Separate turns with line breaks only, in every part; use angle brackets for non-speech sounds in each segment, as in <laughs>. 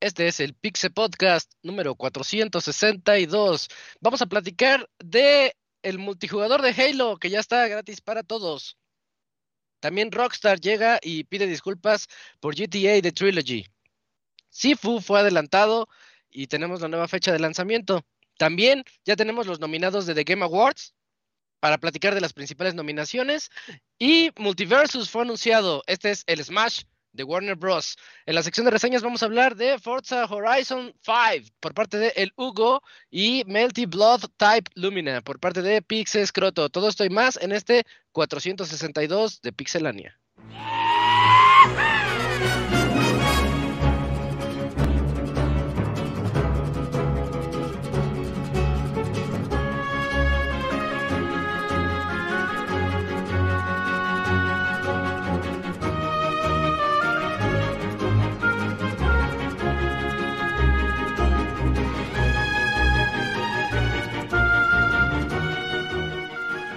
Este es el Pixe Podcast número 462. Vamos a platicar de el multijugador de Halo que ya está gratis para todos. También Rockstar llega y pide disculpas por GTA The Trilogy. Sifu fue adelantado y tenemos la nueva fecha de lanzamiento. También ya tenemos los nominados de The Game Awards para platicar de las principales nominaciones. Y Multiversus fue anunciado. Este es el Smash de Warner Bros. En la sección de reseñas vamos a hablar de Forza Horizon 5 por parte de El Hugo y Melty Blood Type Lumina por parte de Pixel Scroto. Todo esto y más en este 462 de Pixelania.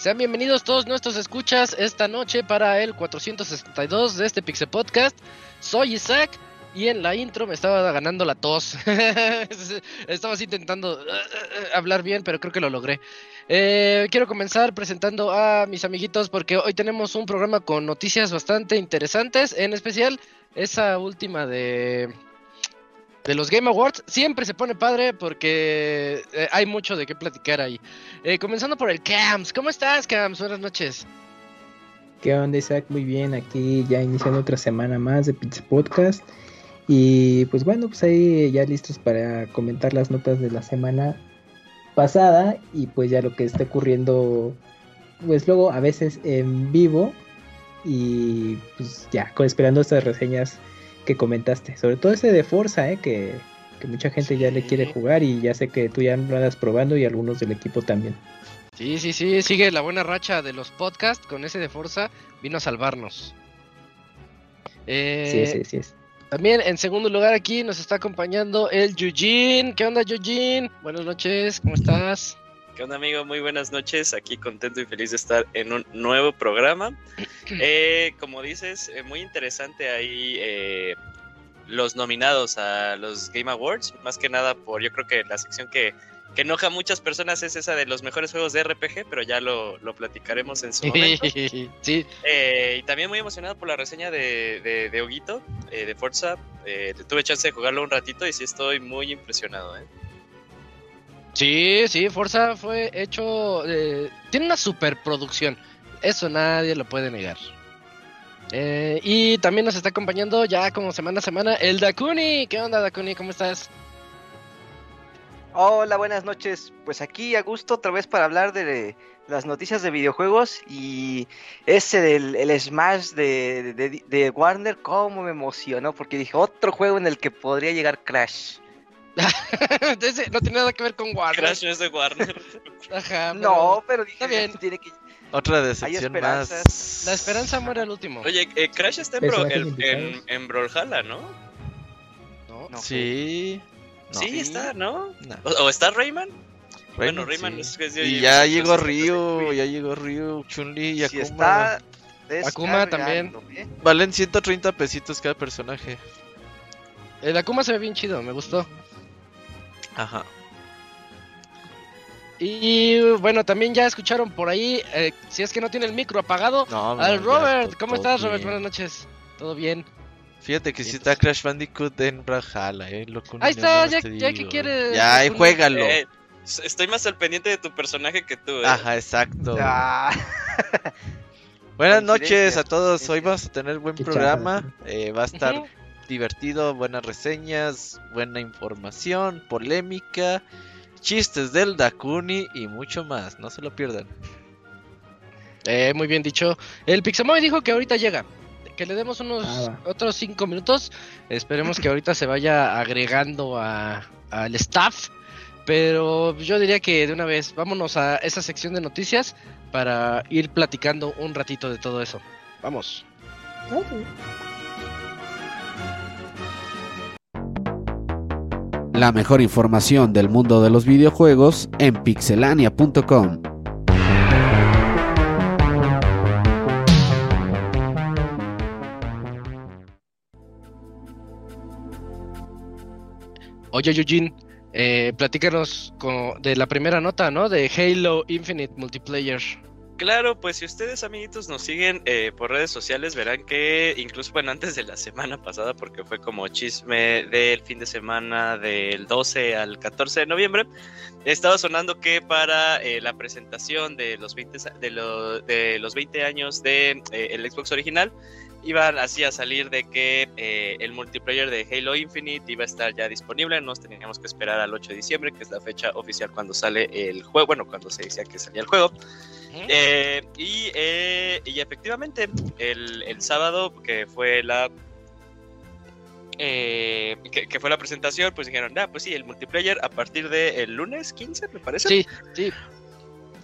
Sean bienvenidos todos nuestros escuchas esta noche para el 462 de este Pixel Podcast. Soy Isaac y en la intro me estaba ganando la tos. <laughs> Estabas intentando hablar bien, pero creo que lo logré. Eh, quiero comenzar presentando a mis amiguitos porque hoy tenemos un programa con noticias bastante interesantes, en especial esa última de de los Game Awards siempre se pone padre porque eh, hay mucho de qué platicar ahí. Eh, comenzando por el Cams. ¿Cómo estás, Cams? Buenas noches.
¿Qué onda, Isaac? Muy bien, aquí ya iniciando otra semana más de Pizza Podcast. Y pues bueno, pues ahí ya listos para comentar las notas de la semana pasada y pues ya lo que esté ocurriendo, pues luego a veces en vivo y pues ya, esperando estas reseñas que comentaste, sobre todo ese de Forza, ¿eh? que, mucha gente ya le quiere jugar y ya sé que tú ya lo andas probando y algunos del equipo también.
Sí, sí, sí, sigue la buena racha de los podcasts con ese de Forza, vino a salvarnos.
Eh, sí, sí, sí.
También en segundo lugar aquí nos está acompañando el Eugene. ¿Qué onda, Eugene? Buenas noches, ¿cómo estás?
¿Qué onda, amigo? Muy buenas noches. Aquí contento y feliz de estar en un nuevo programa. <clears throat> Eh, como dices, eh, muy interesante ahí eh, los nominados a los Game Awards. Más que nada por, yo creo que la sección que, que enoja a muchas personas es esa de los mejores juegos de RPG, pero ya lo, lo platicaremos en su momento. <laughs>
sí.
y también muy emocionado por la reseña de, de, de Oguito, de Forza. tuve chance de jugarlo un ratito y sí estoy muy impresionado. ¿eh?
Sí, sí, Forza fue hecho. Eh, tiene una superproducción. Eso nadie lo puede negar. Eh, y también nos está acompañando ya como semana a semana el Dakuni. ¿Qué onda, Dakuni? ¿Cómo estás?
Hola, buenas noches. Pues aquí a gusto otra vez para hablar de las noticias de videojuegos y ese del el Smash de, de, de Warner, cómo me emocionó porque dije otro juego en el que podría llegar Crash. <laughs>
no tiene nada que ver con Warner.
Crash no es de Warner. <laughs>
Ajá,
No, pero dije,
está bien.
Tiene que...
Otra decepción más.
La esperanza muere al último.
Oye, eh, Crash está en, Bro, en, en, en Brawlhalla, ¿no?
No,
no. Sí.
No. Sí, está, ¿no? no. ¿O, ¿O, está Rayman? Rayman bueno, Rayman sí. es que es de
Y ya llegó Ryu, ya llegó Ryu, Chun-Li y
si
Akuma.
Está
Akuma también.
¿eh?
Valen 130 pesitos cada personaje.
El Akuma se ve bien chido, me gustó.
Ajá.
Y bueno, también ya escucharon por ahí, eh, si es que no tiene el micro apagado,
no,
al Robert. ¿Cómo estás, Robert? Buenas noches. ¿Todo bien?
Fíjate que si sí está Crash Bandicoot en Brawlhalla, eh. Lo
ahí está, ya, ya que quieres.
Ya, ahí juégalo.
Eh, estoy más al pendiente de tu personaje que tú, eh.
Ajá, exacto. Ah. Buenas noches a todos. Hoy vamos a tener buen programa. Eh, va a estar. Divertido, buenas reseñas, buena información, polémica, chistes del Dakuni y mucho más. No se lo pierdan.
Eh, muy bien dicho. El Pixamoy dijo que ahorita llega. que le demos unos ah, otros cinco minutos. Esperemos que ahorita se vaya agregando al staff. Pero yo diría que de una vez vámonos a esa sección de noticias para ir platicando un ratito de todo eso. Vamos.
La mejor información del mundo de los videojuegos en pixelania.com.
Oye, Eugene, eh, platícanos de la primera nota, ¿no? De Halo Infinite Multiplayer.
Claro, pues si ustedes amiguitos nos siguen eh, por redes sociales verán que incluso bueno antes de la semana pasada porque fue como chisme del fin de semana del 12 al 14 de noviembre estaba sonando que para eh, la presentación de los 20 de, de los 20 años de eh, el Xbox original iban así a salir de que eh, el multiplayer de Halo Infinite iba a estar ya disponible, nos teníamos que esperar al 8 de diciembre, que es la fecha oficial cuando sale el juego, bueno, cuando se decía que salía el juego. Eh, y, eh, y, efectivamente, el, el, sábado, que fue la... que, fue la presentación, pues dijeron, ah, pues sí, el multiplayer a partir del lunes 15, me parece.
Sí, sí.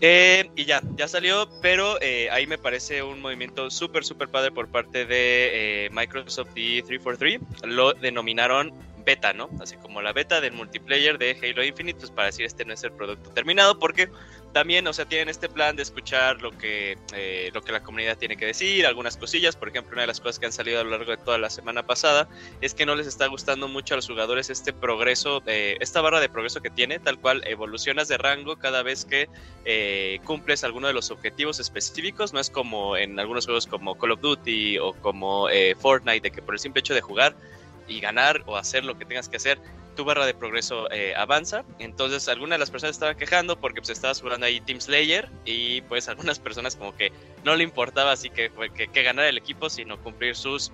Eh, y ya, ya salió, pero eh, ahí me parece un movimiento súper, súper padre por parte de eh, Microsoft y 343. Lo denominaron beta, ¿no? Así como la beta del multiplayer de Halo Infinite, pues para decir este no es el producto terminado, porque también, o sea, tienen este plan de escuchar lo que, eh, lo que la comunidad tiene que decir, algunas cosillas. Por ejemplo, una de las cosas que han salido a lo largo de toda la semana pasada es que no les está gustando mucho a los jugadores este progreso, eh, esta barra de progreso que tiene, tal cual evolucionas de rango cada vez que eh, cumples alguno de los objetivos específicos. No es como en algunos juegos como Call of Duty o como Fortnite, de que por el simple hecho de jugar y ganar o hacer lo que tengas que hacer, tu barra de progreso eh, avanza. Entonces, algunas de las personas estaban quejando porque pues estabas jugando ahí Team Slayer y pues <laughs> algunas personas como que no le importaba así que, que, que ganar el equipo, sino cumplir sus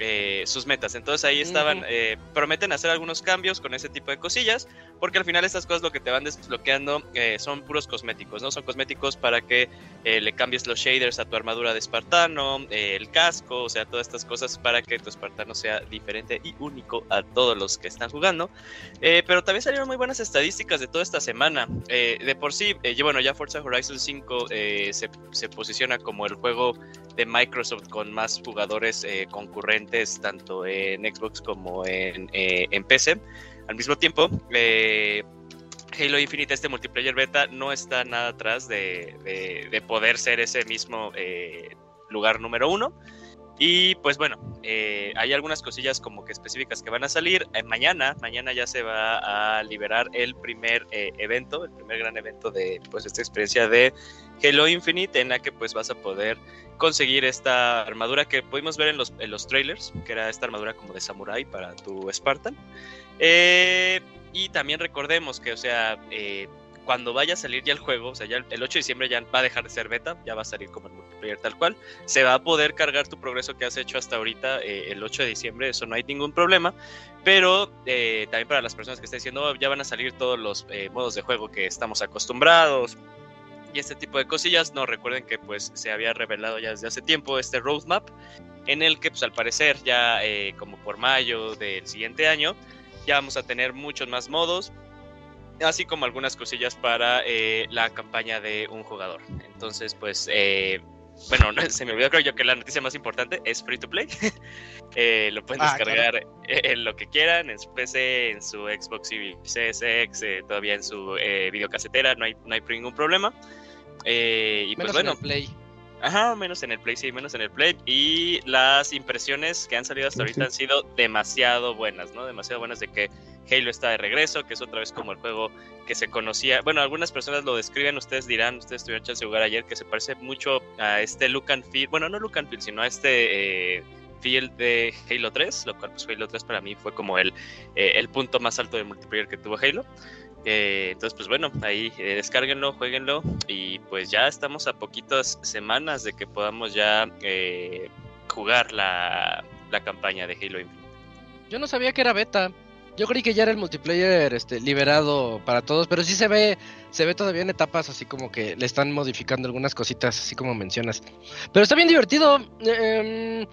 eh, sus metas. Entonces ahí estaban, eh, prometen hacer algunos cambios con ese tipo de cosillas, porque al final estas cosas lo que te van desbloqueando eh, son puros cosméticos, ¿no? Son cosméticos para que le cambies los shaders a tu armadura de espartano, el casco, o sea, todas estas cosas para que tu espartano sea diferente y único a todos los que están jugando. pero también salieron muy buenas estadísticas de toda esta semana. de por sí, bueno, ya Forza Horizon 5 se, se posiciona como el juego de Microsoft con más jugadores concurrentes tanto en Xbox como en, eh, en PC. Al mismo tiempo, eh, Halo Infinite, este multiplayer beta, no está nada atrás de, de, poder ser ese mismo eh, lugar número uno. Y pues bueno, hay algunas cosillas como que específicas que van a salir. mañana, mañana ya se va a liberar el primer evento, el primer gran evento de pues esta experiencia de Halo Infinite, en la que pues vas a poder conseguir esta armadura que pudimos ver en los, en los trailers, que era esta armadura como de samurai para tu Spartan. Eh, y también recordemos que, o sea, eh, cuando vaya a salir ya el juego, o sea, ya el 8 de diciembre ya va a dejar de ser beta, ya va a salir como el multiplayer tal cual. Se va a poder cargar tu progreso que has hecho hasta ahorita eh, el 8 de diciembre, eso no hay ningún problema. Pero también para las personas que estén diciendo, oh, ya van a salir todos los modos de juego que estamos acostumbrados, y este tipo de cosillas. No recuerden que pues se había revelado ya desde hace tiempo este roadmap en el que pues al parecer ya eh, como por mayo del siguiente año ya vamos a tener muchos más modos así como algunas cosillas para eh, la campaña de un jugador entonces pues eh, bueno, <laughs> se me olvidó creo yo que la noticia más importante es free to play. <laughs> lo pueden ah, descargar en lo que quieran, en su PC, en su Xbox Series X, todavía en su videocasetera, no hay, no hay ningún problema. Eh, y pues bueno.
Play.
Ajá, menos en el Play, sí, menos en el Play. Y las impresiones que han salido hasta ahorita han sido demasiado buenas, ¿no? Demasiado buenas de que Halo está de regreso, que es otra vez como el juego que se conocía. Bueno, algunas personas lo describen, ustedes dirán, ustedes tuvieron chance de jugar ayer, que se parece mucho a este look and feel, bueno, no look and feel, sino a este eh, feel de Halo 3, lo cual pues Halo 3 para mí fue como el, eh, el punto más alto de multiplayer que tuvo Halo. Eh, entonces, pues bueno, ahí eh, descárguenlo, jueguenlo y pues ya estamos a poquitas semanas de que podamos ya eh, jugar la, campaña de Halo Infinite.
Yo no sabía que era beta. Yo creí que ya era el multiplayer este, liberado para todos, pero sí se ve, se ve todavía en etapas así como que le están modificando algunas cositas, así como mencionas. Pero está bien divertido. Em,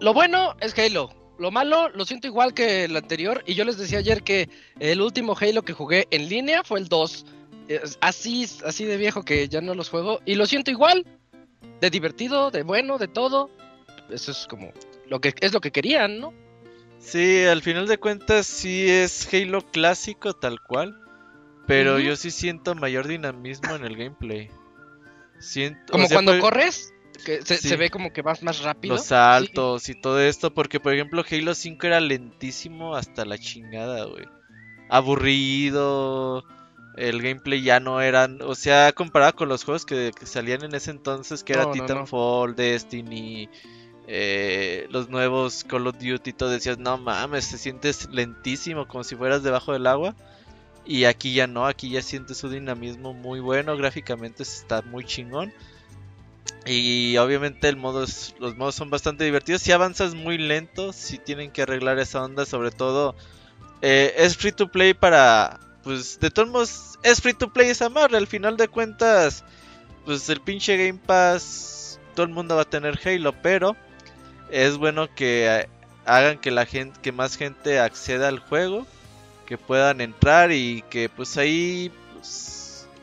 lo bueno es Halo. Lo malo lo siento igual que el anterior. Y yo les decía ayer que el último Halo que jugué en línea fue el 2. Así, así de viejo que ya no los juego. Y lo siento igual. De divertido, de bueno, de todo. Eso es como lo que es lo que querían, ¿no?
Sí, al final de cuentas sí es Halo clásico tal cual. Pero yo sí siento mayor dinamismo en el gameplay. Siento,
como cuando corres, que se, ve como que vas más rápido.
Los saltos y todo esto, porque por ejemplo Halo 5 era lentísimo hasta la chingada, güey. Aburrido, el gameplay ya no era, o sea, comparado con los juegos que, salían en ese entonces, que era Titanfall, Destiny, eh, los nuevos Call of Duty, todo decías, no mames, te sientes lentísimo, como si fueras debajo del agua. Y aquí ya no, aquí ya sientes su dinamismo muy bueno, gráficamente está muy chingón. Y obviamente el modo los modos son bastante divertidos. Si avanzas muy lento, si tienen que arreglar esa onda, sobre todo eh, es free to play para, pues de todos modos es free to play esa madre. Al final de cuentas, pues el pinche Game Pass, todo el mundo va a tener Halo, pero es bueno que hagan que la gente, que más gente acceda al juego que puedan entrar y que pues ahí pues,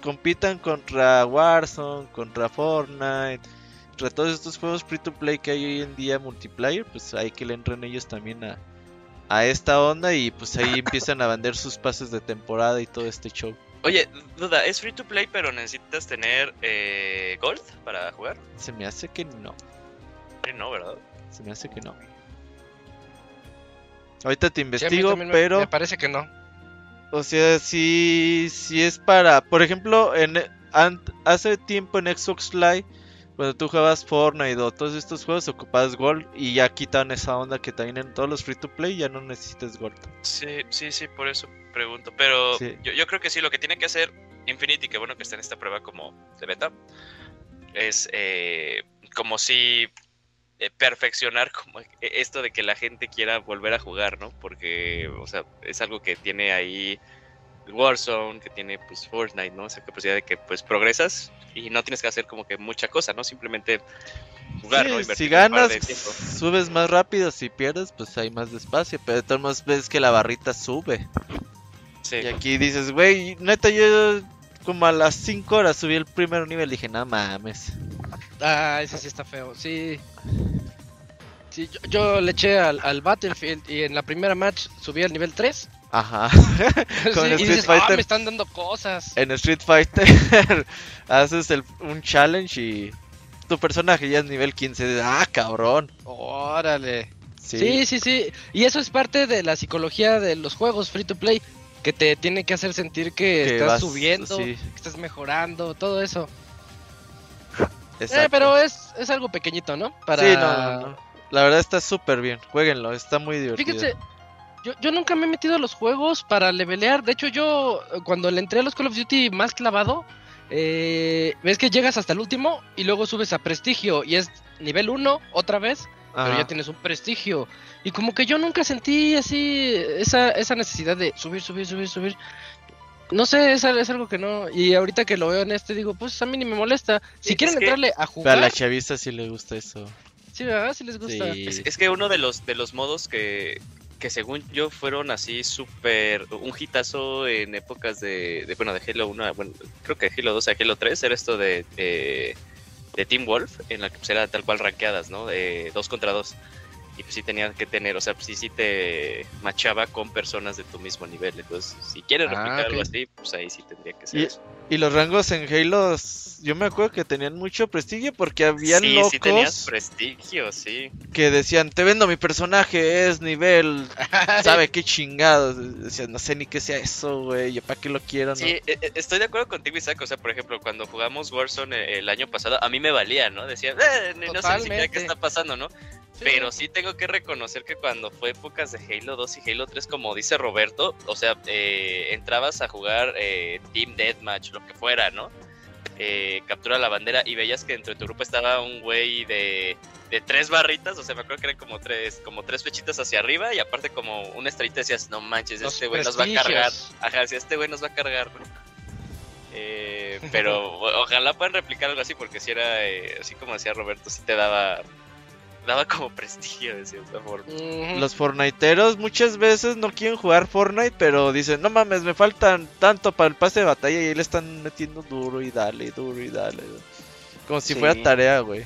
compitan contra Warzone, contra Fortnite, contra todos estos juegos free to play que hay hoy en día multiplayer, pues hay que le entren ellos también a, a esta onda y pues ahí <laughs> empiezan a vender sus pases de temporada y todo este show.
Oye, duda, es free to play pero necesitas tener eh, Gold para jugar.
Se me hace que no.
No, ¿verdad?
Se me hace que no. Ahorita te investigo, pero.
Me parece que no.
O sea, si, si es para. Por ejemplo, en hace tiempo en Xbox Live, cuando tú jugabas Fortnite o todos estos juegos, ocupabas Gold y ya quitan esa onda que también en todos los free to play ya no necesitas Gold.
Sí, sí, sí, por eso pregunto. Pero yo, yo, creo que sí, lo que tiene que hacer Infinity, que bueno que está en esta prueba como de beta, es eh, como si eh, perfeccionar como e, esto de que la gente quiera volver a jugar, ¿no? Porque, o sea, es algo que tiene ahí Warzone, que tiene pues Fortnite, ¿no? Esa capacidad de que pues progresas y no tienes que hacer como que mucha cosa, ¿no? Simplemente jugar, ¿no?
si ganas, subes más rápido, si pierdes, pues hay más despacio, pero de todos modos ves que la barrita sube. Sí. Y aquí dices, güey, neta, yo como a las 5 horas subí el primer nivel, dije, no mames.
Ah, ese sí está feo, sí. Sí, yo, le eché al, Battlefield y en la primera match subí al nivel 3.
Ajá. <laughs> <laughs>
Con Street dices, Fighter. Ah, me están dando cosas.
En Street Fighter <laughs> haces el, un challenge y tu personaje ya es nivel 15. Ah, cabrón.
Órale. Sí. sí, sí, Y eso es parte de la psicología de los juegos free to play. Que te tiene que hacer sentir que, estás subiendo, que estás mejorando, todo eso. Eh, pero es, es algo pequeñito, ¿no?
Para... Sí, no, La verdad está súper bien. Jueguenlo, está muy divertido.
Fíjense, yo, yo nunca me he metido a los juegos para levelear. De hecho, yo cuando le entré a los Call of Duty más clavado, eh, ves que llegas hasta el último y luego subes a prestigio y es nivel 1 otra vez, pero ya tienes un prestigio. Y como que yo nunca sentí así esa, esa necesidad de subir, subir, subir, subir. No sé, es, es, algo que no. Y ahorita que lo veo en este, digo, pues a mí ni me molesta. Si quieren entrarle a jugar.
a la chavista sí le gusta eso.
Sí, ¿verdad? Sí les gusta.
Es, que uno de los, de los modos que, que según yo fueron así súper. Un hitazo en épocas de, Bueno, de Halo 1. Bueno, creo que Halo 2 a Halo 3 era esto de. de, Team Wolf, en la que pues, era tal cual rankeadas, ¿no? De 2 contra 2 y pues sí tenía que tener, o sea, pues sí, sí te machaba con personas de tu mismo nivel. Entonces, si quieres ah, replicar algo así, pues ahí sí tendría que ser.
Y,
eso.
Y los rangos en Halo, yo me acuerdo que tenían mucho prestigio porque había sí, locos. Sí,
tenías prestigio, sí.
Que decían, te vendo mi personaje, es nivel, <laughs> sabe qué chingados. Decían, no sé ni qué sea eso, güey, yo para qué lo quiero, ¿no?
Sí, e, e, estoy de acuerdo contigo, Isaac. O sea, por ejemplo, cuando jugamos Warzone eh, el año pasado, a mí me valía, ¿no? Decía, eh, no sé ni siquiera qué está pasando, ¿no? Pero sí tengo que reconocer que cuando fue épocas de Halo 2 y Halo 3, como dice Roberto, o sea, eh, entrabas a jugar eh, Team Deathmatch, lo que fuera, ¿no? Eh, captura la bandera y veías que dentro de tu grupo estaba un güey de, de tres barritas, o sea, me acuerdo que eran como tres, como tres flechitas hacia arriba y aparte como una estrellita decías, no manches, este güey nos va a cargar. Ajá, si este güey nos va a cargar, pero <laughs> ojalá puedan replicar algo así porque si era, así como decía Roberto, si te daba daba como prestigio de cierta forma.
Los Fortniteeros muchas veces no quieren jugar Fortnite, pero dicen, no mames, me faltan tanto para el pase de batalla y ahí le están metiendo duro y dale, duro y dale. Como si
Sí.
fuera tarea, güey.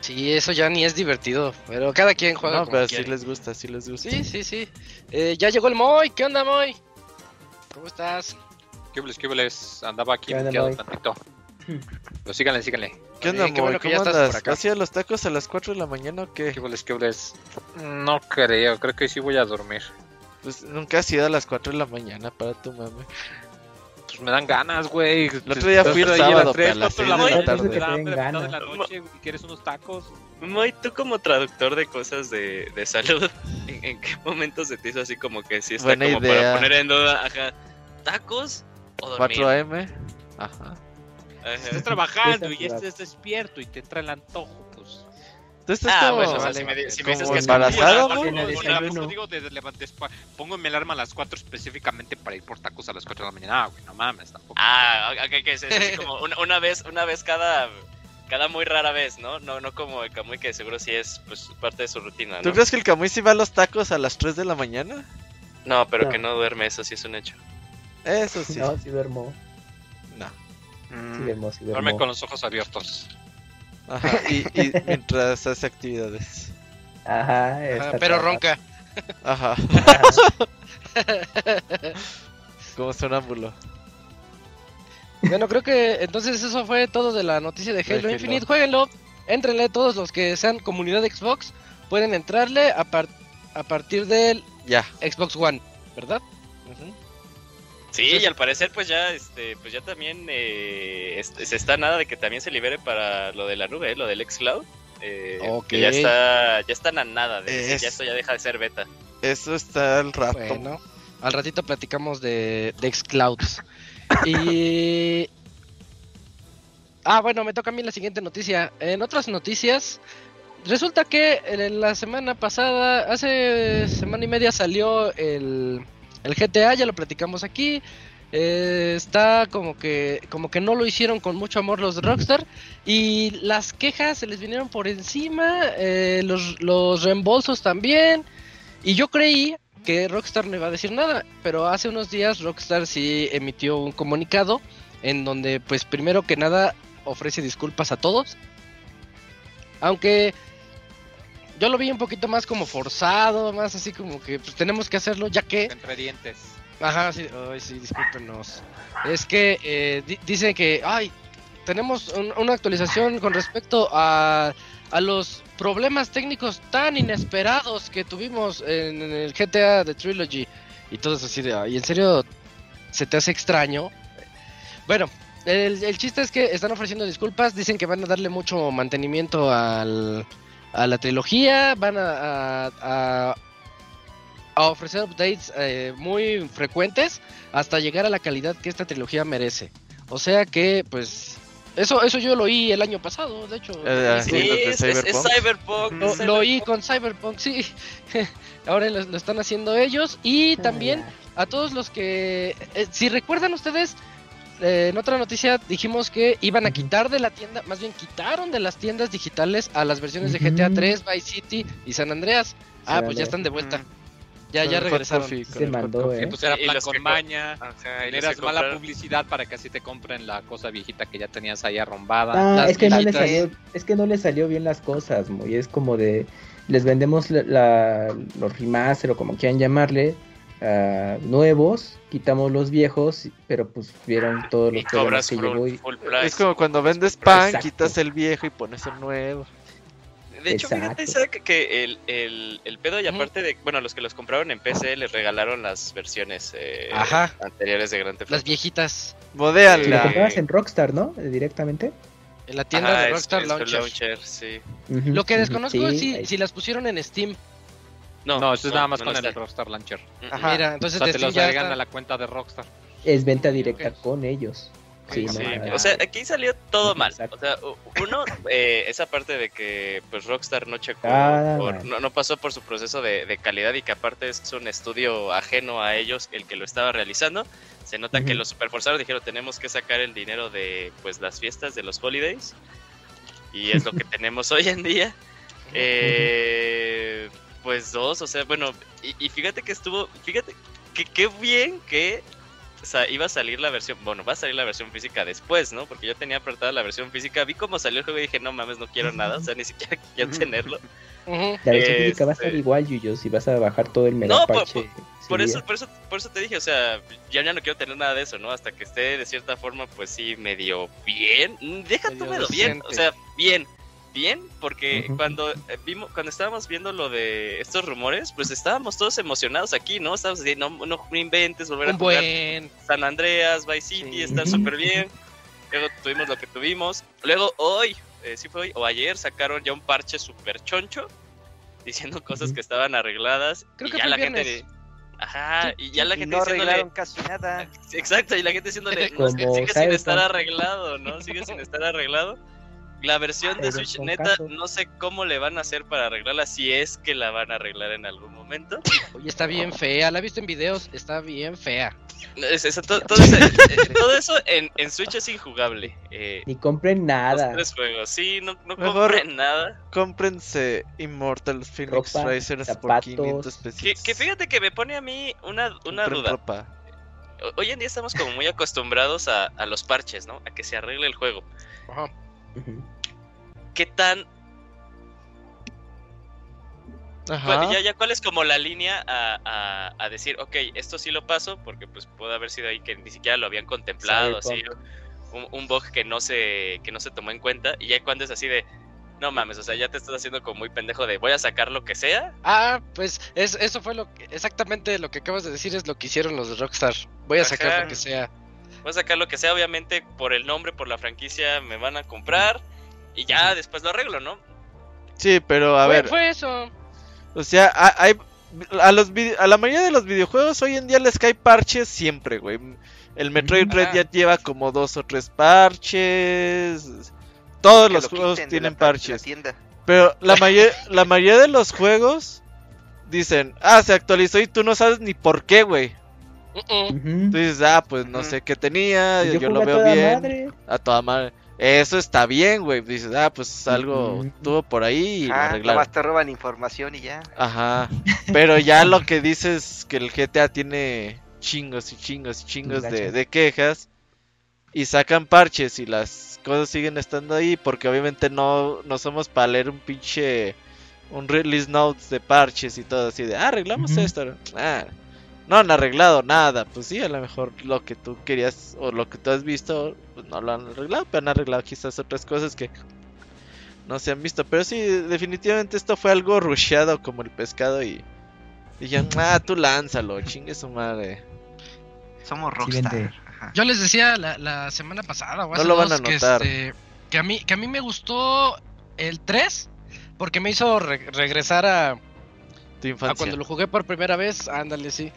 Sí, eso ya ni es divertido, pero cada quien juega
No,
como
pero sí
quiere.
les gusta, sí les gusta.
Sí, sí, sí. Eh, ya llegó el Moy, ¿qué onda Moy? ¿Cómo estás?
¿Qué hubles, qué hubles? Andaba aquí
¿Qué onda,
muteado
Moy?
tantito. <clears throat> Pero síganle, síganle.
¿Qué onda, a los tacos a las 4 de la mañana o qué?
¿Qué qué? No creo, creo que sí voy a dormir.
Pues nunca has ido a las 4 de la mañana para tu mame.
Pues me dan ganas, güey.
El otro día fui el
a las tres,
pero a las
cuatro de la
tarde.
de la noche quieres unos tacos.
Moy, tú como traductor de cosas de, de salud, <laughs> ¿en, en qué momento se te hizo así como que sí está
Buena
como
idea.
para poner en duda, ajá, tacos o dormir?
4 AM. Ajá.
Estás <laughs> trabajando y
Estás
estás despierto y te entra el antojo, pues.
Tú estás
Ah,
como,
bueno, o sea, si me, si me dices que es
embarazado,
pongo mi alarma a las 4 específicamente para ir por tacos a las 4 de la mañana. Ah, güey, no mames, tampoco.
Ah, ok, que es así como una, una vez, una vez cada, cada muy rara vez, ¿no? No, no como el Camuy que seguro sí es pues parte de su rutina,
¿Tú
¿no?
crees que el Camuy sí va a los tacos a las 3 de la mañana?
No, pero
No.
que no duerme, eso sí es un hecho. <laughs>
Eso sí.
No, sí duermo.
Mm, duerme con los ojos abiertos.
Ajá. Y, y <laughs> mientras hace actividades.
Ajá,
pero
trabajando.
ronca.
Ajá.
Ajá. <laughs>
Como sonámbulo.
Bueno, creo que entonces eso fue todo de la noticia de
De
Halo
Halo.
Infinite. Jueguenlo, entrenle todos los que sean comunidad de Xbox. Pueden entrarle a, par- a partir del
Ya.
Xbox One, ¿verdad?
Sí,
Entonces-
y al parecer pues ya, este, pues ya también eh, es- se está nada de que también se libere para lo de la nube, ¿eh? lo del xCloud. Eh, que ya está, ya están a nada de decir,
Es-
ya esto ya deja de ser beta.
Eso está al rato.
Bueno, al ratito platicamos de, de Xclouds. Y. <coughs> Ah, bueno, me toca a mí la siguiente noticia. En otras noticias, resulta que en la semana pasada, hace semana y media salió el, el GTA, ya lo platicamos aquí. Eh, está como que como que no lo hicieron con mucho amor los de Rockstar y las quejas se les vinieron por encima, eh, los, los reembolsos también. Y yo creí que Rockstar no iba a decir nada, pero hace unos días Rockstar sí emitió un comunicado en donde pues primero que nada ofrece disculpas a todos. Aunque yo lo vi un poquito más como forzado, más así como que pues tenemos que hacerlo ya que...
Entre dientes.
Ajá, sí, ay, sí, discúlpenos. Es que eh, di- dice que, ay, tenemos un- una actualización con respecto a, a los problemas técnicos tan inesperados que tuvimos en, en el GTA de Trilogy. Y todo eso así de, ay, ¿en serio se te hace extraño? Bueno, el, el chiste es que están ofreciendo disculpas, dicen que van a darle mucho mantenimiento al, a la trilogía, van a, a- a- a ofrecer updates eh, muy frecuentes hasta llegar a la calidad que esta trilogía merece. O sea que, pues, eso, eso yo lo oí el año pasado, de hecho.
Eh,
Sí,
es, es- es
Cyberpunk.
Cyberpunk.
lo, oí con Cyberpunk, sí. <laughs> Ahora lo, lo están haciendo ellos. Y también
Ah,
a todos los que, eh, si recuerdan ustedes, eh, en otra noticia dijimos que iban a quitar de la tienda, más bien quitaron de las tiendas digitales a las versiones de. GTA 3, Vice City y San Andreas. Ah, pues ya están de vuelta. Ya, ya regresaron.
Coffee,
se mandó,
Coffee.
¿eh?
Entonces era plan con maña.
Ajá,
Generas mala publicidad para que así te compren la cosa viejita que ya tenías ahí arrombada.
Ah,
las
es que no le
viejitas.
salió, es que no le salió bien las cosas, muy es como de les vendemos la, la- los remaster o como quieran llamarle ah, nuevos, quitamos los viejos, pero pues vieron todos los
Y cobras
que
full,
llevó y
full price.
Es como cuando vendes pan,
Exacto.
quitas el viejo y pones el nuevo.
De hecho, fíjate,
Exacto.
Isaac, que el, el, el pedo, y aparte de, bueno, los que los compraron en PC les regalaron las versiones eh,
Ajá.
anteriores de Grand Theft
Las viejitas.
si lo
Modéala.
comprabas en Rockstar, ¿no? Directamente.
En la tienda
Ajá,
de Rockstar
es
Launcher.
launcher, sí.
Lo que desconozco es
sí,
si, si las pusieron en Steam.
No,
No, eso es nada más
no
con el Rockstar Launcher.
Ajá.
Mira,
O
entonces
sea,
de
te los
ya
agregan
está-
a la cuenta de Rockstar.
es venta directa con ellos. Sí,
Sí.
O sea, aquí salió todo mal.
Exacto.
O sea, uno, eh, esa parte de que pues Rockstar no checó,
Ah,
o no, no pasó por su proceso de, de calidad y que aparte es un estudio ajeno a ellos el que lo estaba realizando. Se nota que
Ujú.
lo superforzaron, dijeron tenemos que sacar el dinero de pues las fiestas de los holidays y es lo que <laughs> tenemos hoy en día. Eh, pues dos, o sea, bueno, y, y fíjate que estuvo, fíjate que qué bien que o sea, iba a salir la versión, bueno, va a salir la versión física después, ¿no? Porque yo tenía apretada la versión física, vi cómo salió el juego y dije, no mames, no quiero nada, o sea, ni siquiera <laughs> quiero tenerlo.
La versión física va a estar
Este-
igual, Yuyo, si vas a bajar todo el mega
No, por,
parche.
por-
ese
por
día.
eso, por eso, por eso te dije, o sea, ya, ya no quiero tener nada de eso, ¿no? Hasta que esté de cierta forma, pues sí, medio bien. Deja tú
Medio
bien, o sea, bien, bien, porque
Ujú.
cuando eh, vimos, cuando estábamos viendo lo de estos rumores, pues estábamos todos emocionados aquí, ¿no? Estábamos diciendo, no, no inventes, volver a
Un
jugar
buen.
San Andreas, Vice City,
Sí.
está súper bien. Luego tuvimos lo que tuvimos. Luego hoy, eh, sí fue hoy, o ayer, sacaron ya un parche súper choncho, diciendo cosas
Ujú.
que estaban arregladas.
Creo
y
que
ya
fue
la
el
gente...
viernes.
Ajá, y ya la gente
no
diciéndole...
arreglaron casi nada. <laughs>
Exacto, y la gente diciéndole, no, sigue sin estar arreglado, ¿no? Sigue sin estar arreglado. La versión de Switch, neta,
caso.
no sé cómo le van a hacer para arreglarla, si es que la van a arreglar en algún momento.
Oye, está bien fea. La he visto en videos. Está bien fea.
Es- es- todo, todo ese- <laughs> eh, todo eso en, en Switch es injugable. Eh,
Ni compren
los
nada.
tres juegos, sí, no, no
Mejor-
compren nada.
Cómprense Immortal Phoenix
Ropa,
Risers por
zapatos.
500
Que,
pesitos.
que fíjate que me pone a mí una, una duda.
ropa.
Hoy en día estamos como muy acostumbrados a, a los parches, ¿no? A que se arregle el juego.
Ajá.
¿Qué tan
Ajá.
Cu- Ya, ya, ¿cuál es como la línea a, a- a decir, ok, esto sí lo paso? Porque pues puede haber sido ahí que ni siquiera lo habían contemplado, así, un, un bug que no se que no se tomó en cuenta. Y ya cuando es así de, no mames, o sea, ya te estás haciendo como muy pendejo de, voy a sacar lo que sea.
Ah, pues es, eso fue lo que, exactamente lo que acabas de decir es lo que hicieron los de Rockstar. Voy a sacar lo que sea.
Voy a sacar lo que sea, obviamente, por el nombre, por la franquicia, me van a comprar. Y ya después lo arreglo, ¿no?
Sí, pero a
Fue-
ver,
Fue eso.
o sea, a- hay a los a la mayoría de los videojuegos hoy en día les cae parches siempre, güey. El Metroid Red ya lleva como dos o tres parches. Todos
Que
los
lo
juegos tienen
la- de la
parches. Pero la, <laughs> mayor- la mayoría de los juegos dicen, ah, se actualizó y tú no sabes ni por qué, güey. Tú dices, ah, pues no
Ujú.
sé qué tenía, yo,
yo
lo
a
veo bien.
madre.
A toda madre. Eso está bien, güey. Dices, ah, pues algo tuvo por ahí y lo
Ah,
arreglaron.
nomás te roban información y ya.
Ajá. <laughs> Pero ya lo que dices que el GTA tiene chingos y chingos y chingos de, quejas y sacan parches y las cosas siguen estando ahí porque obviamente no, no somos para leer un pinche un release notes de parches y todo así de ah, arreglamos esto. Ah, no han arreglado nada. Pues sí, a lo mejor lo que tú querías o lo que tú has visto pues no lo han arreglado, pero han arreglado quizás otras cosas que no se han visto. Pero sí, definitivamente esto fue algo rusheado como el pescado y dijeron, ah, tú lánzalo, chingue su madre.
Somos Rockstar.
Yo les decía la, la semana pasada, o
No lo van
dos,
a
que,
notar.
este, que a mí que a mí me gustó el 3 porque me hizo re- regresar a,
Tu
a
infancia.
cuando lo jugué por primera vez, ándale, sí.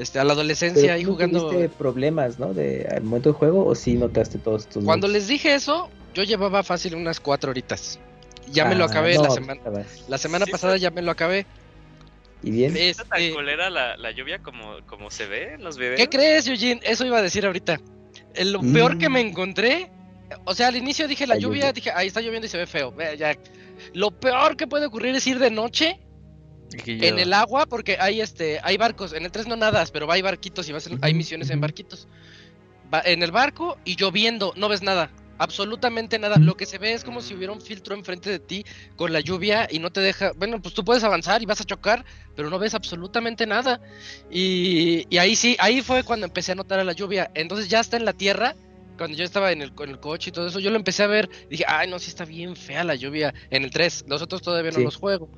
Este, a la adolescencia
no
jugando.
tuviste problemas, ¿no? De, al momento del juego, o sí notaste todos estos
Cuando les dije eso, yo llevaba fácil unas cuatro horitas. Ya me lo
Ah,
acabé
no,
la semana. La semana
Sí,
pasada
sí.
ya me lo acabé.
¿Y bien?
¿Está tan
Este,
culera la, la lluvia como, como se ve en los videos?
¿Qué crees, Eugene? Eso iba a decir ahorita. Eh, Lo peor que
Mm.
me encontré, o sea, al inicio dije la
La
lluvia,
lluvia.
dije, ahí está lloviendo y se ve feo. Ya. Lo peor que puede ocurrir es ir de noche
Y
en el agua, porque hay este, hay barcos. En el 3 no nadas, pero hay barquitos y vas en- hay misiones en barquitos. Va- en el barco y lloviendo, no ves nada. Absolutamente nada. Lo que se ve es como si hubiera un filtro enfrente de ti con la lluvia y no te deja. Bueno, pues tú puedes avanzar y vas a chocar, pero no ves absolutamente nada. Y, y ahí sí, ahí fue cuando empecé a notar a la lluvia. Entonces ya está en la tierra. Cuando yo estaba en el, coche y todo eso, yo lo empecé a ver. Dije, ay, no, sí está bien fea la lluvia. En el 3, los otros todavía no
Sí.
los juego.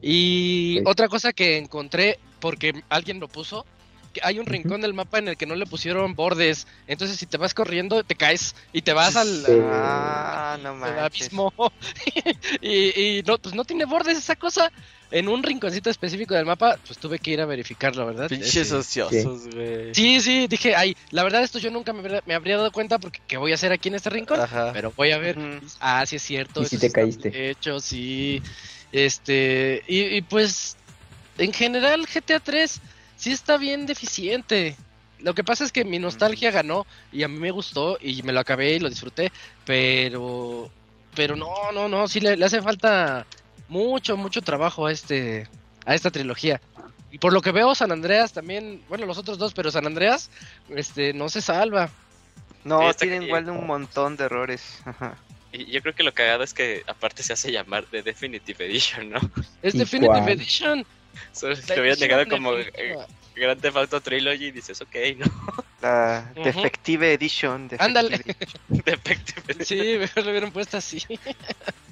Y
Sí.
otra cosa que encontré, porque alguien lo puso, que hay un rincón del mapa en el que no le pusieron bordes. Entonces, si te vas corriendo, te caes y te vas al,
Sí.
Ah, no
al
manches.
abismo. <laughs> y y no, pues no tiene bordes esa cosa. En un rinconcito específico del mapa, pues tuve que ir a verificarlo, ¿verdad?
Pinches
Este,
ociosos, güey.
Sí, sí, dije, ay, la verdad esto yo nunca me habría, me habría dado cuenta porque ¿qué voy a hacer aquí en este rincón?
Ajá.
Pero voy a ver. Ah, sí es cierto.
Y sí te caíste.
Hecho, sí. Este, y, y pues, en general, GTA 3 sí está bien deficiente. Lo que pasa es que mi nostalgia ganó y a mí me gustó y me lo acabé y lo disfruté, pero, pero no, no, no, sí le, le hace falta mucho, mucho trabajo a este, a esta trilogía. Y por lo que veo, San Andreas también, bueno, los otros dos, pero San Andreas, este, no se salva.
No,
Sí,
tienen igual de un montón de errores. Ajá.
Y yo creo que lo cagado es que aparte se hace llamar The Definitive Edition, ¿no?
Es
¿Y
Definitive
cuál?
Edition.
Solo
La
que
edición
llegado como eh. Grand Theft Auto Trilogy y dices, ok, ¿no?
La. <laughs> Defective Edition.
Ándale. <laughs>
Defective Edition.
Sí, mejor lo hubieran puesto así. <laughs>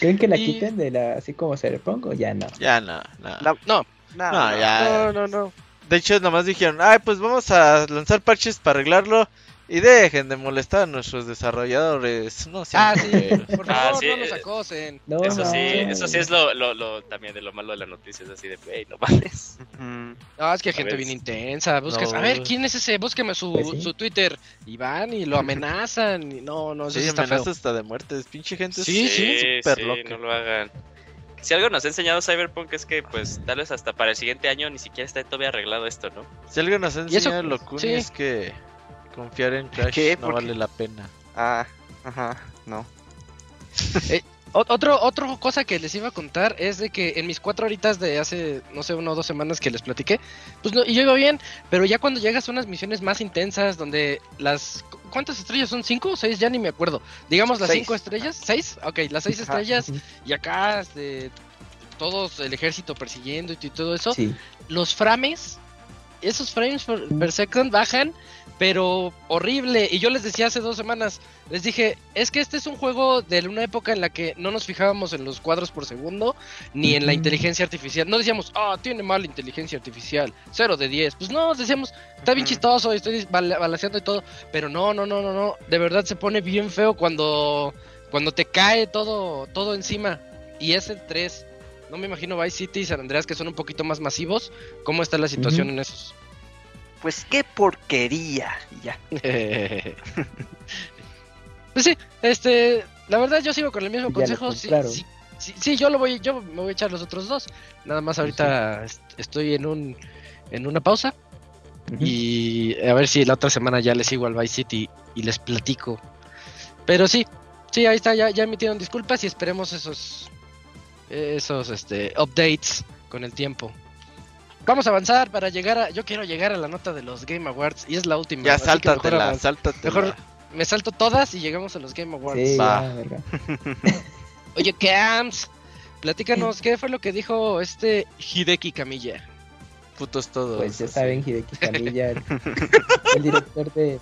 ¿Creen que la
Y-
quiten de la así como Cyberpunk o ya no?
Ya no, no.
La-
No,
No,
No,
no.
ya.
no, no, no.
De hecho, nomás dijeron, ay, pues vamos a lanzar parches para arreglarlo. Y dejen de molestar a nuestros desarrolladores. No sean
Ah, sí,
culeros".
por
Ah,
favor,
sí,
no nos acosen.
No,
Eso sí,
no.
eso sí es lo, lo, lo también de lo malo de la noticia, es así de, wey, no mames.
No, es que hay gente bien intensa. Buscas,
No.
a ver, ¿quién es ese? Búsqueme su,
Pues sí.
su Twitter. Y van y lo amenazan. Y no, no, eso
Sí,
sí está
amenaza
feo.
hasta de muerte. Es pinche gente.
Sí, sí,
súper
sí,
loca.
no lo hagan. Si algo nos ha enseñado Cyberpunk es que, pues, tal vez hasta para el siguiente año ni siquiera está todavía arreglado esto, ¿no?
Si algo nos ha enseñado Locuni
sí.
es que confiar en Crash
¿Qué?
no
¿Por
vale
qué?
la pena.
Ah, ajá, no.
O- Otro, otra cosa que les iba a contar es de que en mis cuatro horitas de hace, no sé, una o dos semanas que les platiqué, pues no, y yo iba bien, pero ya cuando llegas a unas misiones más intensas donde las... ¿cu- ¿Cuántas estrellas son? ¿Cinco o seis? Ya ni me acuerdo. Digamos las
Seis.
cinco estrellas. ¿Seis? Ok, las seis
Ajá.
estrellas y acá este, todos el ejército persiguiendo y todo eso.
Sí.
los frames, esos frames per, per second bajan, pero horrible. Y yo les decía hace dos semanas, les dije, es que este es un juego de una época en la que no nos fijábamos en los cuadros por segundo, ni en la inteligencia artificial. No decíamos, ah, tiene mala inteligencia artificial, 0 de 10. Pues no, decíamos, está bien chistoso, estoy bala- balanceando y todo, pero no, no, no, no, no. De verdad se pone bien feo cuando, cuando te cae todo, todo encima. Y es el 3. No me imagino Vice City y San Andreas que son un poquito más masivos. ¿Cómo está la situación en esos?
Pues qué porquería. Y ya. <laughs>
pues sí, este, la verdad yo sigo con el mismo
Ya
consejo. Sí, sí, sí, sí, yo lo voy, yo me voy a echar los otros dos. Nada más ahorita est- estoy en un, en una pausa y a ver si la otra semana ya les sigo al Vice City y les platico. Pero sí, sí, ahí está, ya, ya emitieron disculpas y esperemos esos, esos, este, updates con el tiempo. Vamos a avanzar para llegar a, yo quiero llegar a la nota de los Game Awards y es la última.
Ya sáltatela, sáltatela.
Mejor me salto todas y llegamos a los Game Awards.
Sí,
Va. <laughs>
Oye, Cams, platícanos, ¿qué fue lo que dijo este Hideki Kamiya?
Putos todos.
Pues ya saben, Hideki <laughs> Kamiya, el, el director de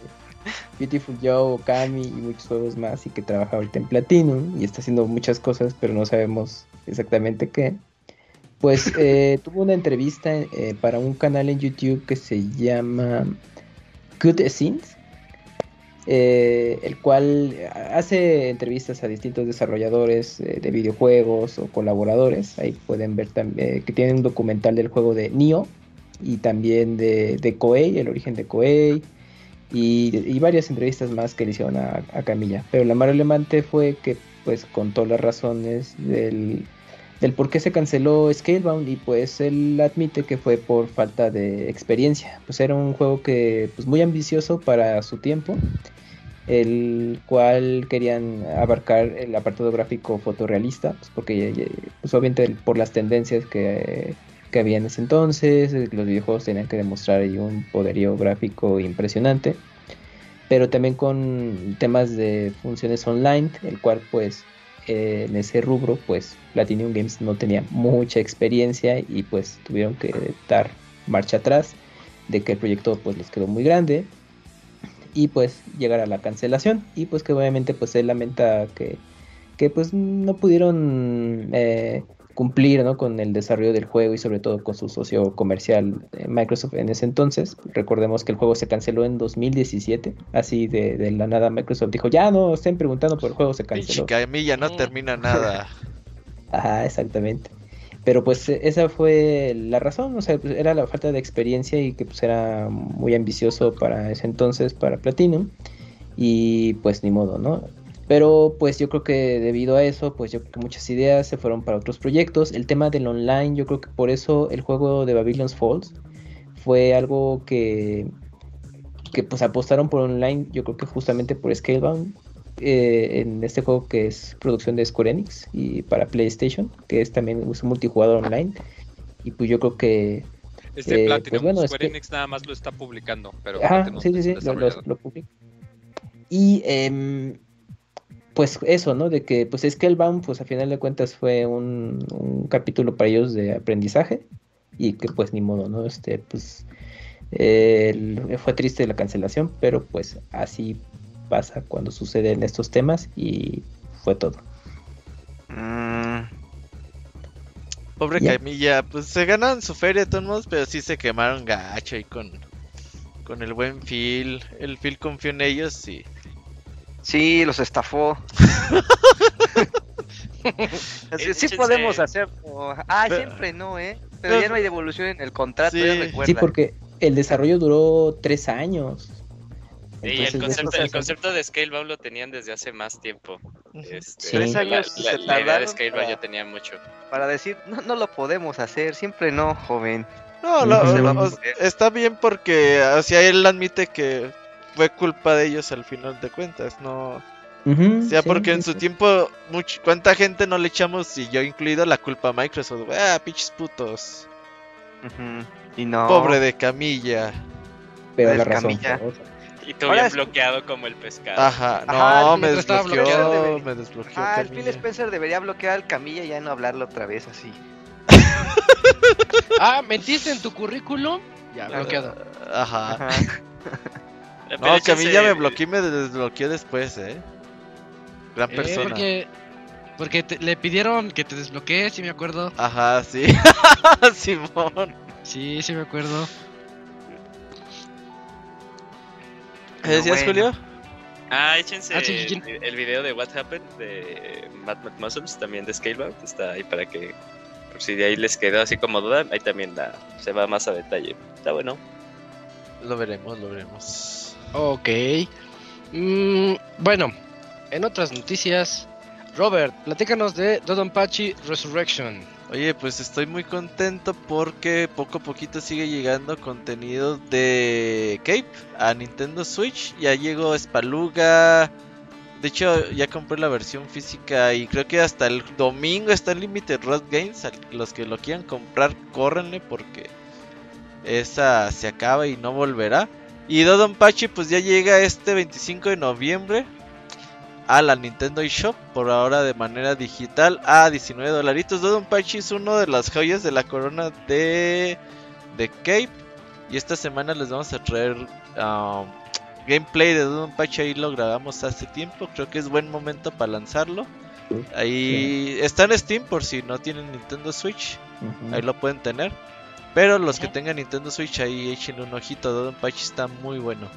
Beautiful Joe, Kami y muchos juegos más, y que trabaja ahorita en Platinum y está haciendo muchas cosas, pero no sabemos exactamente qué. Pues eh, <laughs> tuvo una entrevista eh, para un canal en YouTube que se llama Good Scenes, eh, el cual hace entrevistas a distintos desarrolladores de videojuegos o colaboradores. Ahí pueden ver también que tienen un documental del juego de Nioh y también de, de Koei, el origen de Koei. Y, y varias entrevistas más que le hicieron a, a Camilla. Pero la más relevante fue que pues contó las razones del, del por qué se canceló Scalebound y pues él admite que fue por falta de experiencia. Pues era un juego que pues muy ambicioso para su tiempo, el cual querían abarcar el apartado gráfico fotorrealista, pues porque eh, pues obviamente por las tendencias que, que había en ese entonces, eh, los videojuegos tenían que demostrar un poderío gráfico impresionante, pero también con temas de funciones online, el cual pues eh, en ese rubro pues Platinum Games no tenía mucha experiencia y pues tuvieron que dar marcha atrás de que el proyecto pues les quedó muy grande y pues llegar a la cancelación. Y pues que obviamente pues él lamenta que, que pues no pudieron eh, cumplir ¿no? con el desarrollo del juego y sobre todo con su socio comercial eh, Microsoft en ese entonces. Recordemos que el juego se canceló en 2017, así de, de la nada Microsoft dijo, ya no estén preguntando por el juego, se canceló.
Camilla no
Mm.
termina nada. <laughs>
Ajá, exactamente. Pero pues e- esa fue la razón, o sea, pues, era la falta de experiencia y que pues era muy ambicioso para ese entonces, para Platinum, y pues ni modo, ¿no? Pero pues yo creo que debido a eso, pues yo creo que muchas ideas se fueron para otros proyectos. El tema del online, yo creo que por eso el juego de Babylon's Falls fue algo que, que pues apostaron por online, yo creo que justamente por Scalebound, eh, en este juego que es producción de Square Enix y para PlayStation, que es también un multijugador online. Y pues yo creo que
Es de
Eh,
Platinum.
pues bueno, es
Square
que-
Enix nada más lo está publicando. Pero
Ajá, sí, sí, sí, lo, lo publica. Y em, pues eso, ¿no? De que pues Scalebound, pues a final de cuentas fue un, un capítulo para ellos de aprendizaje y que pues ni modo, ¿no? Este, pues eh, fue triste la cancelación, pero pues así pasa cuando suceden estos temas y fue todo.
Mm,
Pobre
Ya.
Camilla, pues se ganan su feria de todos modos, pero sí se quemaron gacho ahí con, con el buen Phil. El Phil confió en ellos y
sí, los estafó. <laughs> <laughs> Sí podemos hacerlo. Ah, siempre no, ¿eh? Pero ya no hay devolución en el contrato,
Sí.
ya
Sí,
recuerda.
Sí, porque el desarrollo duró tres años.
Sí, el concepto, el concepto de Scalebound lo tenían desde hace más tiempo. Este,
Sí.
Tres
la-
años
la, la idea de Scalebound ya tenía mucho.
Para decir, no, no lo podemos hacer, siempre no, joven.
No, lo-
Ujú.
lo- o- está bien porque así él admite que fue culpa de ellos al final de cuentas, no, o sea,
sí,
porque
sí,
en su
sí.
tiempo much- cuánta gente no le echamos y yo incluido la culpa a Microsoft, ah, pinches putos,
Ujú, Y no.
pobre de Camilla,
Pero la razón
Camilla.
Y tú bien
es-
bloqueado como el pescado.
ajá, no,
Ajá,
me desbloqueó,
bloqueado.
me desbloqueó
Ah, el Phil. Spencer debería bloquear al Camilla y ya no hablarlo otra vez así.
Ah, ¿mentiste en tu currículum? Ya, bloqueado.
Ajá.
Ajá.
No,
échense-
Camilla me bloqueó y me desbloqueó después, eh. Gran
Eh,
persona.
porque porque te- le pidieron que te desbloquees, sí me acuerdo.
Ajá, sí. <laughs> Simón.
Sí, sí me acuerdo.
¿Qué decías,
bueno.
Julio?
Ah, échense
Ah, sí, sí, sí.
el, el video de What Happened de Mad Mad Muscles, también de Scalebound. Está ahí para que, por si de ahí les quedó así como duda, ahí también la, se va más a detalle. Está bueno.
Lo veremos, lo veremos.
Ok. Mm, bueno, en otras noticias, Robert, platícanos de Dodonpachi Resurrection.
Oye, pues estoy muy contento porque poco a poquito sigue llegando contenido de Cape a Nintendo Switch. Ya llegó Spaluga. De hecho, ya compré la versión física y creo que hasta el domingo está en Limited Rod Games. Los que lo quieran comprar, córrenle porque esa se acaba y no volverá. Y Dodonpachi pues ya llega este 25 de noviembre a la Nintendo eShop por ahora de manera digital a 19 dolaritos. Dodonpachi es uno de las joyas de la corona de, de Cape. Y esta semana les vamos a traer um, gameplay de Dodonpachi. Ahí lo grabamos hace tiempo. Creo que es buen momento para lanzarlo.
Sí,
Ahí está en Steam por si no tienen Nintendo Switch. Ahí lo pueden tener. Pero los que tengan Nintendo Switch ahí échenle un ojito. Dodonpachi está muy bueno.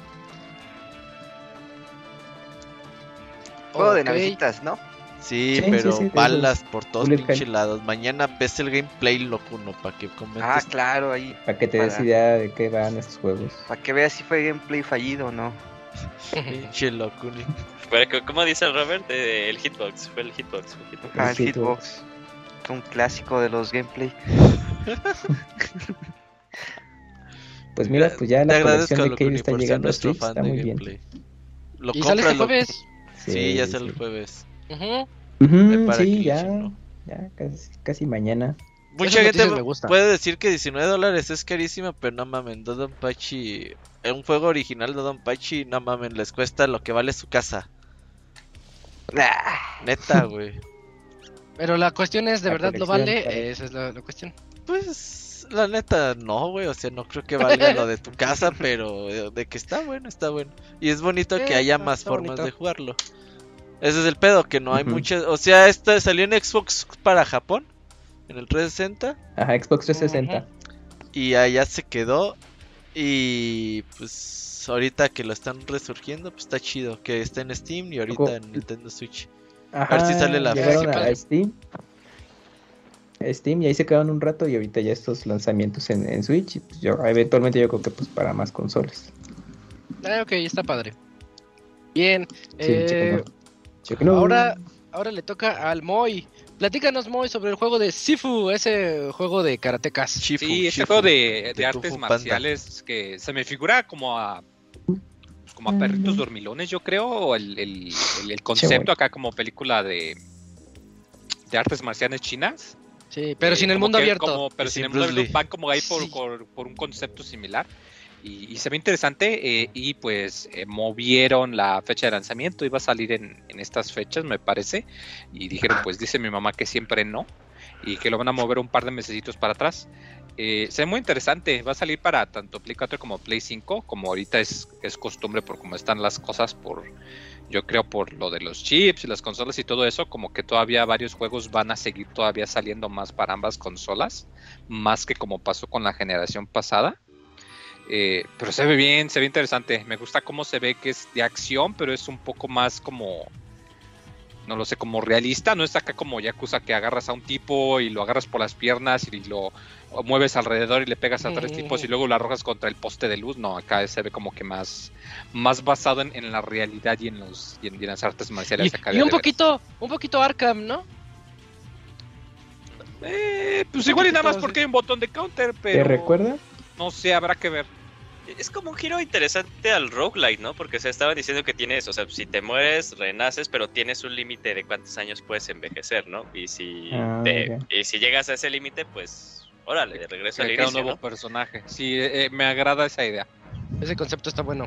Juego de
Ok.
navecitas, ¿no?
Sí,
Sí,
pero
sí, sí, de
balas por todos pinches lados. Mañana ves el gameplay locuno para que
Ah,
comentes.
claro, ahí.
Para que te
Para-
des idea de qué van estos juegos.
Para que veas si fue gameplay fallido o no. <laughs>
Pinche locuno.
Pero que- como dice el Robert, Eh, el hitbox, fue el hitbox. fue el hitbox.
Ah, el Hitbox. Un clásico de los gameplay.
Pues mira, pues ya
Te
la
agradezco,
colección de Cave está llegando a
nuestro
Switch,
fan
está
de
muy bien.
gameplay. Lo
¿Y sale este jueves?
Sí, ya sale
sí.
el jueves.
Ujú,
para
sí, ya, ya casi, casi mañana.
Mucha gente
me
puede decir que 19 dólares es carísima, pero no mamen, Dodon Pachi, un juego original de Dodon Pachi, no mamen, les cuesta lo que vale su casa.
Ah,
Neta, güey.
Pero la cuestión es, ¿de
La
verdad lo vale? Esa es la, la cuestión.
Pues la neta no, güey, o sea, no creo que valga lo de tu <laughs> casa, pero eh, de que está bueno, está bueno. Y es bonito que haya más formas
bonito.
de jugarlo. Ese es el pedo, que no hay
Ujú.
muchas, o sea, esta salió en Xbox para Japón, en el 360,
Ajá, Xbox 360.
y allá se quedó. Y pues ahorita que lo están resurgiendo, pues está chido, que está en Steam y ahorita en Nintendo Switch.
Ajá,
ver si sale la
llegaron
física.
a Steam. A Steam y ahí se quedaron un rato y ahorita ya estos lanzamientos en, en Switch y pues yo eventualmente yo creo que pues para más consolas.
Ah, ok, está padre. Bien.
Sí,
eh.
Chéquenlo.
ahora, ahora le toca al Moy. Platícanos, Moy, sobre el juego de Sifu, ese juego de karatecas.
Sí,
Chifu,
juego de, de
de
artes
Panda.
marciales que se me figura como a como a perritos dormilones, yo creo, o el, el, el- el concepto acá como película de, de artes marciales chinas.
Sí, pero
Eh,
sin el mundo
que-
abierto.
como- pero sin
sin
el mundo abierto van como ahí por,
Sí.
por- por un concepto similar. Y, y se ve interesante. eh, y pues eh, movieron la fecha de lanzamiento. Iba a salir en, en estas fechas, me parece. Y dijeron, pues dice mi mamá que siempre no. Y que lo van a mover un par de mesecitos para atrás. Eh, se ve muy interesante. Va a salir para tanto Play 4 como Play 5. Como ahorita es, es costumbre por cómo están las cosas. Por yo creo por lo de los chips y las consolas y todo eso. Como que todavía varios juegos van a seguir todavía saliendo más para ambas consolas. Más que como pasó con la generación pasada. Eh, pero se ve bien, se ve interesante. Me gusta cómo se ve que es de acción, pero es un poco más como. No lo sé, como realista. No es acá como Yakuza que agarras a un tipo y lo agarras por las piernas y lo mueves alrededor y le pegas a tres tipos y luego lo arrojas contra el poste de luz. No, acá se ve como que más, más basado en, en la realidad y en los y en, y en las artes marciales.
Y,
acá
y un
veras.
poquito, un poquito Arkham, ¿no?
Eh, pues
un
igual y nada más porque hay un botón de counter,
¿Te
pero.
recuerda?
No sé, habrá que ver.
Es como un giro interesante al roguelite, ¿no? Porque se estaban diciendo que tienes, o sea, si te mueres, renaces, pero tienes un límite de cuántos años puedes envejecer, ¿no? Y si,
Ah,
te- y si llegas a ese límite, pues, órale, de regreso al
Que crea un
inicio,
nuevo
¿no?
personaje. Sí, eh, eh, me agrada esa idea.
Ese concepto está bueno.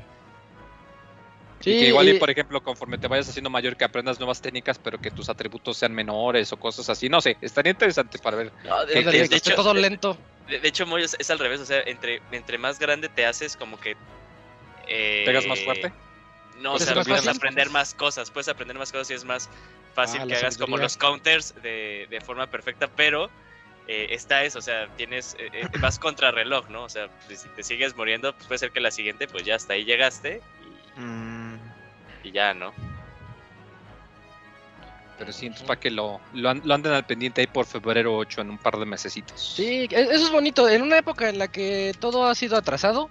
y que igual, y, por ejemplo, conforme te vayas haciendo mayor, que aprendas nuevas técnicas, pero que tus atributos sean menores o cosas así. No sé, estaría interesante para ver.
No, de, de- de hecho,
todo lento.
de- de hecho, Moy, es, es al revés, o sea, entre, entre más grande te haces, como que... eh,
¿Pegas más fuerte?
No, o
¿Es
sea,
más
puedes aprender más cosas, puedes aprender más cosas y es más fácil
Ah,
que hagas como los counters de, de forma perfecta, pero eh, está eso, o sea, tienes, eh, eh, <laughs> vas contra reloj, ¿no? O sea, pues, si te sigues muriendo, pues puede ser que la siguiente, pues ya hasta ahí llegaste
Mm,
y, y ya, ¿no?
Pero sí, entonces para que lo, lo, lo anden al pendiente ahí por febrero 8 en un par de mesecitos.
Sí, e- eso es bonito. En una época en la que todo ha sido atrasado,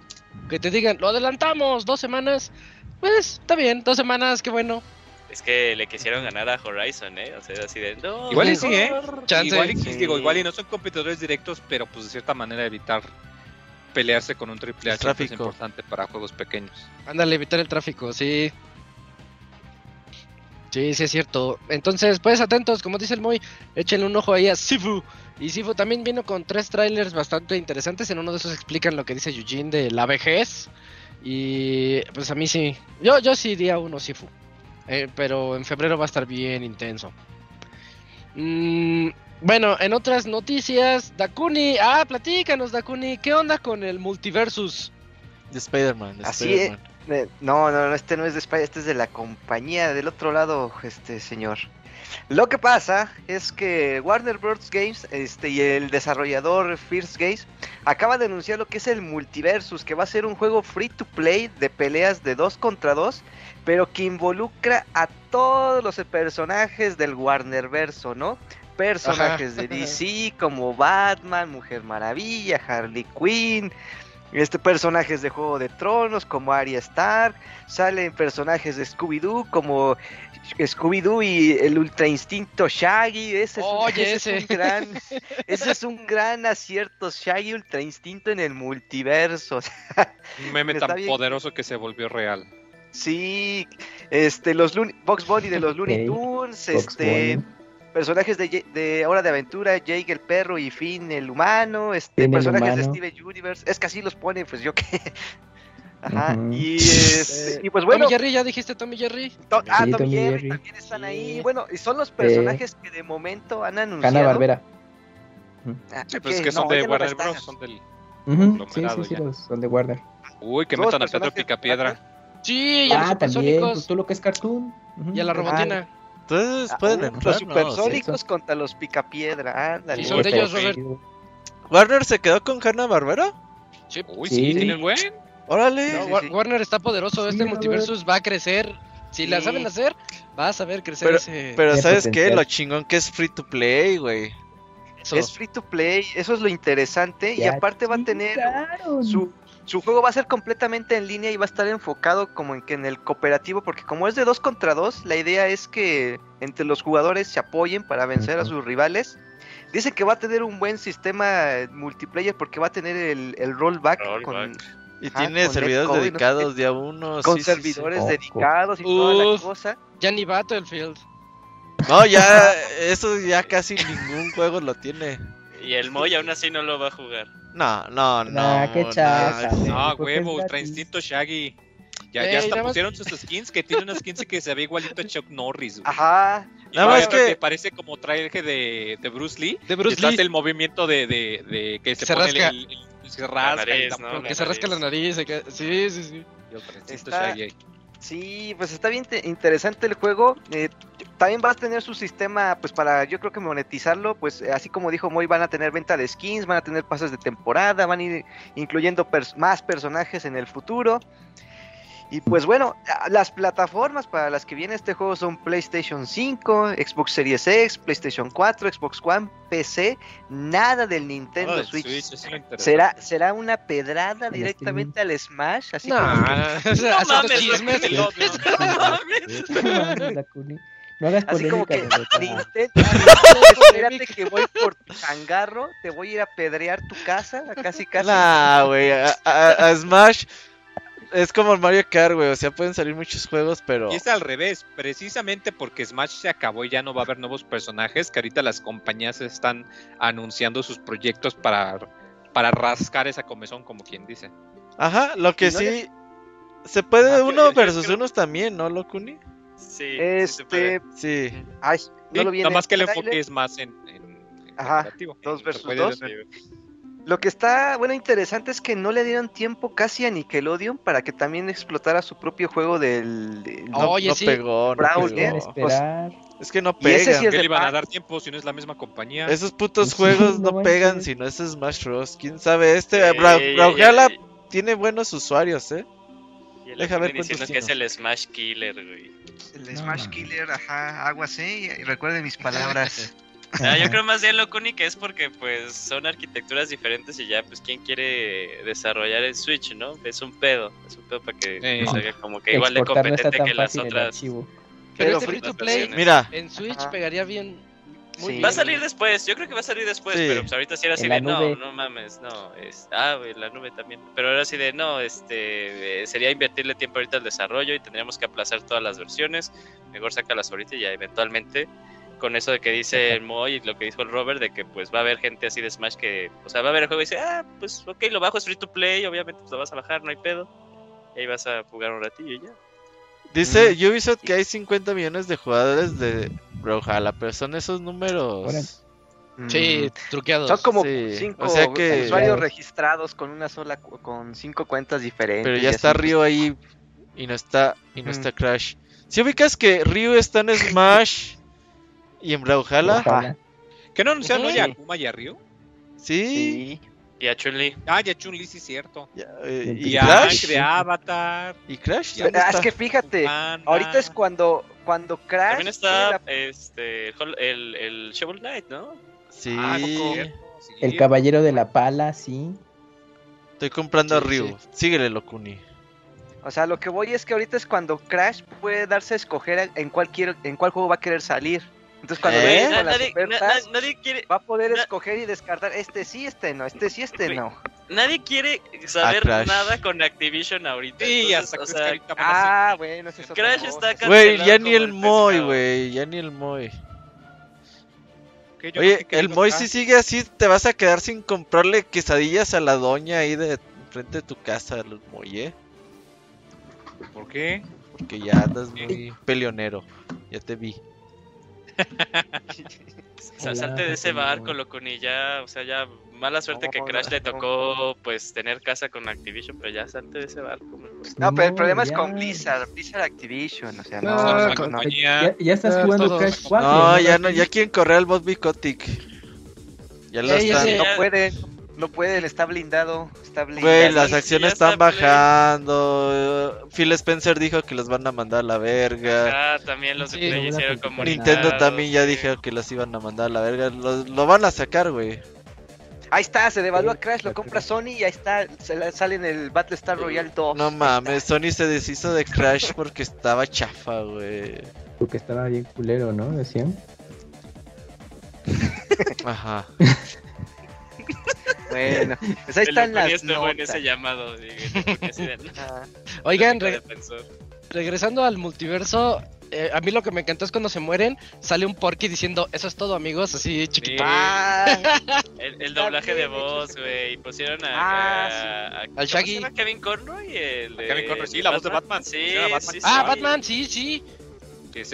que te digan, lo adelantamos dos semanas, pues está bien, dos semanas, qué bueno.
Es que le quisieron ganar a Horizon, ¿eh? O sea, así de... No,
Igual y sí, ¿eh?
Chance.
Igual y,
Sí.
digo, igual y no son competidores directos, pero pues de cierta manera evitar pelearse con un triple H es importante para juegos pequeños.
Ándale, evitar el tráfico, sí. Sí, sí es cierto. Entonces, pues atentos, como dice el Moy, échenle un ojo ahí a Sifu. Y Sifu también vino con tres trailers bastante interesantes. En uno de esos explican lo que dice Eugene de la vejez. Y pues a mí sí. Yo, yo sí iría uno Sifu. Eh, pero en febrero va a estar bien intenso. Mm, bueno, en otras noticias, Dakuni. Ah, platícanos, Dakuni. ¿Qué onda con el multiversus?
De Spider-Man. de
Así
Spider-Man.
eh, no, no, no, este no es de Spider, este es de la compañía del otro lado, este señor. Lo que pasa es que Warner Bros. Games este, y el desarrollador First Games acaba de anunciar lo que es el Multiversus, que va a ser un juego free to play de peleas de 2 contra 2, pero que involucra a todos los personajes del Warner Verso, ¿no? Personajes de DC como Batman, Mujer Maravilla, Harley Quinn, este personajes de Juego de Tronos como Arya Stark, salen personajes de Scooby-Doo como Scooby-Doo y el Ultra Instinto Shaggy, ese es, un-
Oye, <laughs>
ese es
ese.
un gran ese es un gran acierto Shaggy Ultra Instinto en el multiverso. <laughs>
Un meme tan
bien.
poderoso que se volvió real.
Sí, este los Looney, Box Bunny de los Looney Tunes, este
Bunny.
Personajes de, de Hora de Aventura, Jake el perro y Finn el humano, este
Finn el
personajes de. Steven Universe, es que así los pone, pues yo <laughs> que Ajá, y, este,
Eh,
y pues bueno,
Tommy Jerry, ¿ya dijiste Tommy Jerry?
To- ah,
Sí,
Tom y
Tom y
Jerry,
Jerry.
también están ahí.
Sí.
Bueno, y son los personajes que de momento han anunciado.
Hanna Barbera.
Ah,
Sí, pues
¿qué?
es que son
No,
de
no
Warner Bros. Son del...
Sí, sí, sí, los son de Warner.
Uy, que metan a
los
Pedro Picapiedra.
Sí, y a los
Ah, también,
supersónicos.
pues tú lo que es cartoon.
Y a la robotina.
Entonces
Ah,
pueden entrar,
los
¿no?
supersónicos contra los picapiedra, ándale.
Y son de ellos. Robert.
¿Warner se quedó con Hanna Barbera?
Sí.
Uy,
Sí.
sí, tienen buen.
Órale.
No,
No,
Sí,
Wa-
sí.
Warner está poderoso.
Sí,
este multiversus va a crecer. Si la saben hacer, vas a ver crecer
Pero-
ese.
Pero
Tiene
¿sabes qué? Lo chingón que es free to play, güey.
eso.
Es free to play, eso es lo interesante. y aparte va a tener su, su juego va a ser completamente en línea y va a estar enfocado como en que en el cooperativo, porque como es de dos contra dos, la idea es que entre los jugadores se apoyen para vencer a sus rivales. Dice que va a tener un buen sistema multiplayer porque va a tener el, el rollback,
Rollback.
Con,
Y
Ajá,
tiene
con
servidores
netcode, no sé
dedicados día uno.
con
sí, sí, sí.
servidores dedicados y toda la cosa.
Ya ni Battlefield.
No, ya, eso ya casi ningún juego lo tiene.
Y el Moy aún así no lo va a jugar.
No, no, no.
Nah, qué
no,
chafa,
no.
güey.
No, huevo, Ultra. Instinto Shaggy. Ya, ya hasta
más-
pusieron sus skins, que tiene unas skins que se ve igualito a Chuck Norris, güey.
Ajá.
Y
Nada más que-
parece como traje de, de Bruce Lee.
De
y
Bruce Lee.
el movimiento de, de, de que se,
Se
pone
rasca.
el, el- el- se rasca y
nariz.
Que se rasca la
nariz.
queda- Sí, sí, sí.
y Ultra Instinto
Está-
Shaggy ahí.
Sí, pues está bien te- interesante el juego. eh, también vas a tener su sistema, pues para yo creo que monetizarlo, pues eh, así como dijo Moy, van a tener venta de skins, van a tener pases de temporada, van a ir incluyendo más personajes en el futuro. Y pues bueno, las plataformas para las que viene este juego son PlayStation 5, Xbox Series X, PlayStation 4, Xbox One, PC, nada del Nintendo
Ah, el
Switch.
Switch.
¿Será, ¿Será una pedrada directamente al Smash? Así
No,
como- <laughs>
no, sea,
No mames,
chismes.
güey, no, no, no mames.
No mames, Dakuni. No hagas
Así como que. Nintendo, <laughs> espérate que voy por tu changarro, te voy a ir a pedrear tu casa, casi casi.
Nah, güey. A, a- a Smash es como el Mario Kart, güey. O sea, pueden salir muchos juegos, pero.
Y es al revés, precisamente porque Smash se acabó y ya no va a haber nuevos personajes, que ahorita las compañías están anunciando sus proyectos para, para rascar esa comezón, como quien dice.
Ajá, lo que
no
sí. Se puede
Ah, yo-
uno
yo- yo
versus
creo-
unos también, ¿no, Locuni?
Sí, sí se puede.
Este,
Sí.
ay, no
Sí,
lo vi en
nada más que el enfoque es más en, en, en
Ajá, dos versus dos. Lo que está, bueno, interesante es que no le dieron tiempo casi a Nickelodeon para que también explotara su propio juego del... del-
No,
Oye,
no
sí.
pegó, no pegó. Es que no
Y ese
pega.
sí es
¿Qué
de
le iban a dar tiempo si no es la misma compañía?
Esos putos
Sí,
juegos
no
no pegan si no es Smash Bros. ¿Quién sabe? Este
Sí,
Bra- Brawlhalla tiene buenos usuarios, ¿eh?
y el
Deja ver
diciendo que es el Smash Killer, güey.
El
No,
Smash. Killer, ajá, aguas, ¿eh? Y recuerden mis palabras. <laughs>
Ah, yo creo más bien Locuni que es porque pues son arquitecturas diferentes y ya pues quién quiere desarrollar el Switch, ¿no? Es un pedo, es un pedo para que
Sí.
salga como que igual de
no
competente que las otras.
Pero
Pero
este free to play
Mira,
en Switch
Ajá.
pegaría bien. Muy
Sí.
bien.
Va a salir después, yo creo que va a salir después,
Sí.
pero pues ahorita sí era así de no,
nube.
no mames, no, es, ah, la nube también, pero era así de no, este, eh, sería invertirle tiempo ahorita al desarrollo y tendríamos que aplazar todas las versiones, mejor sácalas ahorita y ya eventualmente, con eso de que dice el Moy y lo que dijo el Robert, de que pues va a haber gente así de Smash que, o sea, va a ver el juego y dice, ah, pues ok, lo bajo, es free to play, obviamente pues lo vas a bajar, no hay pedo, y ahí vas a jugar un ratillo y ya.
dice Ubisoft que hay 50 millones de jugadores de Brawlhalla, pero son esos números.
Sí, truqueados.
Son como
Sí,
cinco
o sea que-
usuarios registrados con una sola, cu- con cinco cuentas diferentes.
Pero ya está Ryu ahí y no está y no está Crash. Si ubicas que Ryu está en <laughs> Smash y en Brawlhalla,
Ojalá.
¿Que no anunciaron a Akuma y a Ryu?
sí.
Sí.
Y a Chun-Li,
Ah, ya Chun-Li, sí, cierto.
Eh,
Y
¿Y
Y a
Crash?
De Avatar.
¿Y Crash?
Ya
¿Dónde
Ah, es que fíjate, ahorita es cuando, cuando Crash.
también está
la-
este, el, el Shovel Knight, ¿no?
Sí.
Ah, no, sí.
El caballero de la pala, sí.
Estoy comprando a
Sí,
Ryu.
sí.
Síguele, Locuni.
O sea, lo que voy es que ahorita es cuando Crash puede darse a escoger en cuál, quiere- en cuál juego va a querer salir. Entonces, cuando
¿Eh?
venga
Na-
con las
nadie, na-
ofertas,
na- nadie quiere,
va a poder
na-
escoger y descartar este sí, este no, este sí, este no.
nadie quiere saber nada con Activision ahorita.
Sí,
entonces,
hasta
o sea,
que
Ah, bueno, ese es otra
Crash está.
Güey, ya ni el
el
Moy, güey. Ya ni el Moy.
no
Oye, el Moy si sigue así, te vas a quedar sin comprarle quesadillas a la doña ahí de frente de tu casa, el Moy, ¿eh?
¿Por qué?
Porque ya andas muy peleonero. Ya te vi.
O <laughs> sea, salte de ese barco,
Manuel.
Locuni, ya, o sea, ya mala suerte que Crash le tocó, pues, tener casa con Activision, pero ya salte de ese barco. man.
No, pero el problema es con Blizzard, Blizzard Activision, o sea,
No.
Ya, ya estás jugando
todos.
Crash 4.
No, ya no, ya quieren correr al Bot Bicotic. Ya lo
ya
están.
No no pueden, está blindado, está blindado.
Güey, las acciones están bajando. Phil Spencer dijo que los van a mandar a la verga.
Ah, también los
Sí,
Play hicieron como
Nintendo también ya dijo que los iban a mandar a la verga. Lo, lo van a sacar, güey.
Ahí está, se devalúa Crash, lo compra. Sony y ahí está, se la- sale en el Battlestar Royale 2.
No mames, Sony se deshizo de Crash porque estaba chafa, güey.
Porque estaba bien culero, ¿no? Decían.
Ajá. <laughs>
Bueno, pues ahí están las
en
notas.
ese llamado. dije, porque así de, "No,
Ah,
Oigan, re-
defensor".
regresando al multiverso, eh, a mí lo que me encantó es cuando se mueren, sale un Porky diciendo, eso es todo amigos, así chiquito.
Ah, <laughs>
El, el doblaje de voz, güey. Y pusieron a.
Ah,
a- a- ¿cómo
Al Shaggy.
llama? Kevin Conroy. El de
Kevin Conroy, sí, la voz de Batman.
Sí,
a Batman.
sí,
ah,
sí.
Batman, sí, sí.
Que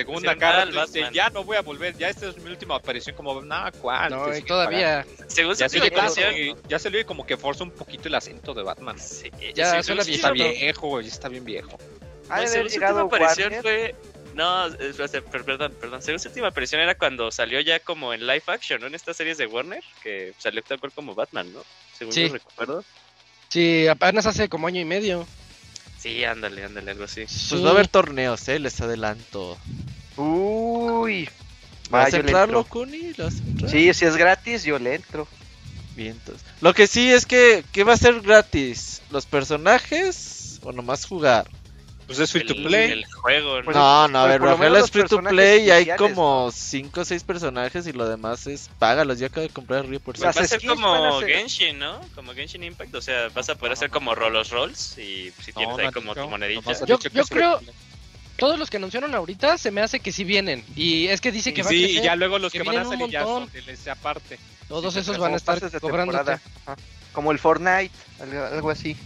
al
dice,
Batman.
ya no voy a volver, ya esta es mi última aparición como nada, ¿cuál?
No, y todavía.
Según
Ya se, le como
aparición.
que, ya se le oye como que forza un poquito el acento de Batman.
Sí,
Ya
sí,
está viejo, ya está bien viejo.
ha de
Pues, su última aparición
Warner.
fue. No, perdón, perdón. Según su última aparición era cuando salió ya como en live action, ¿no? En estas series de Warner, que salió tal cual como Batman, ¿no? Según
Sí.
yo recuerdo.
Sí, apenas hace como año y medio.
Sí, ándale, ándale, algo así.
Pues va a haber torneos, eh, les adelanto.
Uy.
¿Vas
Va,
a entrarlo. Kuni? ¿Lo vas a entrar?
Sí, si es gratis, yo le entro.
Vientos. Lo que sí es que, ¿qué va a ser gratis? ¿Los personajes o nomás jugar?
Pues es free to
El-
play.
El juego, ¿no?
Pues,
no, no, a
pues,
ver, Rafael es free to play y hay como 5 o 6 personajes y lo demás es págalos. Yo acabo de comprar Río por
Pues va a ser como
ser-
Genshin, ¿no? Como Genshin Impact, o sea, vas a poder hacer como rolos rolls y si tienes
No,
ahí
no
como tu monedita.
Yo- yo creo-
to.
Todos los que anunciaron ahorita se me hace que sí vienen. Y es que dice que va a
sí,
crecer.
y ya luego los
que
que, van a salir ya son. DLC aparte.
Todos
Sí,
esos van a estar.
Ajá. Como el Fortnite, algo así.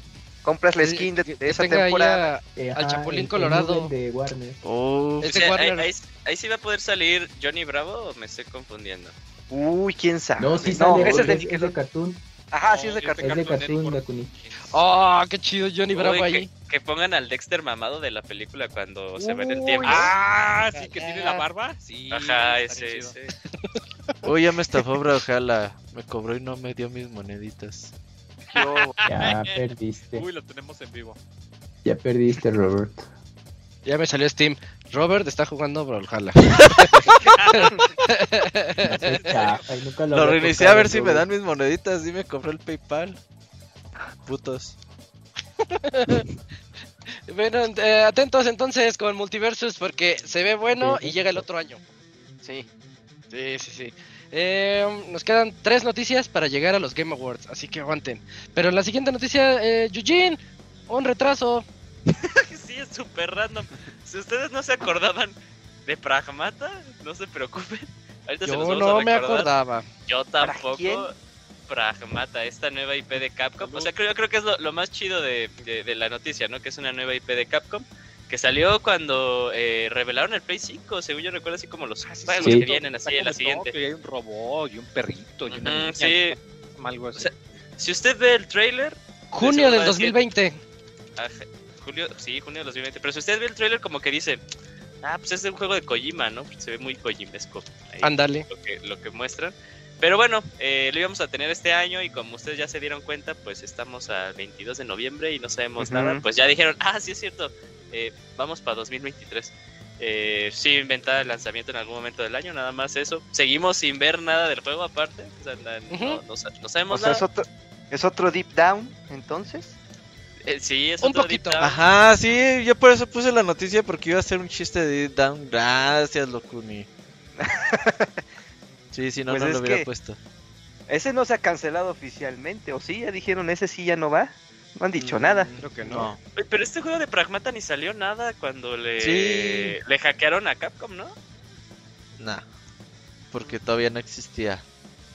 Compras la skin de, de
que
esa temporada.
a- Al Chapulín Colorado.
De Warner.
Uf,
O
Es-
sea, ahí, ahí- ahí sí va a poder salir Johnny Bravo o me estoy confundiendo.
Uy, quién sabe.
No, sí
no,
sale,
ese es de
es, es de. Cartoon.
Ajá, sí es de
No,
cartón.
Es de
Cartoon
Cartoon. Dakuni.
Oh, qué chido Johnny Bravo
Uy,
ahí.
que, que pongan al Dexter mamado de la película cuando se ve en el
Uy,
tiempo.
Ah, sí, que tiene la barba. Sí,
Ajá, ese, ese.
Uy, ya me estafó Brawlhalla. Me cobró y no me dio mis moneditas.
Yo-
Ya <laughs> perdiste.
Uy, lo tenemos en vivo.
Ya perdiste, Robert.
Ya me salió Steam. Robert está jugando Brawlhalla. <laughs>
No lo
Lo reinicié a ver si me dan mis moneditas. Y me compró el PayPal. Putos. <laughs>
bueno, eh, atentos entonces con Multiversus porque se ve bueno y llega el otro año.
Sí.
Sí, sí, sí. Eh, nos quedan tres noticias para llegar a los Game Awards, así que aguanten. Pero en la siguiente noticia, eh, Eugene, un retraso. <laughs>
Sí, es súper random. Si ustedes no se acordaban de Pragmata, no se preocupen. Ahorita se los
Yo
vamos
no
a
me acordaba.
Yo
¿Para
tampoco.
quién?
Pragmata, esta nueva IP de Capcom. O sea, creo, yo creo que es lo, lo más chido de, de- de la noticia, ¿no? Que es una nueva IP de Capcom. Que salió cuando eh, revelaron el Play 5, según yo recuerdo, así como los
Ah, sí,
juegos
sí.
que vienen así en la siguiente.
Que hay un robot y un perrito y una
Ujú,
niña,
sí.
Algo así.
O sea, Si usted ve el trailer,
Junio del
va a decir-
2020.
Ajá, Julio, sí, junio de 2020. Pero si usted ve el trailer, como que dice, ah, pues es un juego de Kojima, ¿no? Se ve muy Kojimesco. ahí
Ándale.
Lo que, lo que muestran. Pero bueno, eh, lo íbamos a tener este año y como ustedes ya se dieron cuenta, pues estamos a 22 de noviembre y no sabemos
Ujú.
nada. Pues ya dijeron, <laughs> ah, sí es cierto, eh, vamos para 2023. Eh, sí, inventar el lanzamiento en algún momento del año, nada más eso. Seguimos sin ver nada del juego aparte. O sea, la- no,
Ujú.
no no
O
sabemos
sea,
nada.
es otro, es otro deep down, entonces.
Eh, sí, es
Un
otro
poquito.
deep down.
Ajá, sí, yo por eso puse la noticia porque iba a ser un chiste de Deep Down. Gracias, Locuni. <laughs> Sí, si no,
Pues
no
es
lo hubiera
que-
puesto.
Ese no se ha cancelado oficialmente, ¿o sí? Ya dijeron, ese sí ya no va. No han dicho
Mm,
nada.
Creo que
No.
Pero este juego de Pragmata ni salió nada cuando le,
Sí.
le hackearon a Capcom, ¿no?
Nah. Porque todavía no existía.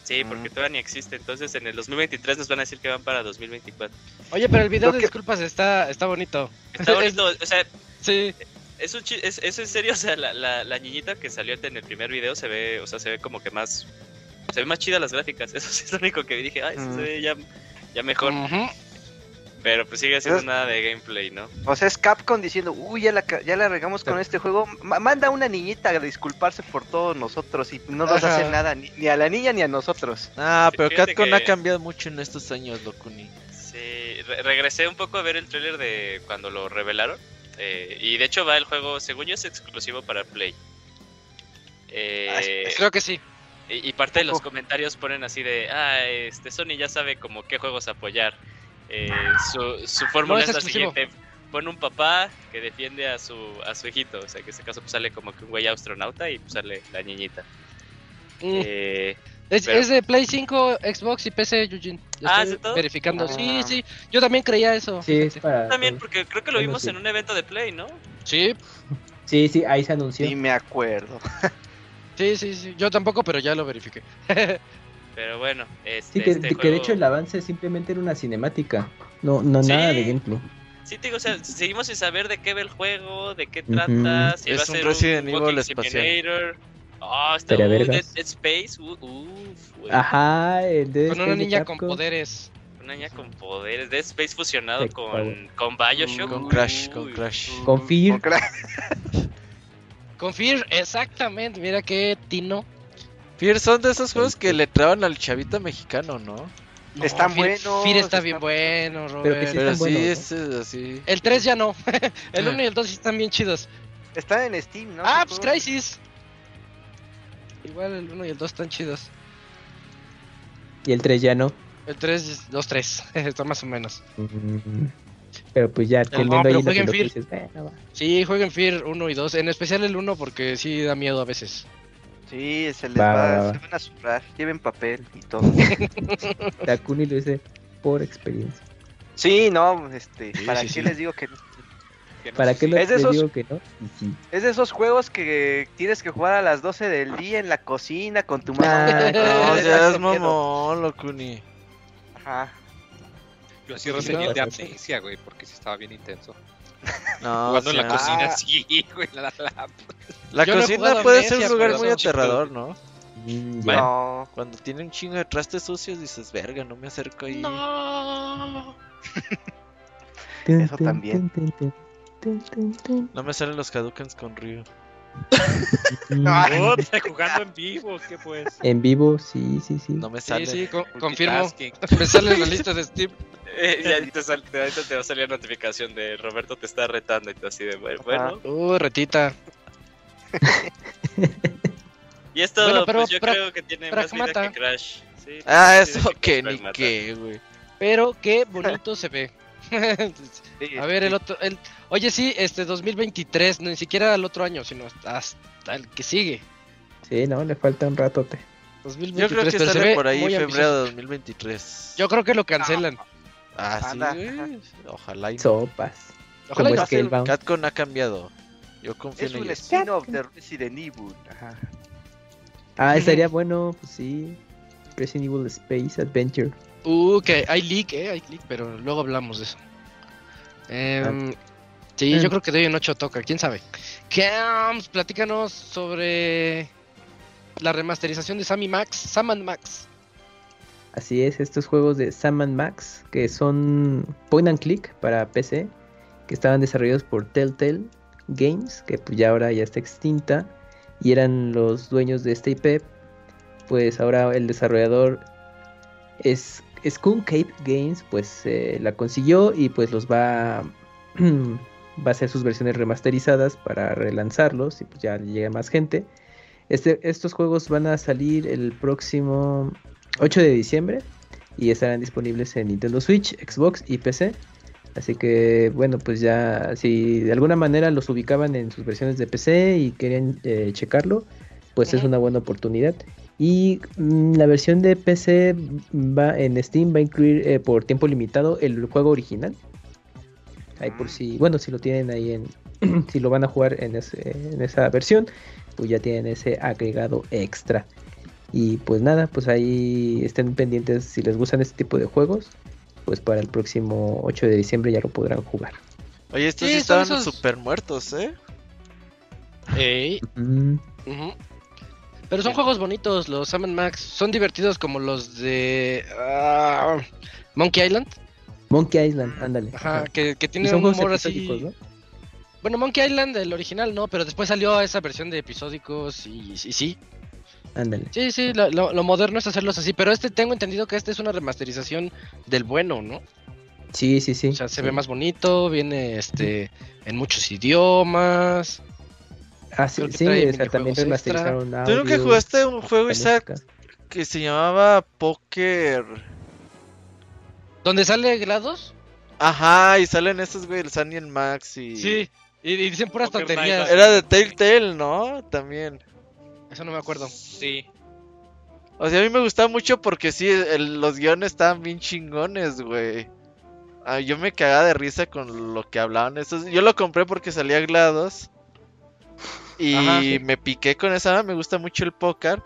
Sí, porque todavía ni existe. Entonces en el 2023 nos van a decir que van para 2024.
Oye, pero el video
Lo
de
que-
disculpas está, está bonito.
Está <laughs> bonito, o sea,
Sí,
es, un chi- es, es en serio, o sea, la, la, la niñita que salió en el primer video se ve, o sea, se ve como que más, se ve más chida las gráficas. <laughs> Eso sí es lo único que dije, ay, eso
Mm.
se ve ya, ya mejor. Pero pues sigue siendo nada de gameplay, ¿no?
O sea, es Capcom diciendo, uy, ya la, ca- ya la regamos con este juego. Ma- manda a una niñita a disculparse por todos nosotros y no nos hace nada, ni, ni a la niña ni a nosotros.
Ah, pero
fíjate
Capcom
que-
ha cambiado mucho en estos años, Locuni.
Sí, re- regresé un poco a ver el tráiler de cuando lo revelaron. Eh, y de hecho va el juego, según yo es exclusivo para Play. Eh,
creo que sí.
y, y parte de los comentarios ponen así de, ah, este Sony ya sabe como qué juegos apoyar. Eh, su, su fórmula
es
es la
exclusivo.
siguiente. Pone un papá que defiende a su, a su hijito. O sea, que en este caso pues, sale como que un güey astronauta y pues, sale la niñita.
Mm,
Eh,
Es,
Pero-
es de Play 5, Xbox y PC, Eugene. Ya
Ah, ¿es de todo?
verificando. Sí,
Ah.
sí. Yo también creía eso.
Sí, es para.
También, porque creo que lo
Bueno,
vimos
sí.
en un evento de Play, ¿no?
Sí,
Sí, sí, ahí se anunció.
Sí, me acuerdo. <laughs>
sí, sí, sí. Yo tampoco, pero ya lo verifiqué. <laughs>
Pero bueno, este,
Sí, que,
este
que de hecho el avance simplemente era una cinemática. No, no
Sí.
nada de gameplay.
Sí, te digo, o sea, seguimos sin saber de qué va el juego, de qué trata, si
Es
va a
un
ser
Resident
un
Evil espacial.
Simulator. Ah, está uh, Dead, Space, uh, uf.
Ajá, el de
Con una niña con poderes.
Una niña con poderes, Dead Space fusionado con, con Bioshock.
Con
uy,
Crash, con Crash.
uy.
Con Fear.
Con cra- <laughs>
Con Fear, exactamente. Mira qué tino.
Fear son de esos juegos que le traban al chavito mexicano, ¿no?
No,
Están
Fear-
buenos,
Fear está bien bueno,
Pero
Robert.
que sí
Pero sí,
buenos, ¿no?
es así.
El 3 ya no. <laughs> el
Ah.
1 y el 2 sí están bien chidos.
Está en Steam, ¿no?
ah, pues. Crisis. Igual el 1 y el 2 están chidos.
Y el 3 ya no.
El 3, los 3. está más o menos.
Mm, Pero pues ya,
no,
teniendo
pero
ahí
jueguen
lo
Fear.
dices, bueno, va.
Sí, jueguen Fear 1 y 2. En especial el 1 porque sí da miedo a veces.
Sí, se les
Va,
va,
va,
se van a zurrar. Lleven papel y todo. <laughs>
Takuni lo dice por experiencia.
sí, no, este,
Sí,
¿para
sí,
qué
sí.
les digo que no?
Que no
¿Para qué lo
Es de esos-
digo que no? Sí.
Es de esos juegos que tienes que jugar a las 12 del día en la cocina con tu mamá.
Ah, <laughs>
No, ya es mamón, Locuni.
Ajá.
Yo sí
Sí,
reseñé el de amnesia, güey, porque sí estaba bien intenso.
No, <laughs>
Jugando en la
sea,
cocina,
Ah.
sí, güey. La,
cocina puede
Amnesia,
ser un lugar muy aterrador, ¿no?
Mm.
No.
Cuando tiene un chingo de trastes sucios dices, verga, no me acerco ahí.
No. <laughs>
Eso también.
No me salen los Hadokens con Ryu. <laughs>
Mm,
Oh, está jugando en vivo, ¿qué pues?
En vivo, sí, sí, sí.
No me
Sí,
salen.
sí, co- confirmo. <laughs> Me sale en la lista de Steam. <laughs>
Eh, y ahí te, sal- te- ahorita te va a salir notificación de Roberto te está retando y tú así de bueno. bueno.
Uh, retita.
Y esto
Bueno, pero
pues yo
pra-
creo que tiene más vida que Crash. Sí,
Ah,
sí,
eso
sí,
que ni qué, güey.
Pero qué bonito se ve.
Sí,
A ver, el otro. El... Oye, sí, este 2023, no, ni siquiera el otro año, sino hasta el que sigue.
Sí, no, le falta un ratote.
2023,
Yo creo que sale
ve
por ahí
muy
febrero
ambicioso.
de 2023.
Yo creo que lo cancelan.
Ah, sí,
Anda.
güey. Ojalá y no.
Sopas.
Ojalá y
Como
no.
es que él va.
Capcom ha cambiado. Yo confío
Es
en
un spin-off de Resident Evil. Ajá.
Ah, estaría <laughs> bueno, pues sí. Resident Evil Space Adventure.
Uh, que hay leak, eh, hay leak, pero luego hablamos de eso. Em, sí, yo creo que de hoy en 8 toca, quién sabe. Cams, platícanos sobre la remasterización de Sammy Max, Sam and Max.
Así es, estos juegos de Sam and Max, que son point and click para PC, que estaban desarrollados por Telltale Games, que pues ya ahora ya está extinta, y eran los dueños de esta IP, pues ahora el desarrollador es Skunk Cape Games, pues eh, la consiguió y pues los va, <clears throat> va a hacer sus versiones remasterizadas para relanzarlos y pues ya llega más gente. Este, estos juegos van a salir el próximo 8 de diciembre y estarán disponibles en Nintendo Switch, Xbox y PC. Así que bueno, pues ya si de alguna manera los ubicaban en sus versiones de PC y querían eh, checarlo, pues es una buena oportunidad. Y mm, la versión de PC va en Steam va a incluir eh, por tiempo limitado el juego original. Ahí por
Mm.
si, bueno, si lo tienen ahí en, <clears throat> si lo van a jugar en, ese- en esa versión, pues ya tienen ese agregado extra. Y pues nada, pues ahí estén pendientes si les gustan este tipo de juegos, pues para el próximo 8 de diciembre ya lo podrán jugar.
Oye, estos
Sí,
sí,
son
estaban
esos-
super muertos, ¿eh?
Ey,
Mm.
Pero son juegos bonitos, los Sam Max. Son divertidos como los de ah, Monkey Island.
Monkey Island, ándale.
Ajá,
ajá.
que, que tiene
son
un humor así.
¿no?
Bueno, Monkey Island, el original no, pero después salió esa versión de episódicos y, y sí.
Ándale.
Sí, sí, lo, lo- lo moderno es hacerlos así, pero este tengo entendido que este es una remasterización del bueno, ¿no?
Sí, sí, sí.
O sea, se
sí.
ve más bonito, viene este en muchos idiomas.
Ah, sí, sí, o sea, también remasterizaron
¿Tú nunca
audio,
jugaste un juego, Isaac,
música.
que se llamaba Poker?
¿Dónde sale GLaDOS?
Ajá, y salen esos, güey, el Sunny y el Max y...
Sí, y, y dicen puras
Poker
tonterías.
Night,
Era de Telltale, ¿no? También.
Eso no me acuerdo.
Sí.
O sea, a mí me gustaba mucho porque sí, los guiones estaban bien chingones, güey. Ah, yo me cagaba de risa con lo que hablaban estos. Yo lo compré porque salía GLaDOS. Y me piqué con esa. Me gusta mucho el póker.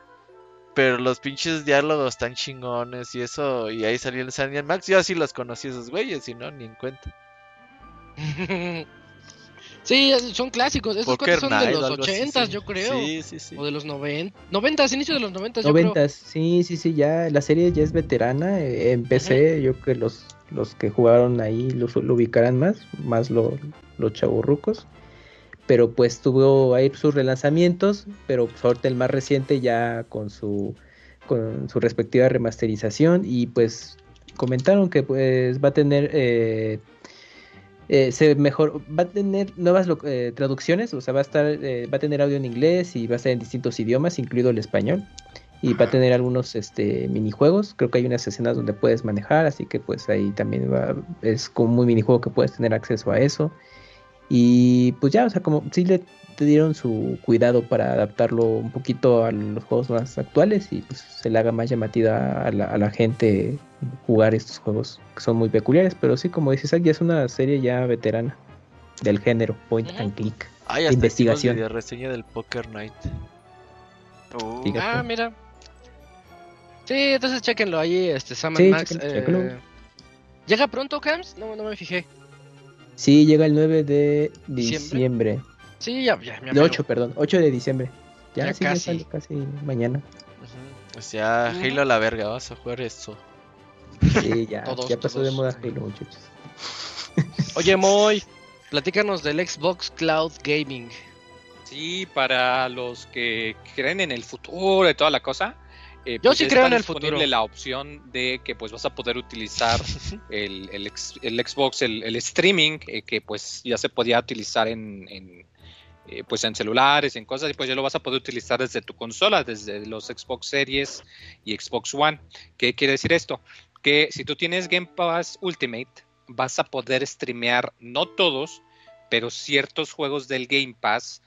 Pero los pinches diálogos están chingones y eso. Y ahí salió el Sandy Max. Yo así los conocí esos güeyes y no, ni en cuenta. <laughs>
Sí, son clásicos. Esos cuentos son de los 80, yo creo.
Sí, sí, sí.
O de los 90. 90, inicio de los 90,
90, sí, sí, sí, ya. La serie ya es veterana. Eh, en PC, yo creo que los, los que jugaron ahí lo, lo ubicarán más, más lo, los chaburrucos. Pero pues tuvo ahí sus relanzamientos, pero pues ahorita el más reciente ya con su, con su respectiva remasterización. Y pues comentaron que pues va a tener. Eh, eh, se mejor va a tener nuevas eh, traducciones, o sea, va a estar, eh, va a tener audio en inglés y va a estar en distintos idiomas, incluido el español. Y va a tener algunos este, minijuegos. Creo que hay unas escenas donde puedes manejar, así que pues ahí también va, es como un minijuego que puedes tener acceso a eso. Y pues ya, o sea, como si le dieron su cuidado para adaptarlo un poquito a los juegos más actuales y pues se le haga más llamativa a la, a la gente jugar estos juegos que son muy peculiares, pero sí, como dices, aquí es una serie ya veterana del género point and click.
Ah, ya investigación. De reseña del Poker Night.
Uh. ah, mira. Sí, entonces chequenlo ahí, este Sam Max. Eh, ¿Llega pronto, Cams? No, no me fijé.
Sí, llega el 9 de diciembre.
Sí, ya, ya.
El 8, perdón, 8 de diciembre. Ya, sí, casi. casi mañana.
O sea, Halo a la verga, vas a jugar esto.
Sí, ya, <laughs> ya pasó de moda Halo, muchachos. <laughs>
Oye, Moy, platícanos del Xbox Cloud Gaming.
Sí, para los que creen en el futuro y toda la cosa.
Eh, Yo pues sí creo en el futuro.
la opción de que pues vas a poder utilizar <laughs> el, el, Xbox, el, streaming, eh, que pues ya se podía utilizar en eh, pues en celulares, en cosas, y pues ya lo vas a poder utilizar desde tu consola, desde los Xbox Series y Xbox One. ¿Qué quiere decir esto? Que si tú tienes Game Pass Ultimate, vas a poder streamear, no todos, pero ciertos juegos del Game Pass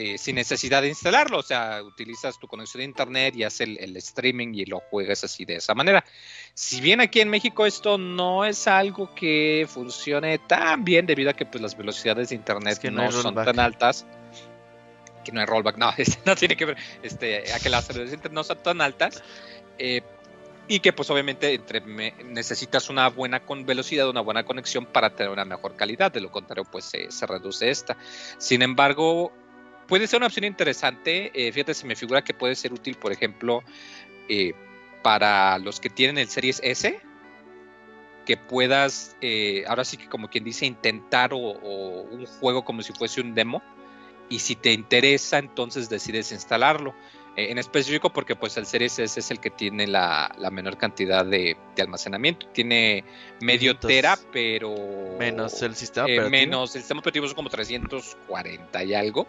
eh, sin necesidad de instalarlo. O sea, utilizas tu conexión de internet y haces el, streaming y lo juegas así de esa manera. Si bien aquí en México esto no es algo que funcione tan bien debido a que pues, las velocidades de internet no, son tan altas. Que no hay rollback, no, <laughs> no tiene que ver este, a que las velocidades no son tan altas. Eh, y que pues obviamente entre necesitas una buena con velocidad, una buena conexión para tener una mejor calidad, de lo contrario pues se reduce esta. Sin embargo, puede ser una opción interesante. Eh, fíjate, se me figura que puede ser útil, por ejemplo, eh, para los que tienen el Series S, que puedas, eh, ahora sí que como quien dice, intentar o, un juego como si fuese un demo. Y si te interesa, entonces decides instalarlo. en específico porque pues el Series S es el que tiene la, menor cantidad de, almacenamiento. Tiene medio tera, pero...
Menos el sistema operativo.
Menos el sistema operativo es como 340 y algo.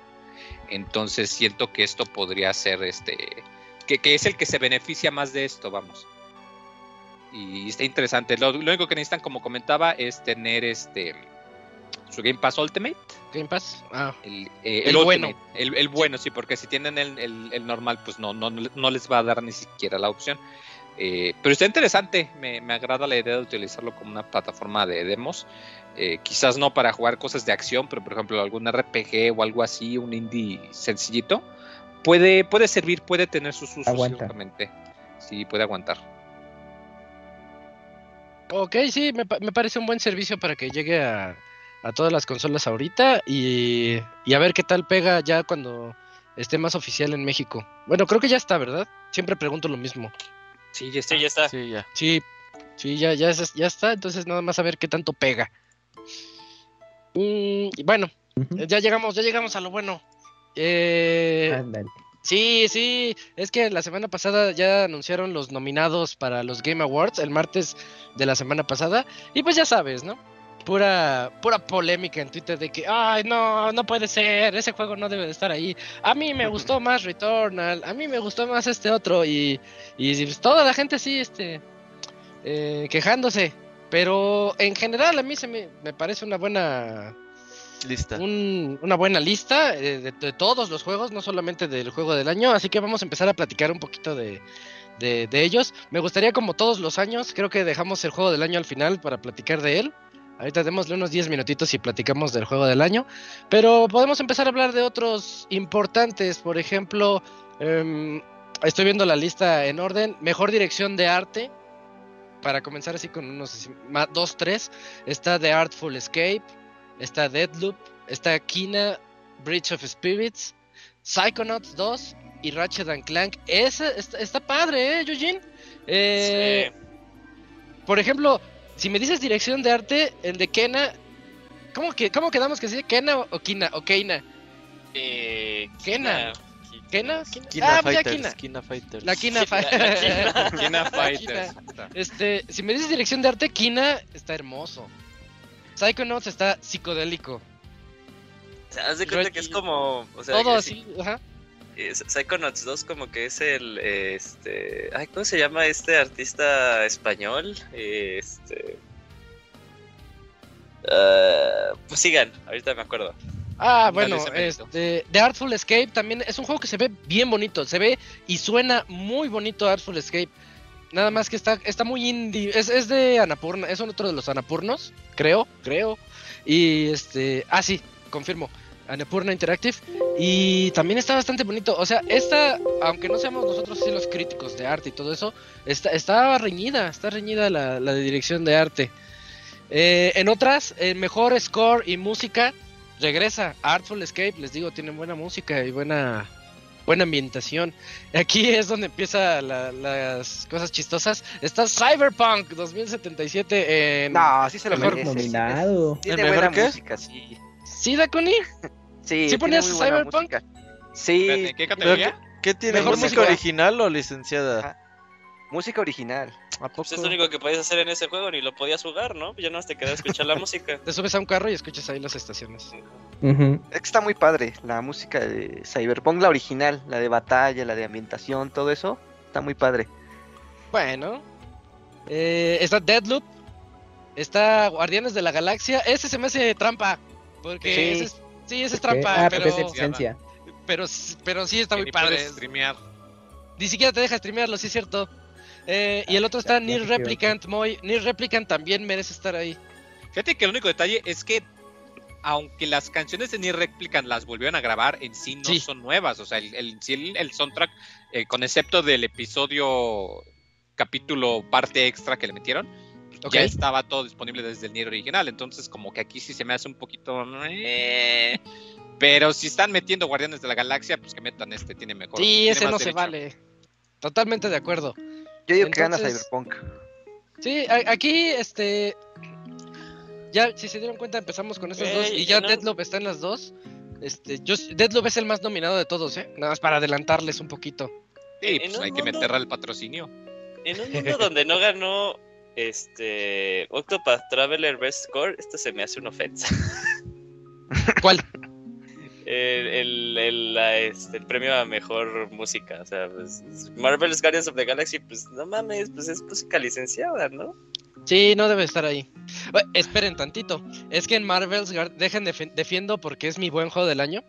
Entonces siento que esto podría ser este, que, es el que se beneficia más de esto, vamos. Y está interesante. Lo, único que necesitan, como comentaba, es tener este su Game Pass Ultimate.
Game Pass, ah,
el, eh, bueno. El, bueno, sí, porque si tienen el, normal, pues no, no, no les va a dar ni siquiera la opción. Eh, pero está interesante, me, me, agrada la idea de utilizarlo como una plataforma de demos. Eh, quizás no para jugar cosas de acción, pero por ejemplo algún RPG o algo así, un indie sencillito, puede, puede servir, puede tener sus usos seguramente. Sí, puede aguantar.
Ok, sí, me, parece un buen servicio para que llegue a, a todas las consolas ahorita y, y, a ver qué tal pega ya cuando esté más oficial en México. Bueno, creo que ya está, ¿verdad? Siempre pregunto lo mismo.
Sí, ya está. Sí, ya está.
Sí, ya. Sí, sí ya, ya, ya está, entonces nada más a ver qué tanto pega. Y bueno, ya llegamos, ya llegamos a lo bueno. Eh, sí, sí, es que la semana pasada ya anunciaron los nominados para los Game Awards, el martes de la semana pasada, y pues ya sabes, ¿no? Pura, pura polémica en Twitter de que, ay, no, no puede ser, ese juego no debe de estar ahí. A mí me gustó <laughs> más Returnal, a mí me gustó más este otro, y, y pues toda la gente sí, este, eh, quejándose. Pero en general a mí se me, parece una buena
lista.
una buena lista eh, de, todos los juegos, no solamente del juego del año. Así que vamos a empezar a platicar un poquito de, de, de ellos. Me gustaría, como todos los años, creo que dejamos el juego del año al final para platicar de él. Ahorita démosle unos 10 minutitos y platicamos del juego del año. Pero podemos empezar a hablar de otros importantes. Por ejemplo, em, estoy viendo la lista en orden. Mejor dirección de arte. Para comenzar así con unos 2, 3. Está The Artful Escape. Está Deadloop. Está Kina Bridge of Spirits. Psychonauts 2 y Ratchet and Clank. Ese está, está padre, ¿eh, Eugene? Eh, Por ejemplo, si me dices dirección de arte, el de Kena. ¿Cómo, que, cómo quedamos que dice Kena o Kina? O Keina?
Eh,
Kena. ¿Kena?
Kina
Ah, pues ya
Fighters,
Kina.
Kina Fighters.
La Kina
La
Fighter.
Kina Fighters.
Este, si me dices dirección de arte, Kina está hermoso. Psychonauts está psicodélico.
O sea, haz de cuenta que es como. O sea,
Todo así, ajá.
eh, Psychonauts 2 como que es el este ay cómo se llama este artista español Eh, este ah, pues sigan ahorita me acuerdo
Ah, bueno, este, The Artful Escape también es un juego que se ve bien bonito, se ve y suena muy bonito Artful Escape. Nada más que está, está muy indie, es, es de Anapurna, es otro de los Anapurnos, creo, creo. Y este, ah sí, confirmo, Anapurna Interactive. Y también está bastante bonito, o sea, esta, aunque no seamos nosotros sí los críticos de arte y todo eso, está, está reñida, está reñida la, la de dirección de arte. Eh, en otras, el mejor score y música regresa Artful Escape, les digo, tienen buena música y buena buena ambientación. Aquí es donde empieza la- las cosas chistosas. Está Cyberpunk 2077 en
No, sí se lo
Mejor
merece.
nominado.
Tiene
¿El mejor
buena
qué?
música, sí.
¿Sí, Dakuni? <laughs>
Sí,
¿Sí
tiene
ponías Cyberpunk?
música. Sí,
Espérate, ¿en ¿Qué
¿Pero
categoría?
qué, qué tiene?
Mejor
¿Música
música.
original o licenciada?
Ajá. Música original.
¿A poco?
pues es lo único que podías hacer en ese juego ni lo podías jugar no ya no te quedaba escuchar la música <laughs>
Te subes a un carro y escuchas ahí las estaciones.
Es que está muy padre la música de Cyberpunk, la original, la de batalla, la de ambientación, todo eso. Está muy padre.
Bueno, eh, está Deadloop, está Guardianes de la Galaxia. Ese se me hace trampa, porque
Sí.
ese es, sí, ese es trampa,
Ah,
pero,
es
pero, pero sí está
Que
muy
ni
padre. Ni siquiera te deja streamearlo, sí es cierto. Eh, y el otro está
equivoqué.
Replicant, Moy. Nier Replicant también merece estar ahí.
Fíjate que el único detalle es que, aunque las canciones de Nier Replicant las volvieron a grabar, en sí no
Sí.
son nuevas. O sea, el, el, el- el soundtrack, eh, con excepto del episodio, capítulo, parte extra que le metieron, ya estaba todo disponible desde el Nier original. Entonces, como que aquí sí se me hace un poquito. eh, Pero si están metiendo Guardianes de la Galaxia, pues que metan este, tiene mejor.
Sí,
tiene
ese no se vale. Totalmente de acuerdo.
Yo digo que gana Cyberpunk.
Sí, aquí, este. Ya, si se dieron cuenta, empezamos con estas dos.
Ey,
Y ya
no.
Deadloop está en las dos. Este, yo, Deadloop es el más nominado de todos, ¿eh? Nada más para adelantarles un poquito.
Sí, pues hay que meterle el patrocinio.
en un mundo donde no ganó este Octopath Traveler Best Score esto se me hace una ofensa
¿Cuál? <laughs>
el, el, el, la, este, el premio a mejor música. O sea, pues, Marvel's Guardians of the Galaxy, pues no mames, pues es música licenciada, ¿no?
Sí, no debe estar ahí. Bueno, esperen tantito. Es que en Marvels, dejen defi- defiendo porque es mi buen juego del año.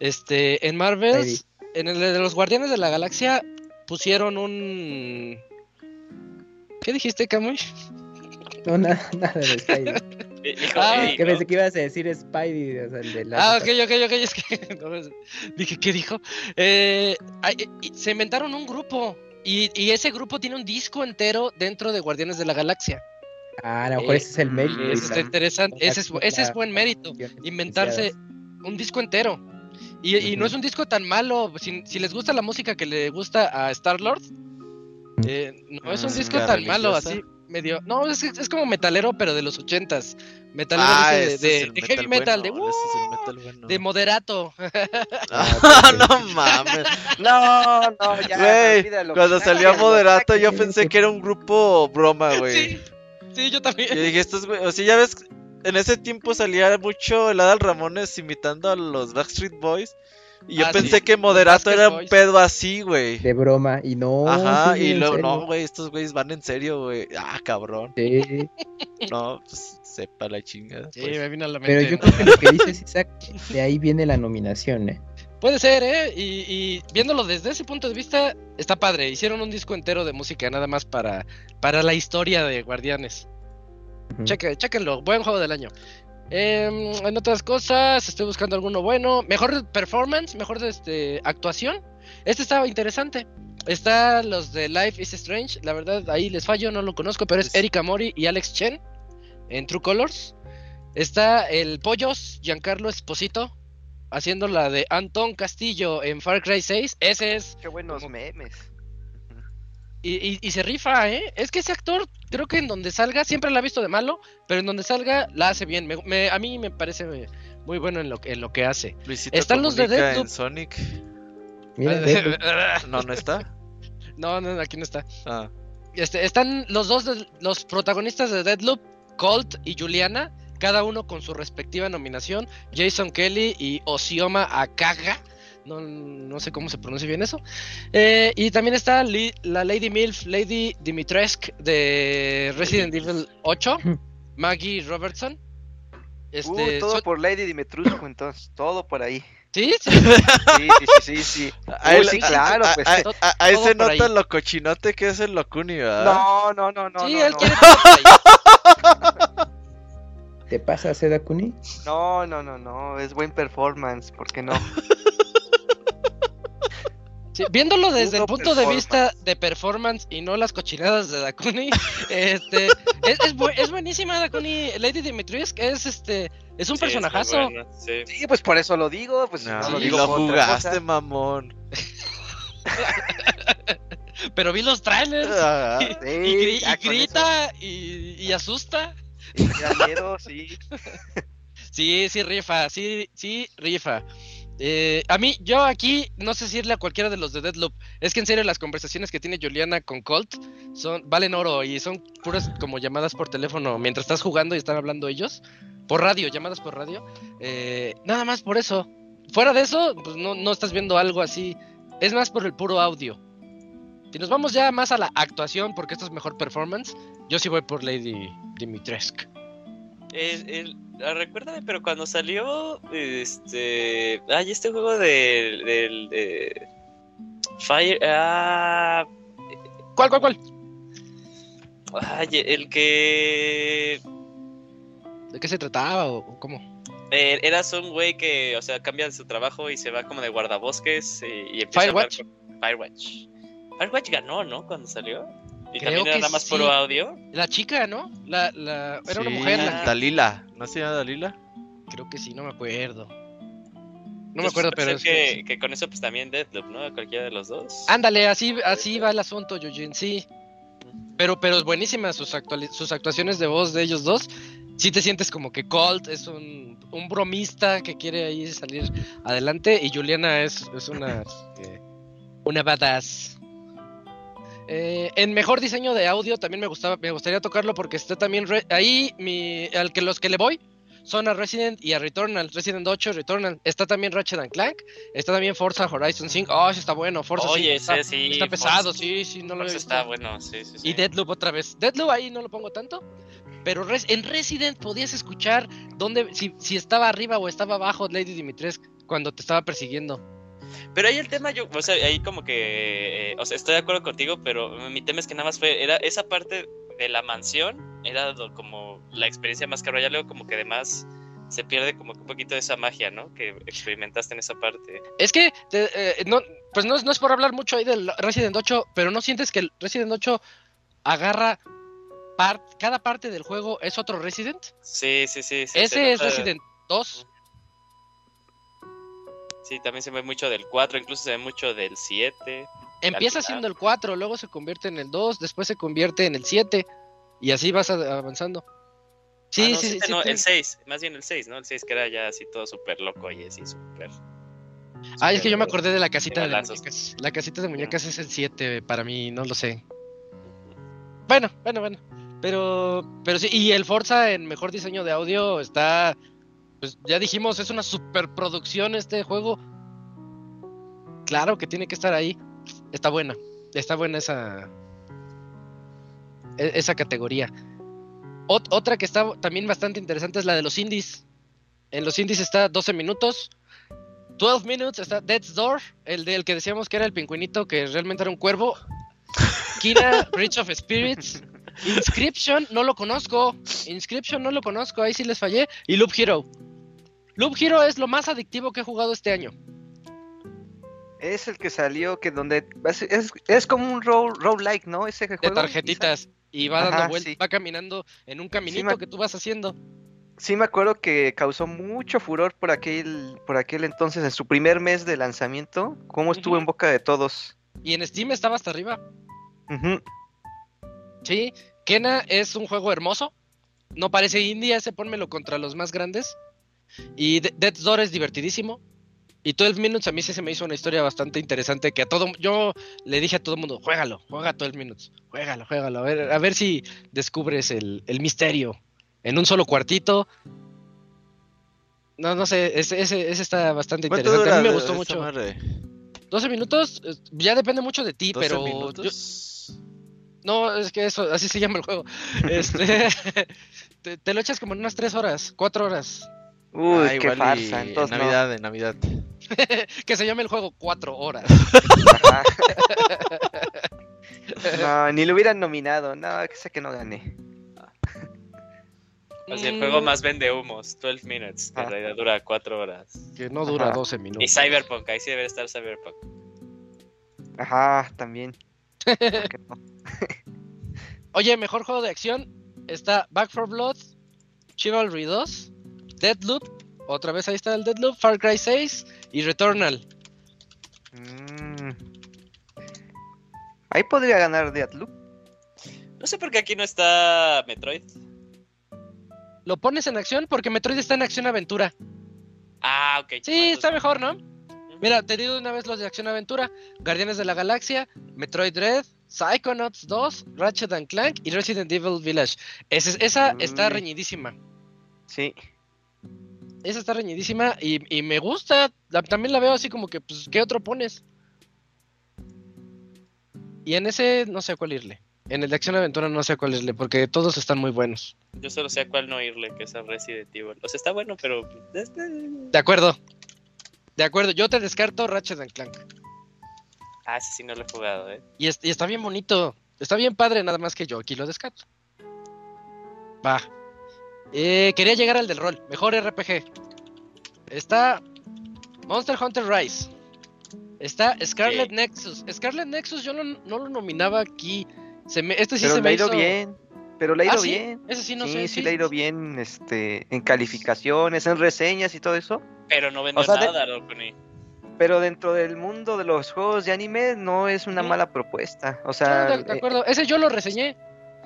Este, en Marvels, en el de los Guardianes de la Galaxia, pusieron un. ¿Qué dijiste, Camuy?
No, nada, nada de <laughs>
dijo,
Ah,
"Ey,
que
¿no?".
pensé que ibas a decir Spidey, o sea, el de la.
Ah, ok, ok, ok, es que <laughs> no, dije, ¿qué dijo? Eh, eh, se inventaron un grupo y, y ese grupo tiene un disco entero dentro de Guardianes de la Galaxia.
Ah, a lo mejor
Eh,
ese es el mérito.
mm,
y
Eso está interesante, ese es, ese es buen mérito, inventarse un disco entero. Y, y no es un disco tan malo, si, si les gusta la música que le gusta a Star-Lord, eh, no es un
Mm,
disco
¿música
tan malo, así medio... No, es, es como metalero, pero de los ochentas. Metalero
Ah,
de,
ese
de-
es el
de heavy metal, de,
bueno, ese es el
"Uh",
metal bueno.
de moderato.
Ah, <laughs> <laughs> no mames.
No, no, ya.
Güey. Cuando
ya,
Moderato yo pensé que era un grupo broma, güey.
Sí, sí, yo también.
Yo dije, estos güey, o sea, ya ves, en ese tiempo salía mucho el Adal Ramones imitando a los Backstreet Boys. Y yo
Ah,
pensé
sí,
que Moderato era un pedo así, güey.
De broma, y no.
Ajá,
sí,
y luego,
serio.
no, güey, estos güeyes van en serio, güey. Ah, cabrón.
Sí, <laughs>
No, pues sepa la chingada.
Sí,
pues.
me vino a la mente.
pero yo creo que lo que dices, Isaac, de ahí viene la nominación, ¿eh?
Puede ser, ¿eh? Y, y, viéndolo desde ese punto de vista, está padre. Hicieron un disco entero de música nada más para, para la historia de Guardianes.
Ujú.
Cheque, chequenlo, buen juego del año. Em, en otras cosas, estoy buscando alguno bueno. Mejor performance, mejor este, actuación. Este estaba interesante. Está los de Life is Strange. La verdad, ahí les fallo, no lo conozco, pero es
Es-
Erika Mori y Alex Chen en True Colors. Está el Pollos, Giancarlo Esposito, haciendo la de Anton Castillo en Far Cry 6. Ese es
Qué buenos memes.
Y, y- y se rifa, ¿eh? Es que ese actor, creo que en donde salga, siempre la ha visto de malo, pero en donde salga la hace bien. Me- me- a mí me parece muy bueno en lo, que- en lo que hace.
Luisito
Están los de Deathloop.
en Sonic.
Mira, <laughs> Deathloop.
No, no está.
no, no, aquí no está.
Ah,
Este, están los dos, de- los protagonistas de Deadloop, Colt y Juliana, cada uno con su respectiva nominación. Jason Kelly y Osioma Akaga. No, no sé cómo se pronuncia bien eso. Eh, y también está Li- la Lady Milf, Lady Dimitrescu de Resident Evil 8, <laughs> Maggie Robertson. Este,
uh, todo por Lady Dimitrescu, entonces, todo por ahí.
Sí, sí,
Sí, sí, sí, sí, sí. <laughs>
a, él-
sí, claro,
a-
pues.
a-
To-
a- a
todo
ese
por
nota
ahí.
lo cochinote que es el Locuni, ¿verdad?
No, no, no, no,
sí,
no,
él
no.
quiere todo por ahí.
¿Te pasa, Sedakuni?
No, no, no, no, es buen performance, ¿por qué no? <laughs>
Sí, viéndolo desde el punto de vista de performance y no las cochinadas de Dakuni, <laughs> este, es, es, bu- es buenísima Dakuni, Lady Dimitrescu es este, es un
Sí, es muy
personajazo.
bueno, sí.
Sí, pues por eso lo digo, pues
No,
no lo
y
digo
lo jugaste, mamón. <laughs>
Pero vi los trailers
Ah,
y,
Sí,
gri-
ya
y
con
grita y, y asusta.
da miedo, sí. <laughs>
Sí, sí rifa, sí, sí rifa. Eh, a mí, yo aquí no sé decirle a cualquiera de los de Deadloop. Es que en serio las conversaciones que tiene Juliana con Colt son valen oro y son puras como llamadas por teléfono mientras estás jugando y están hablando ellos. Por radio, llamadas por radio. Eh, nada más por eso. Fuera de eso, pues no, no estás viendo algo así. Es más por el puro audio. Si nos vamos ya más a la actuación, porque esto es mejor performance, yo sí voy por Lady Dimitrescu.
El- el- ah, recuérdame, pero cuando salió este. Ay, este juego del. del de Fire. Ah,
¿Cuál, cuál, cuál?
ay, el que.
¿De qué se trataba o cómo?
eh, eras un güey que, o sea, cambia de su trabajo y se va como de guardabosques y, y empieza
Firewatch.
a hablar con Firewatch. Firewatch ganó, ¿no? Cuando salió. Y
Creo
también era
que
nada más
sí.
puro audio.
La chica, ¿no? La, la, era una mujer. la-
Dalila. ¿No se llama Dalila?
creo que sí, no me acuerdo. No me acuerdo, pero es
que, que con eso, pues también Deathloop, ¿no? Cualquiera de los dos.
Ándale, así, así va el asunto, Yujin, sí. Pero, pero es buenísima sus, sus actuaciones de voz de ellos dos. Sí te sientes como que Colt es un, un bromista que quiere ahí salir adelante y Juliana es, es una, este, una badass. Eh, en mejor diseño de audio también me gustaba, me gustaría tocarlo porque está también re- ahí mi, al que los que le voy son a Resident y a Returnal, Resident 8 y Returnal. Está también Ratchet and Clank, está también Forza Horizon 5. Oh, ese está bueno, Forza
Oye,
5 está,
sí.
está pesado,
Forza-
sí, sí, no lo
Forza está bueno, sí, sí, sí.
Y Deadloop otra vez. Deadloop ahí no lo pongo tanto. Pero en Resident podías escuchar dónde, si, si estaba arriba o estaba abajo Lady Dimitrescu cuando te estaba persiguiendo.
Pero ahí el tema, yo, o sea, ahí como que, eh, o sea, estoy de acuerdo contigo, pero mi tema es que nada más fue, era esa parte de la mansión, era como la experiencia más caro, ya luego como que además se pierde como que un poquito de esa magia, ¿no? Que experimentaste en esa parte.
Es que, eh, no, pues no, es- no es por hablar mucho ahí del Resident 8, pero no sientes que el Resident 8 agarra cada parte del juego es otro Resident.
Sí, sí, sí. se
Ese es
nota-
Resident 2.
Sí, también se ve mucho del 4, incluso se ve mucho del 7.
Empieza siendo el 4, luego se convierte en el 2, después se convierte en el 7 y así vas avanzando. Sí,
Ah, no,
sí, sí, sí,
no,
sí.
el 6, más bien el 6, ¿no? El 6 que era ya así todo súper loco y así súper...
Ah, es que yo me acordé de la casita de,
balazos.
muñecas. La casita de muñecas es el 7 para mí, no lo sé. Bueno, bueno, bueno. Pero, pero sí, y el Forza en mejor diseño de audio está, pues ya dijimos, es una superproducción este juego. Claro que tiene que estar ahí. Está buena, está buena esa, e- esa categoría. Ot- otra que está también bastante interesante es la de los indies. En los indies está 12 minutos. 12 Minutes está Death's Door, el del que decíamos que era el pingüinito, que realmente era un cuervo. Kira, Bridge of Spirits. Inscription, no lo conozco. Inscription, no lo conozco, ahí sí les fallé. Y Loop Hero. Loop Hero es lo más adictivo que he jugado este año.
Es el que salió, que donde es, es, es como un roll, like, ¿no? Ese juego.
De tarjetitas. Y va dando vueltas, va caminando en un caminito que tú vas haciendo.
Sí me acuerdo que causó mucho furor por aquel, por aquel entonces, en su primer mes de lanzamiento, cómo estuvo en boca de todos.
Y en Steam estaba hasta arriba. Sí, Kena es un juego hermoso. No parece indie, ese pónmelo contra los más grandes. Y Death Door es divertidísimo. Y 12 Minutes a mí sí se me hizo una historia bastante interesante que a todo yo le dije a todo el mundo, juégalo, juega 12 Minutes, juégalo, juégalo, a ver, a ver si descubres el, misterio en un solo cuartito. No, no sé, ese, ese, está bastante interesante. A mí me gustó mucho. 12 minutos, ya depende mucho de ti, pero... No, es que eso, así se llama el juego. <laughs> Este, <laughs> te, lo echas como en unas 3 horas, 4 horas.
Uy, ah, qué farsa. en
Navidad, en Navidad. <laughs>
que se llame el juego 4 horas. <laughs>
no, ni lo hubieran nominado. No, que sé que no gané.
Así el juego más vende humos, 12 minutes, que en ah. realidad dura 4 horas.
Que no dura 12 minutos.
Y Cyberpunk, ahí sí debe estar Cyberpunk.
Ajá, también. <laughs>
Oye, mejor juego de acción está Back 4 Blood, Chivalry 2, Deadloop, otra vez ahí está el Deadloop, Far Cry 6 y Returnal. Mm.
Ahí podría ganar Deadloop.
No sé por qué aquí no está Metroid.
Lo pones en acción porque Metroid está en acción aventura.
Ah, ok.
Sí, está mejor, ¿no? Mira, te digo una vez los de Acción Aventura, Guardianes de la Galaxia, Metroid Dread, Psychonauts 2, Ratchet and Clank y Resident Evil Village. esa está reñidísima.
Sí.
Esa está reñidísima y, me gusta. también la veo así como que, pues, ¿qué otro pones? Y en ese no sé a cuál irle. En el de Acción Aventura no sé a cuál irle, porque todos están muy buenos.
Yo solo sé a cuál no irle, que es a Resident Evil. O sea, está bueno, pero...
Este, de acuerdo. De acuerdo, yo te descarto Ratchet Clank.
Ah, ese sí no lo he jugado, eh.
Y, está bien bonito. Está bien padre, nada más que yo aquí lo descarto. Va. Eh, quería llegar al del rol. Mejor RPG. Está Monster Hunter Rise. Está Scarlet Nexus. Scarlet Nexus yo no, lo nominaba aquí. Se me, este sí se
me
ha
ido bien. Pero le ha
¿Ah,
ido bien.
Ese sí no
sí,
sé.
Sí, le ha ido bien este, en calificaciones, en reseñas y todo eso.
Pero no vende nada,
Pero dentro del mundo de los juegos de anime no es una mala propuesta. O sea,
de, eh, acuerdo. Ese yo lo reseñé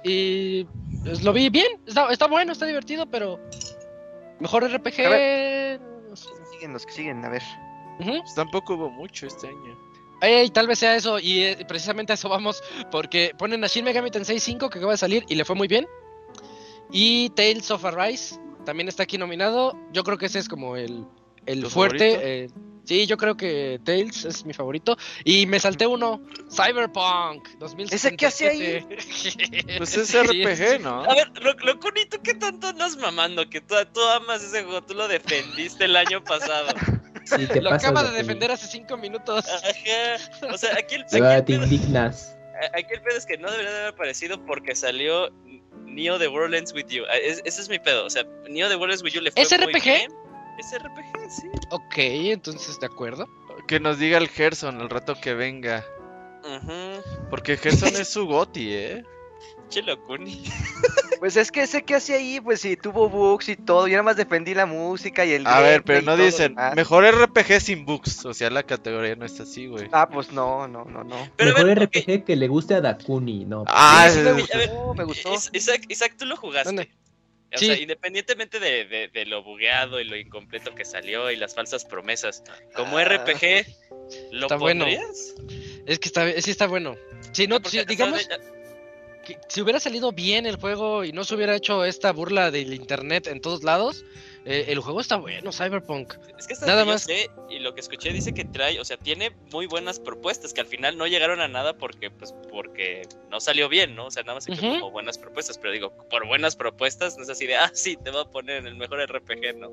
y pues, lo vi bien. Está, bueno, está divertido, pero mejor RPG.
Los que siguen, los que siguen, a ver.
Pues tampoco hubo mucho este año.
Ey, tal vez sea eso, y eh, precisamente a eso vamos, porque ponen a Shin Megami Tensei 5 que acaba de salir y le fue muy bien. Y Tales of Arise también está aquí nominado. Yo creo que ese es como el, el fuerte. Eh, sí, yo creo que Tales es mi favorito. Y me salté uno, Cyberpunk 2077.
¿Ese qué hace ahí?
pues es <laughs> RPG, ¿no?
A ver, lo, lo conito, ¿qué tanto andas mamando? Que tú, tú amas ese juego, tú lo defendiste el año pasado.
Sí, lo acaba de defender hace cinco minutos.
O sea, aquí el,
te indignas.
Aquí el pedo es que no debería de haber aparecido porque salió Neo The World Ends With You. Ah, ese es mi pedo. O sea, Neo The World Ends With You le fue
¿Es RPG?
Bien. Es RPG, sí.
Ok, entonces de acuerdo.
Que nos diga el Gerson el rato que venga. Porque Gerson <laughs> es su goti, ¿eh?
Chelo Kuni. <laughs>
Pues es que sé que hacía ahí, pues sí, tuvo bugs y todo. Yo nada más defendí la música y el.
A ver, pero no dicen, mejor RPG sin bugs. O sea, la categoría no está así, güey.
Ah, pues no, no, no, no.
mejor RPG que le guste a Dakuni, no.
Ah,
sí, me gustó. Isaac, tú lo jugaste. O sea, independientemente de, de, lo bugueado y lo incompleto que salió y las falsas promesas, como ah. RPG, ¿lo está pondrías?
Bueno. Es que está, sí está bueno. Si no, digamos si hubiera salido bien el juego y no se hubiera hecho esta burla del internet en todos lados, eh, el juego está bueno, Cyberpunk.
Es que nada más. y lo que escuché dice que trae, o sea, tiene muy buenas propuestas que al final no llegaron a nada porque, pues, porque no salió bien, ¿no? O sea, nada más como buenas propuestas, pero digo, por buenas propuestas no es así de, ah, sí, te voy a poner en el mejor RPG, ¿no?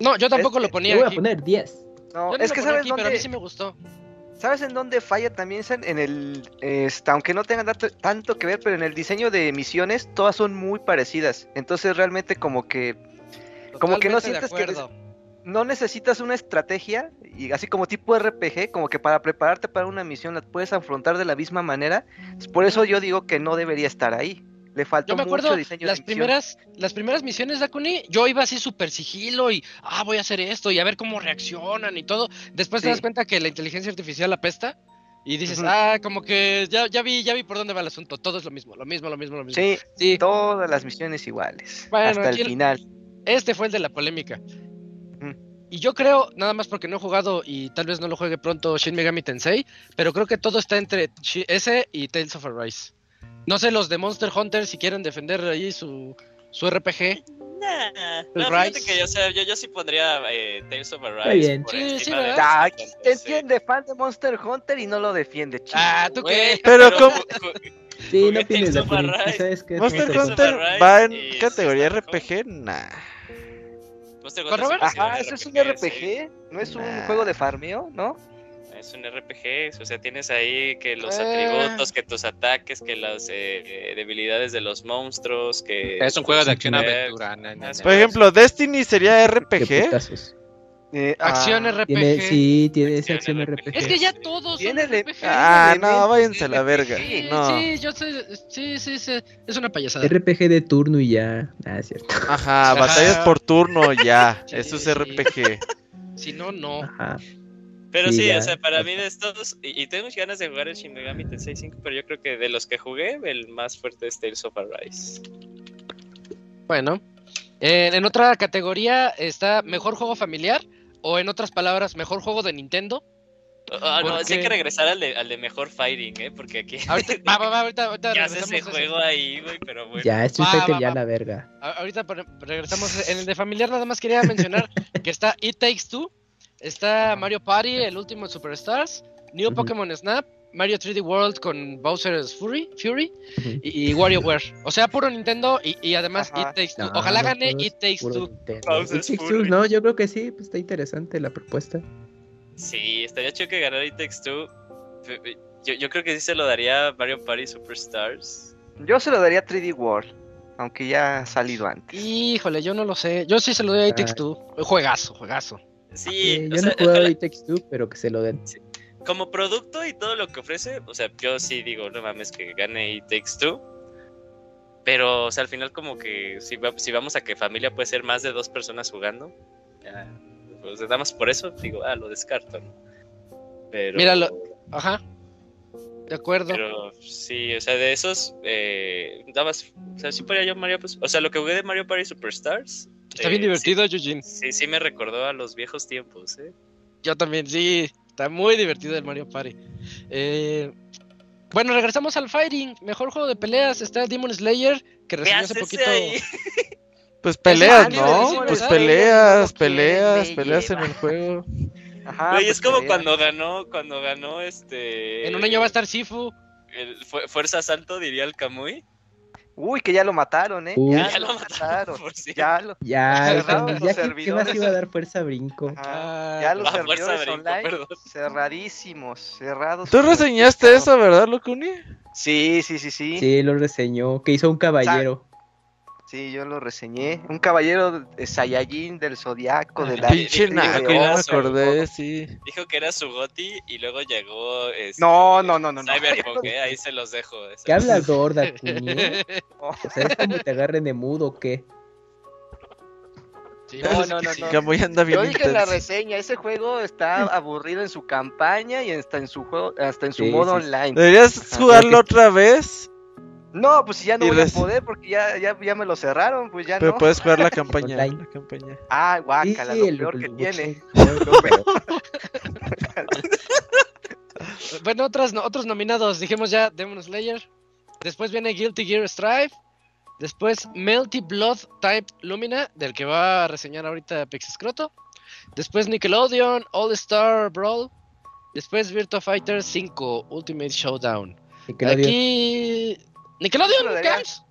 No, yo tampoco lo ponía.
Yo voy a poner 10.
No,
Yo no
es que sabes
aquí, pero a mí
dónde,
sí me gustó.
¿sabes en dónde falla también? San? En el, este, aunque no tengan tanto, tanto que ver, pero en el diseño de misiones todas son muy parecidas. Entonces realmente como que Como que no sientes que no necesitas una estrategia y así como tipo RPG, como que para prepararte para una misión la puedes afrontar de la misma manera. Por eso yo digo que no debería estar ahí. Le faltó
Yo me
mucho diseño
las
de
primeras, las primeras misiones de Akuni, yo iba así súper sigilo y, ah, voy a hacer esto y a ver cómo reaccionan y todo. Después te das cuenta que la inteligencia artificial apesta y dices, ah, como que ya, ya vi, ya vi por dónde va el asunto. Todo es lo mismo, lo mismo, lo mismo, lo mismo.
Sí,
Sí,
todas las misiones iguales.
Bueno,
hasta el- final.
Este fue el de la polémica. Y yo creo, nada más porque no he jugado y tal vez no lo juegue pronto Shin Megami Tensei, pero creo que todo está entre ese y Tales of Arise. No sé, los de Monster Hunter si quieren defender ahí su, su RPG.
Nah, no, fíjate que yo, o sea, yo, yo sí pondría eh, Tales of
Está
Arise.
bien.
por
Sí, sí,
de.
Ah,
sí.
fan de Monster Hunter y no lo defiende, chico.
Ah, ¿tú qué? <laughs>
Pero ¿cómo?
Sí, no tienes
Tales
la
of Arise.
Monster Hunter va en
y
categoría RPG, nah.
Monster
¿Con
Hunter
Robert?
se considera
Ajá, eso es un
sí.
RPG, no es un
Nah.
juego de farmeo, ¿no?
Es un RPG, o sea, tienes ahí que los
Eh.
atributos, que tus ataques, que las eh, debilidades de los monstruos, que...
Es un juego de
tus
acción
perks.
aventura. no, no,
Ah,
no.
sí.
Por ejemplo, Destiny sería
Qué
RPG.
Eh,
Acción
ah,
RPG.
Tiene, sí, tiene esa
Acción RPG.
RPG.
Es que ya todos son
Tiene
RPG.
Ah, no, váyanse a
de
la verga.
Sí,
No.
sí, yo sé, sí, sí, sí, es una payasada.
RPG de turno y ya. Ah, es cierto.
Ajá,
Ajá.
batallas por turno, ya. <laughs>
Sí,
Eso es
sí.
RPG.
Si no, no.
Ajá.
Pero
Sí,
sí, o sea, para mí de estos, y, y tengo muchas ganas de jugar el Shin Megami Tensei 5, pero yo creo que de los que jugué, el más fuerte es Tales of Arise.
Bueno, eh, en otra categoría está mejor juego familiar o en otras palabras, mejor juego de Nintendo.
Ah, no,
¿Por
sí hay que regresar al de, al de mejor fighting, ¿eh? Porque aquí
Ahorita, va, va, va, ahorita, ahorita <laughs>
ya
regresamos
ese juego ahí, güey, pero bueno.
Ya,
va,
ya
va.
la verga.
A- Ahorita regresamos. En el de familiar nada más quería mencionar <laughs> que está It Takes Two, está Mario Party, el último de Superstars, New. Pokémon Snap, Mario 3D World con Bowser's Fury, Fury y, y WarioWare. O sea, puro Nintendo y, y además
Ajá.
It Takes Two.
No,
Ojalá
no
gane It Takes Two.
Nintendo.
Bowser's
It Takes
Fury.
Two, No, yo creo que sí, pues está interesante la propuesta.
Sí, estaría chido que ganara It Takes Two. Yo, yo creo que sí se lo daría a Mario Party Superstars.
Yo se lo daría a 3D World, aunque ya ha salido antes.
Híjole, yo no lo sé. Yo sí se lo doy a It Takes
Ay.
Two. Juegazo, juegazo.
Sí,
Eh,
o
yo
sea,
no he jugado
ojalá- <laughs>
It Takes Two, pero que se lo den.
Como producto y todo lo que ofrece, o sea, yo sí digo, no mames, que gane It Takes Two. Pero, o sea, al final como que si, va- si vamos a que familia puede ser más de dos personas jugando, ya, pues nada más por eso digo, ah, lo descarto, ¿no? Pero,
Míralo. Ajá. De acuerdo.
pero sí, o sea, de esos, eh, nada más, o sea, sí podría yo Mario, pues, o sea, lo que jugué de Mario Party Superstars.
Está bien
eh,
divertido, Eugene.
Sí, sí, sí me recordó a los viejos tiempos, ¿eh?
Yo también, sí. Está muy divertido el Mario Party. Eh, bueno, regresamos al Fighting. Mejor juego de peleas está Demon Slayer, que
¿Qué
recibió hace poquito.
ahí? <laughs>
Pues peleas, ¿no?
es
Pues peleas,
¿Quién
peleas, peleas en el juego.
Ajá,
Güey,
pues
es como
pelea.
cuando ganó, cuando ganó este...
En un año va a estar Sifu.
el Fu- Fuerza Asalto, diría el Kamui.
Uy, que ya lo mataron, ¿eh?
Uy.
Ya,
Ya
lo mataron.
por.
Ya lo.
Ya,
Cerraron
ya,
los
¿qué- ¿qué, más
servidores.
iba a dar fuerza brinco?
Ah,
Ya los servidores
Brinco,
online
perdón.
cerradísimos, cerrados.
¿Tú reseñaste eso, verdad, Locuni?
Sí, sí, sí, sí.
Sí, lo reseñó. Que hizo un caballero.
Sí, yo lo reseñé. Un caballero de Saiyajin del Zodiaco de la.
Pinche naco, me acordé, sí.
Dijo que era su goti y luego llegó... este,
No, no, no, no, no.
Cyberpunk, ¿eh? ahí se los dejo. esa-
¿Qué hablas gorda?
No,
O sea, es como te agarren de mudo o qué.
sí,
no, no, no.
sí.
no.
Camuy anda bien
Yo dije en la reseña, ese juego está aburrido en su campaña y hasta en su juego, hasta en su
Sí,
modo online.
Deberías jugarlo otra vez,
No, pues ya no
Y
voy a poder porque ya, ya, ya me lo cerraron, pues ya
pero
no.
puedes jugar la <laughs> campaña. La campaña.
Ah,
Sí,
guácala, lo
el-
peor
el-
que
el-
tiene.
Lo peor. <laughs>
Bueno, otras, no- otros nominados. Dijimos ya Demon Slayer. Después viene Guilty Gear Strive. Después Melty Blood Type Lumina, del que va a reseñar ahorita Pixescroto. Después Nickelodeon All Star Brawl. Después Virtua Fighter 5 Ultimate Showdown.
Nickelodeon.
Aquí. Nickelodeon
daría-
Games.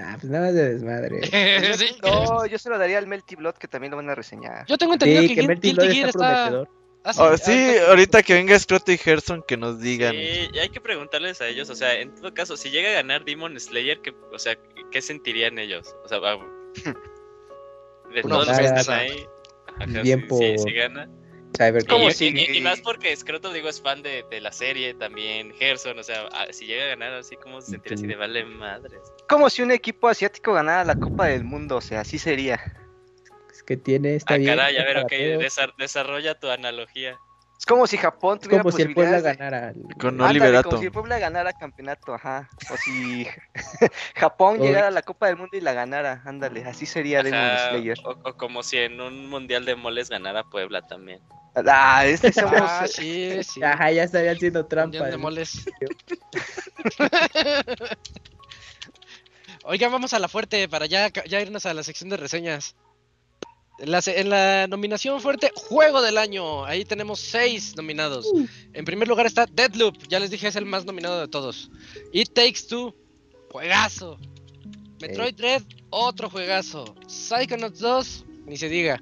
Ah, pues nada más de desmadre. <laughs>
Sí.
No, yo se lo daría al Melty Blood que también lo van a reseñar.
Yo tengo entendido
Sí,
que,
que Melty Blood está
está...
prometedor.
Ah,
Oh, sí,
está-
ahorita que venga Scrotty y Gerson que nos digan.
Sí, y hay que preguntarles a ellos, o sea, en todo caso, si llega a ganar Demon Slayer, ¿qué, o sea, ¿qué sentirían ellos? O sea, <laughs> de
Una
todos los que están ahí. Ajá,
Bien
sí,
por-
sí, sí gana.
Cyber
¿Cómo
Y,
si-
y- y más porque Scroto, digo, es fan de, de la serie también, Gerson, o sea, a- si llega a ganar así, como se sentiría así de vale madres?
Como si un equipo asiático ganara la Copa del Mundo, o sea, así sería.
Es que tiene, está
Ah, caray, a ver, ok, desarrolla tu analogía.
Es como si Japón tuviera
como si el Puebla
posibilidades de-
ganara.
Con
Ándale,
Oliverato.
como si el Puebla ganara campeonato, ajá. O si <laughs> Japón
Oye.
llegara a la Copa del Mundo y la ganara, ándale, así sería Demon
Ajá,
Slayer.
o, o como si en un mundial de moles ganara Puebla también.
Ah, este somos...
Ah, <laughs> sí, sí.
Ajá, ya estarían haciendo
Mundial
trampa.
de moles. <laughs> Oigan, vamos a la fuerte para ya, ya irnos a la sección de reseñas. En la, en la nominación fuerte, Juego del Año. Ahí tenemos seis nominados. En primer lugar está Deadloop. Ya les dije, es el más nominado de todos. It Takes Two. Juegazo. Metroid Dread. Otro juegazo. Psychonauts 2. Ni se diga.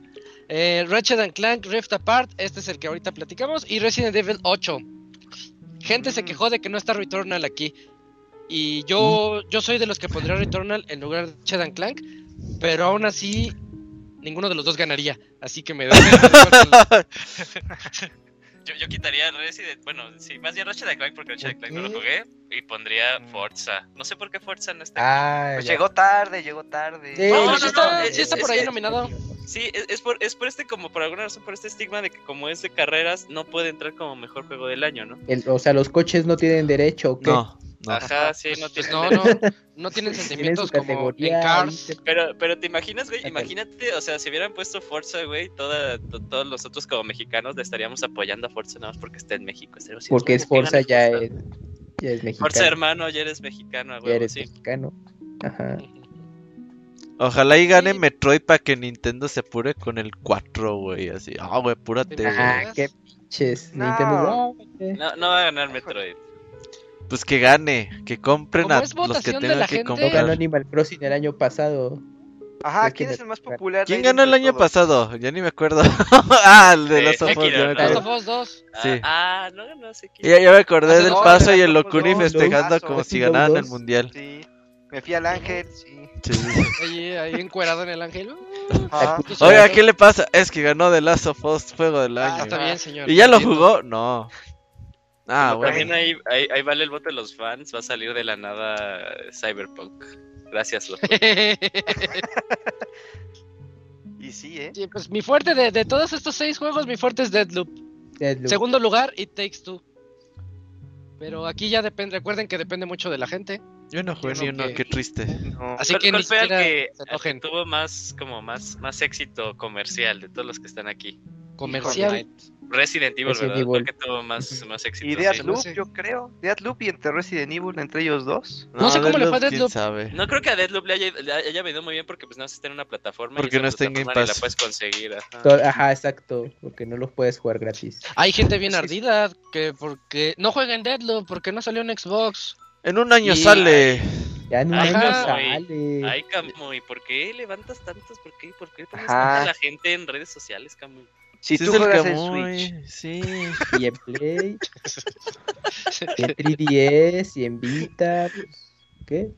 Eh, Ratchet and Clank Rift Apart. Este es el que ahorita platicamos. Y Resident Evil 8. Gente se
Mm.
quejó de que no está Returnal aquí. Y yo, yo soy de los que pondría Returnal en lugar de Ratchet and Clank. Pero aún así, ninguno de los dos ganaría. Así que me doy. <laughs>
Yo, yo quitaría Resident, bueno, sí, más bien Ratchet Clank porque Ratchet Clank no lo jugué y pondría Forza. No sé por qué Forza no está.
Ah,
Pues llegó tarde, llegó tarde.
Sí,
No,
No,
no, no,
está,
es-
sí está
es
por ahí nominado.
Sí, es, es por es por este como por alguna razón por este estigma de que como es de carreras no puede entrar como mejor juego del año, ¿no?
El- o sea, los coches no tienen derecho, ¿o qué?
No, no.
Ajá, sí, no
Pues <laughs>
tiene.
no, no, no tienen
Tienen
sentimientos como en. Cars.
Pero, pero te imaginas, güey, imagínate, o sea, si hubieran puesto Forza, güey, toda, to- todos nosotros como mexicanos le estaríamos apoyando a Forza nada más porque está en México. Así,
Porque es
"¿Cómo que
Forza ya
Forza?".
es, ya es mexicano.
Forza hermano, ya eres mexicano,
ya eres
sí.
mexicano. Ajá. <laughs>
Ojalá y gane
Sí.
Metroid para que Nintendo se apure con el 4, güey. Así, ah, güey, apúrate.
Ah, qué pinches.
No.
Nintendo. eh.
No, no va a ganar Metroid.
Pues que gane, que compren
Como
a los que tengan
la
que
gente-
No ganó
comprar.
Animal Crossing el año pasado.
Ajá, ¿quién es el más popular?
¿Quién ganó el año
todos?
pasado? Ya ni me acuerdo. <laughs> ah, el de
Eh,
los
¿no?
Last of Us 2.
Sí.
Ah, ah, no ganó Sekiro.
Ya, ya me acordé
Hace
del
dos,
paso y el
dos,
Locuni
dos,
festejando
dos,
como
dos,
si
dos,
ganaran el
dos.
mundial.
Sí. Me fui al ángel, sí.
Sí, sí. <laughs>
Ahí, ahí encuerado en el ángel. Pues,
Oiga,
bueno,
¿qué le pasa? Es que ganó The Last of Us juego del
Ah,
año.
Está bien, señor.
¿Y ya lo jugó? No. Ah,
Como También
bueno.
ahí, ahí, ahí vale el voto de los fans, va a salir de la nada Cyberpunk. Gracias, loco. <laughs>
Y sí, ¿eh?
Sí, pues mi fuerte de, de todos estos seis juegos, mi fuerte es Deadloop.
Deadloop.
Segundo lugar, It Takes Two. Pero aquí ya depende, recuerden que depende mucho de la gente.
Yo no jugué
Yo
ni
no
uno,
que-
qué triste.
No.
Así
¿Cuál-
que ni siquiera
que,
se
tuvo más como más más éxito comercial de todos los que están aquí?
Comercial.
Resident Evil,
Resident
¿verdad?
Evil.
que tuvo más, más éxito.
Y
sí.
Deathloop,
sí.
yo creo. Deathloop y entre Resident Evil, entre ellos dos.
No sé cómo le fue a Deathloop.
sabe.
No creo que a Deathloop le haya, le haya venido muy bien porque pues no está en una plataforma. y
Porque
esa
no está en Game Pass.
la puedes conseguir. ajá.
Ajá, exacto. Porque no los puedes jugar gratis.
Hay gente bien
Sí,
ardida que porque no juega en Deadloop, porque no salió en Xbox.
En un año
Y-
sale.
Ya en un
Ajá,
año sale.
Ay, Camuy, ¿por qué levantas tantos? ¿Por qué, por qué pones tanta la gente en redes sociales, Camuy?
Si
Sí
tú
el
juegas en
Camuy,
Switch.
Sí.
Y en Play. y <laughs> en 3DS. Y en Vita. pues, ¿Qué?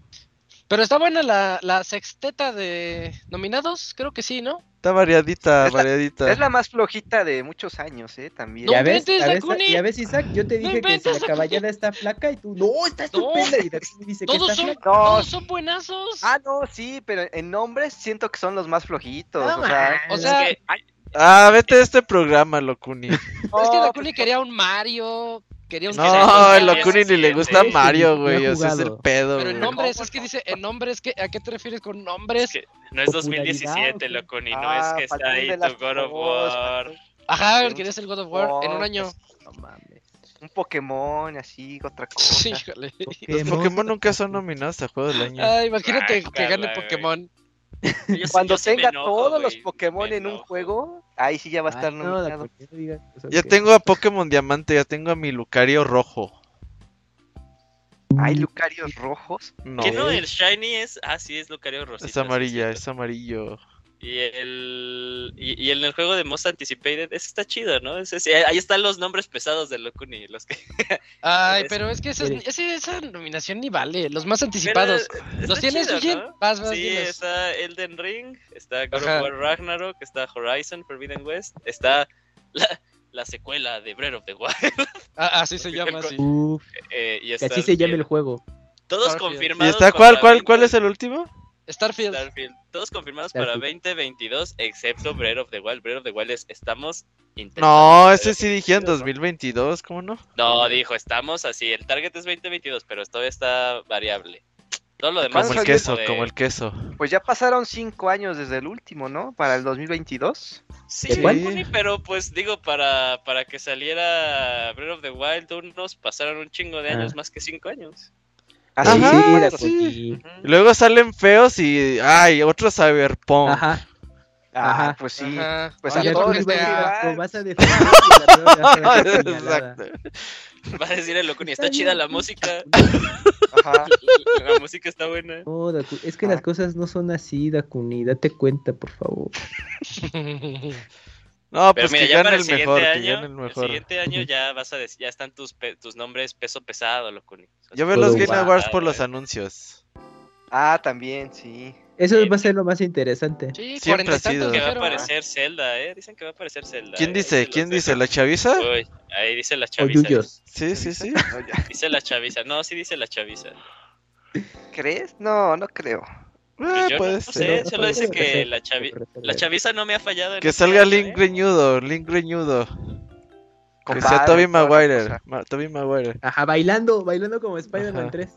Pero está buena la, la sexteta de nominados, creo que sí, ¿no?
Está variadita,
Es la-
variadita.
Es la más flojita de muchos años, ¿eh? También.
No
ya ves,
inventes,
ya ves, Isaac, yo te
No
dije que si la caballera está flaca y tú, no, está
No.
estupenda. Y Dakuni dice que está
son,
flaca.
No.
todos son buenazos.
Ah, no, sí, pero en nombres siento que son los más flojitos.
No,
o sea,
o
Es
sea,
que hay-
Ah, vete de este programa, Locuni. <laughs>
es que
no,
Dakuni
pues,
quería un Mario, quería un
Es que
No, el Locuni ni le gusta Mario, güey. sea, es el pedo,
Pero en nombres, es que dice, en nombres, ¿qué, ¿a qué te refieres con nombres?
es que no es
Popularidad,
2017,
¿o qué?
Locuni, no
ah,
es que está ahí tu God of War.
Ajá, querías el God of War en un año.
No mames.
Un Pokémon, así, otra cosa. <laughs>
Híjole.
Los Pokémon nunca son nominados a juego del año.
Ah, imagínate que gane. Pokémon. <laughs>
Yo
Cuando
yo
tenga
enojo,
todos los
güey,
Pokémon en un juego, ahí sí ya va a estar
Ay, no,
nominado.
No digas
Ya
que-
tengo a Pokémon Diamante, ya tengo a mi Lucario rojo.
¿Hay Lucarios rojos?
No,
Que no, el Shiny es. Ah, sí, es Lucario Rosita.
es amarilla,
sí.
es amarillo.
Y el. Y, y en el juego de Most Anticipated, ese está chido, ¿no? Ese sí, ahí están los nombres pesados de Locuni. Los que. <laughs>
Ay,
Ese-
pero es que esa, ese- esa nominación ni vale. Los más anticipados.
Pero,
¿Los
está
tienes,
chido? ¿no?
Vas, vas,
Sí,
dilos.
está Elden Ring, está God of War Ragnarok, está Horizon Forbidden West, está la, la secuela de Breath of the Wild.
Ah, así se <laughs> llama, sí.
Uf,
eh, y está
así se llama el juego.
Todos
Starfield.
¿Y
confirmados.
está
para
cuál, cuál,
20
cuál es el último?
Starfield.
Starfield. Todos confirmados para
Starfield.
2022, excepto Breath of the Wild. Breath of the Wild es, estamos intentando.
No, ese sí dijeron
2022,
2022, ¿cómo no?
No, dijo, estamos así. El target es 2022, pero todavía está variable. Todo lo demás
Como el queso,
de-
como el queso.
Pues ya pasaron cinco años desde el último, ¿no? Para el 2022.
Sí. Pony, pero pues digo, para, para que saliera Breath of the Wild, unos pasaron un chingo de años,
Ah.
más que cinco años.
Así
Ajá,
sí,
sí. Luego salen feos y. ¡Ay! Otro Cyberpunk.
Ajá.
Ah,
Ajá.
pues sí.
Ajá.
Pues
Oye,
a todos les
vas <laughs>
va a
a-
llegar.
lo vas a la prueba vas a.
Exacto.
Decir el Locuni, está
Está
chida la música. <laughs>
Ajá.
La, la música está buena.
No, Daku- es que
Ah.
las cosas no son así, Dakuni. Date cuenta, por favor. <laughs>
No,
Pero
pues
mira,
que
ya
gane
para
el
el siguiente
mejor, que
año,
gane el
el,
mejor.
siguiente año ya vas a dec- ya están tus pe- tus nombres peso pesado, Locuni. O sea,
Yo veo los Game. Awards por los anuncios.
Ah, también, sí.
Eso
Sí.
va a ser lo más interesante.
Sí,
Siempre ha sido.
que va a aparecer Zelda, eh. Dicen que va a aparecer Zelda.
¿Quién
eh,
dice? ¿Quién
los
dice? ¿La chaviza?
Uy, ahí dice la
O
chaviza.
Yuyos.
Sí, sí, sí. <laughs>
Dice la chaviza. No, sí dice la chaviza.
¿Crees? No, no creo.
Pues yo
puede
no
ser.
sé, solo dice
ser,
que la, chavi- la chaviza no me ha fallado. en
Que
este
salga
año,
Link
¿eh?
Greñudo, Link Greñudo. Que sea Toby Maguire.
cosa.
Ma- Toby Maguire.
Ajá, bailando, bailando como Spider-Man
Ajá.
3.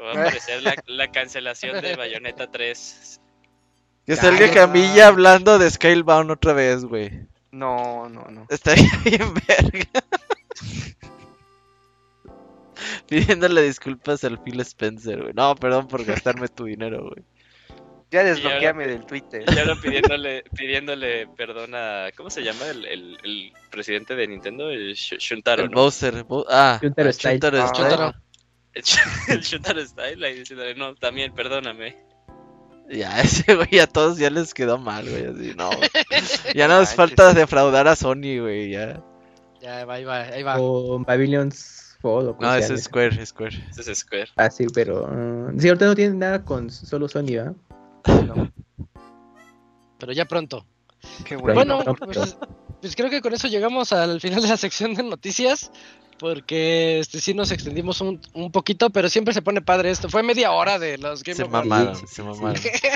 Va a aparecer la, la cancelación de Bayonetta 3.
Que salga. Camilla hablando de Scalebound otra vez, güey.
No, no, no.
Estaría <laughs> bien verga. <laughs> Pidiéndole disculpas al Phil Spencer, güey. No, perdón por gastarme tu dinero, güey.
Ya desbloqueame del Twitter. <laughs>
Y ahora pidiéndole, pidiéndole perdón a. ¿Cómo se llama el, el, el presidente de Nintendo? El Sh- Shuntaro,
El
¿no?
Bowser. Bo- ah,
Shuntaro Style.
Shuntaro
Ah.
Style.
Shuntaro.
El, Sh- <laughs> el Shuntaro Style ahí diciéndole, no, también, perdóname.
Ya, <laughs> ese güey a todos ya les quedó mal, güey. Así, no. Ya nos falta defraudar a Sony, güey. Ya.
Ya, va, ahí va, ahí va.
O Pavilions Fall. o
No, es Square, es Square.
Ese es Square.
Ah, sí, pero. sí, ahorita no tiene nada con solo Sony, <laughs>
Pero ya pronto.
Qué
Bueno,
bueno.
Bueno,
no,
pues, pues creo que con eso llegamos al final de la sección de noticias. Porque este sí nos extendimos un, un poquito, pero siempre se pone padre esto. Fue media hora de los Game
Se mamaron, se
sí.
mamaron.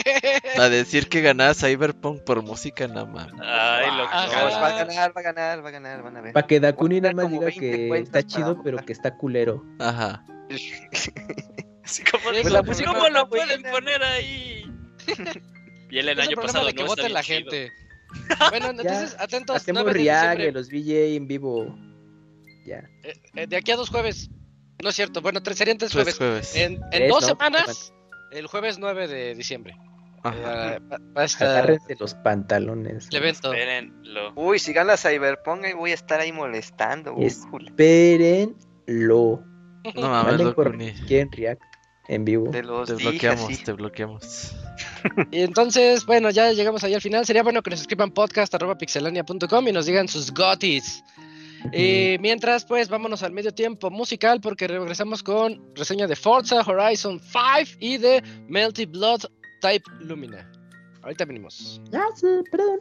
<laughs> A decir que ganaba Cyberpunk por música, nada más.
Ay, lo.
No, va a ganar, va a ganar, va a ganar, van a ver.
Para que Dakuni nada más diga
20
que está
para
chido, pero que está culero.
Ajá. <laughs>
Así como,
Pues
¿cómo
la música
lo pueden poner ahí? Y el
el
año pasado
de que
no
vote la
chido.
gente. <laughs> Bueno, entonces, atentos.
Hacemos
9 de
react
diciembre.
de los VJ en vivo. Ya.
Eh, eh, de aquí a dos jueves. No es cierto. Bueno, tres serían tres jueves.
jueves.
En, en
Tres,
dos
¿no?
semanas, el jueves 9 de diciembre.
Ajá.
Eh, va, a estar
Agárrense los pantalones.
el evento.
Espérenlo.
Uy, si gana Cyberpunk, voy a estar ahí molestando.
Espérenlo.
No mames, Locuni.
quieren react en vivo.
Te los
Te
dije
bloqueamos,
así.
te bloqueamos. <laughs>
Y entonces, bueno, ya llegamos ahí al final. Sería bueno que nos escriban podcast arroba pixelania.com y nos digan sus gotis. Y mientras, pues vámonos al medio tiempo musical porque regresamos con reseña de Forza Horizon 5 y de Melty Blood Type Lumina. Ahorita venimos.
Sí, perdón.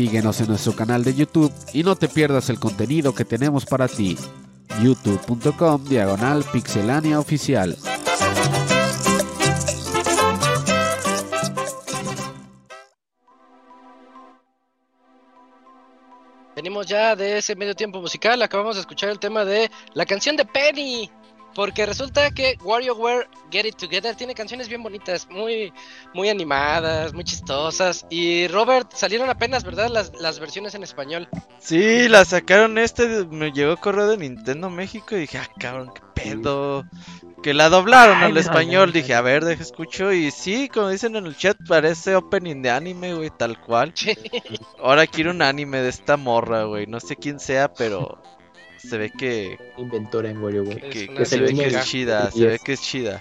Síguenos en nuestro canal de YouTube y no te pierdas el contenido que tenemos para ti. youtube.com diagonal pixelania oficial.
Venimos ya de ese medio tiempo musical. Acabamos de escuchar el tema de la canción de Penny. Porque resulta que WarioWare Get It Together tiene canciones bien bonitas, muy, muy animadas, muy chistosas. Y Robert, salieron apenas, ¿verdad? Las, las versiones en español.
Sí, la sacaron este, me llegó correo de Nintendo México y dije, ah, cabrón, qué pedo. Que la doblaron
Ay,
al
no,
español,
no,
dije, a ver, deja escucho. Y sí, como dicen en el chat, parece opening de anime, güey, tal cual. Ahora quiero un anime de esta morra, güey. No sé quién sea, pero se ve que,
Inventora en WarioWare.
que,
Es
que
una
se ve que es chida, se ve que es chida.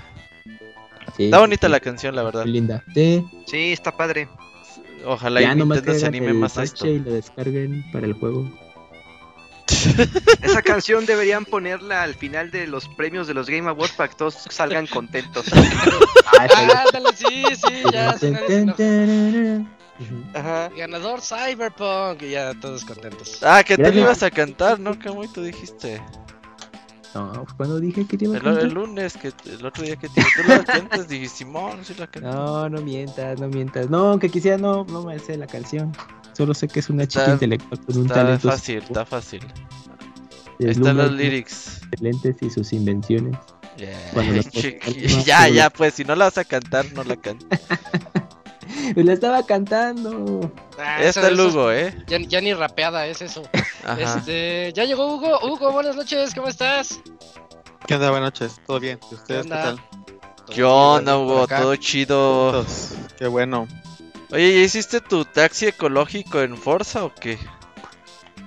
Sí,
Está bonita
sí.
la canción, la verdad.
Linda. Sí,
Sí, está padre.
Ojalá y
ya nomás
Nintendo se anime
el
más a esto.
y lo descarguen para el juego.
Esa canción deberían ponerla al final de los premios de los Game Awards para que todos salgan contentos. <laughs>
Ah,
Ah, sí, sí, ya.
Ajá.
Ganador Cyberpunk. Y ya todos contentos.
Ah, que tú le ibas a cantar, ¿no? Camuy, tú dijiste.
No, cuando dije que te iba a
El,
cantar?
el lunes, que el otro día que te, tú la cantas, dije, Simón, sí la cantas.
No, no mientas, no mientas. No, aunque quisiera, no, no me sé la canción. Solo sé que es una chica
Está-
intelectual con un
Está
talento
fácil, está fácil. Están los lyrics.
Excelentes y sus invenciones.
Yeah. Ya, <laughs> <laughs> ya, pues si no la vas a cantar, no la cantas. <laughs> <laughs>
La estaba cantando.
Ah,
Ya
eso-
está el
eso-
Hugo, ¿eh?
Ya, ya ni rapeada es eso.
Ajá.
Este, ya llegó Hugo. Hugo, buenas noches, ¿cómo estás?
¿Qué onda? Buenas noches, ¿todo bien? ¿Y ustedes qué, tal?
¿Qué onda, Hugo? Todo chido.
Todos. Qué bueno.
Oye, ¿ya hiciste tu taxi ecológico en Forza o qué?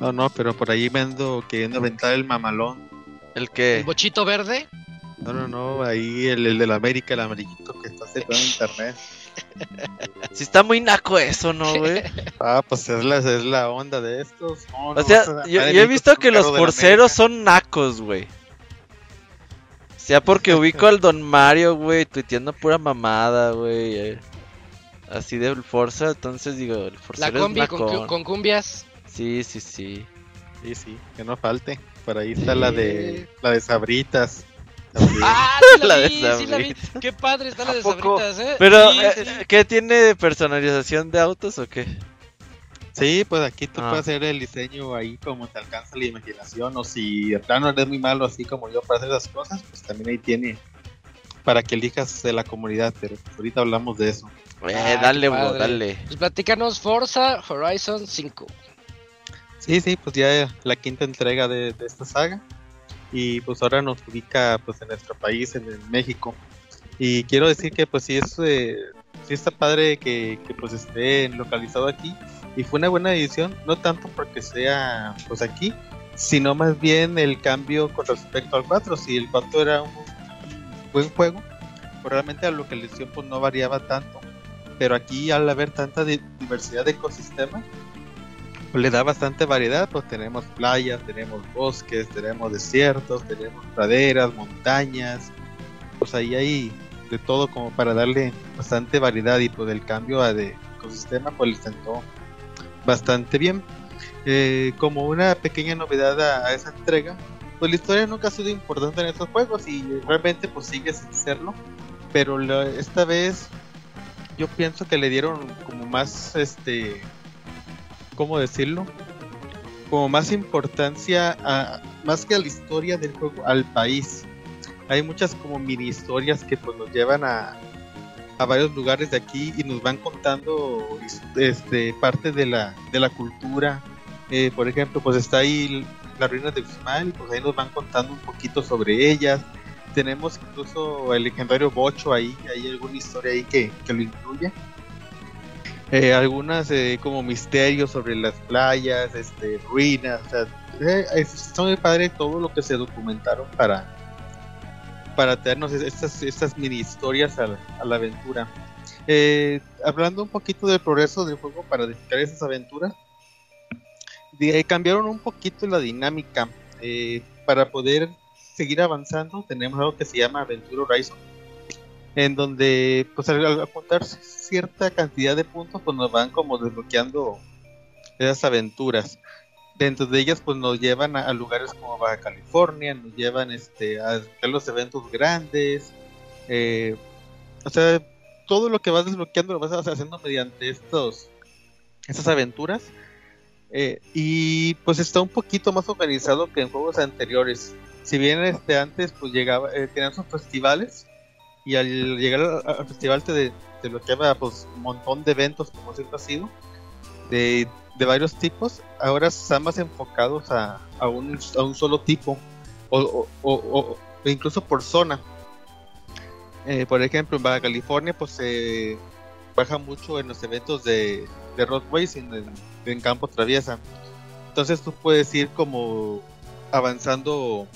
No, no, pero por ahí me ando queriendo aventar el mamalón.
¿El
El
qué?
bochito verde.
No, no, no, ahí el, el de la América, el amarillito que está circulando en <laughs> internet. <laughs>
Si está muy naco eso, ¿no, <laughs> güey?
Ah, pues es la, es la onda de estos. No,
O
no
sea,
a-
yo, he visto que los
de la América.
son nacos, güey. Sea porque <laughs> ubico al Don Mario, güey, tuiteando pura mamada, güey. eh, Así del Forza, entonces digo, el
La
Forcero
combi
es
con, con cumbias.
Sí, sí, sí.
Sí, sí, que no falte. Por ahí está la de la de Sabritas.
Ah, sí la, vi, sí la vi.
Sabritas.
Qué padre está la
¿A
de? Sabritas, eh.
Pero,
Sí,
eh,
sí,
¿qué tiene personalización de autos o qué?
Sí, pues aquí tú
Ah.
puedes hacer el diseño ahí como te alcanza la imaginación. O si de plano eres muy malo así como yo para hacer esas cosas, pues también ahí tiene para que elijas de la comunidad. Pero pues ahorita hablamos de eso.
Eh,
Ah,
dale, dale.
Pues platícanos Forza Horizon 5.
Sí, sí, pues ya la quinta entrega de, de esta saga. Y pues ahora nos ubica pues en nuestro país, en, México. Y quiero decir que pues sí es eh, sí está padre que, que, pues esté localizado aquí. Y fue una buena edición, no tanto porque sea pues aquí, sino más bien el cambio con respecto al 4. Si el 4 era un, buen juego, pues realmente la localización pues no variaba tanto. Pero aquí al haber tanta di- diversidad de ecosistemas, le da bastante variedad, pues tenemos playas, tenemos bosques, tenemos desiertos, tenemos praderas, montañas, pues ahí hay de todo como para darle bastante variedad y pues el cambio a de ecosistema pues le sentó bastante bien. Eh, como una pequeña novedad a, esa entrega, pues la historia nunca ha sido importante en estos juegos y realmente pues sigue sin serlo, pero esta vez yo pienso que le dieron como más este ¿cómo decirlo? Como más importancia a, más que a la historia del juego, al país. Hay muchas como mini historias que pues nos llevan a, a varios lugares de aquí y nos van contando este parte de la, de la cultura. Eh, por ejemplo, pues está ahí las ruinas de Uxmal, pues ahí nos van contando un poquito sobre ellas. Tenemos incluso el legendario Bocho ahí, hay alguna historia ahí que, que lo incluye. Eh, algunas eh, como misterios sobre las playas, este, ruinas, eh, está muy padre todo lo que se documentaron para para traernos es- estas, estas mini historias a la, a la aventura. Eh, hablando un poquito del progreso del juego para descargar esas aventuras, de- eh, cambiaron un poquito la dinámica. Para poder seguir avanzando tenemos algo que se llama Aventura Horizon en donde pues al, al apuntar cierta cantidad de puntos pues nos van como desbloqueando esas aventuras. Dentro de ellas pues nos llevan a, lugares como Baja California, nos llevan este, a, a los eventos grandes, eh, o sea, todo lo que vas desbloqueando lo vas haciendo mediante estos estas aventuras. Eh, y pues está un poquito más organizado que en juegos anteriores. Si bien este antes pues llegaba, eh, tenían sus festivales y al llegar al, al festival te, te bloqueaba pues un montón de eventos como siempre ha sido de, de varios tipos. Ahora están más enfocados a, a, un, a un solo tipo o, o, o, incluso por zona. Eh, por ejemplo, en Baja California, pues se baja mucho en los eventos de, de road en, en campo traviesa. Entonces tú puedes ir como avanzando,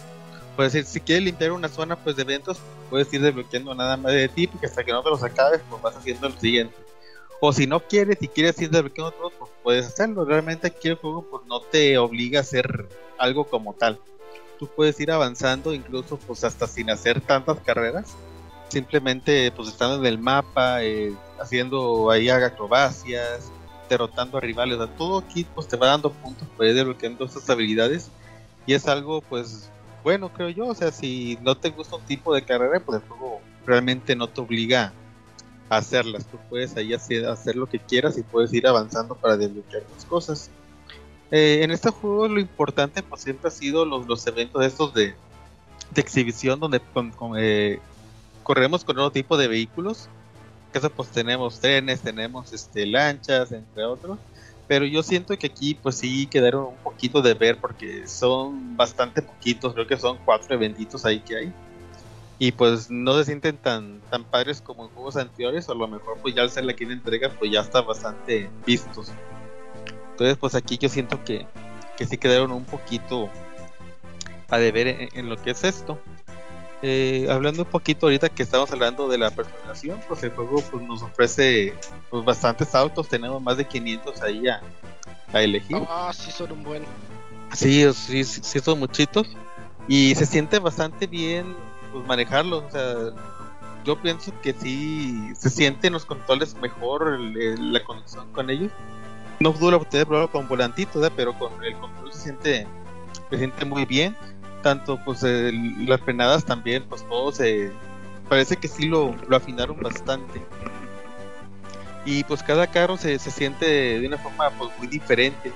puedes decir, si quieres limpiar una zona pues de eventos, puedes ir desbloqueando nada más de ti, porque hasta que no te los acabes, pues vas haciendo el siguiente. O si no quieres, si quieres ir desbloqueando otros, pues puedes hacerlo. Realmente aquí el juego pues no te obliga a hacer algo como tal. Tú puedes ir avanzando incluso pues hasta sin hacer tantas carreras simplemente pues estando en el mapa, eh, haciendo ahí acrobacias, derrotando a rivales, a todo aquí pues te va dando puntos para ir desbloqueando estas habilidades y es algo pues bueno creo yo, o sea si no te gusta un tipo de carrera pues el juego realmente no te obliga a hacerlas, tú puedes ahí hacer, hacer lo que quieras y puedes ir avanzando para desbloquear las cosas. Eh, en este juego lo importante pues siempre ha sido los, los eventos estos de, de exhibición donde eh, corremos con otro tipo de vehículos. Que eso pues tenemos trenes, tenemos este lanchas, entre otros. Pero yo siento que aquí pues sí quedaron un poquito de ver porque son bastante poquitos, creo que son cuatro eventitos ahí que hay. Y pues no se sienten tan, tan padres como en juegos anteriores, o a lo mejor pues ya al ser la quinta entrega pues ya está bastante vistos. Entonces pues aquí yo siento que, que sí quedaron un poquito a deber en, en lo que es esto. Eh, hablando un poquito ahorita que estamos hablando de la personalización, pues el juego pues, nos ofrece pues, bastantes autos, tenemos más de 500 ahí a, a elegir.
Ah, sí, son un buen.
Sí, sí, sí, son muchitos. Y se siente bastante bien pues, manejarlos. O sea, yo pienso que sí se sienten los controles mejor el- el- la conexión con ellos. No dudo la oportunidad de probarlo con volantito, pero con el control se siente, se siente muy bien tanto pues las frenadas también pues todo se parece que sí lo, lo afinaron bastante. Y pues cada carro se, se siente de una forma pues muy diferente.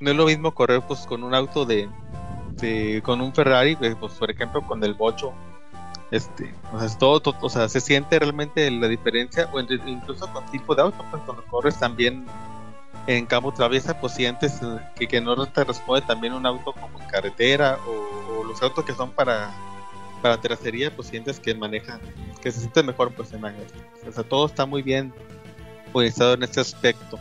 No es lo mismo correr pues con un auto de, de- con un Ferrari pues pues, por ejemplo con el Bocho. Este o sea, es todo, todo- o sea se siente realmente la diferencia o incluso con tipo de auto pues cuando corres también en campo traviesa, pues sientes eh, que, que no te responde también un auto como en carretera o, los autos que son para para terracería, pues sientes que manejan, que se siente mejor pues en la O sea, todo está muy bien organizado en este aspecto.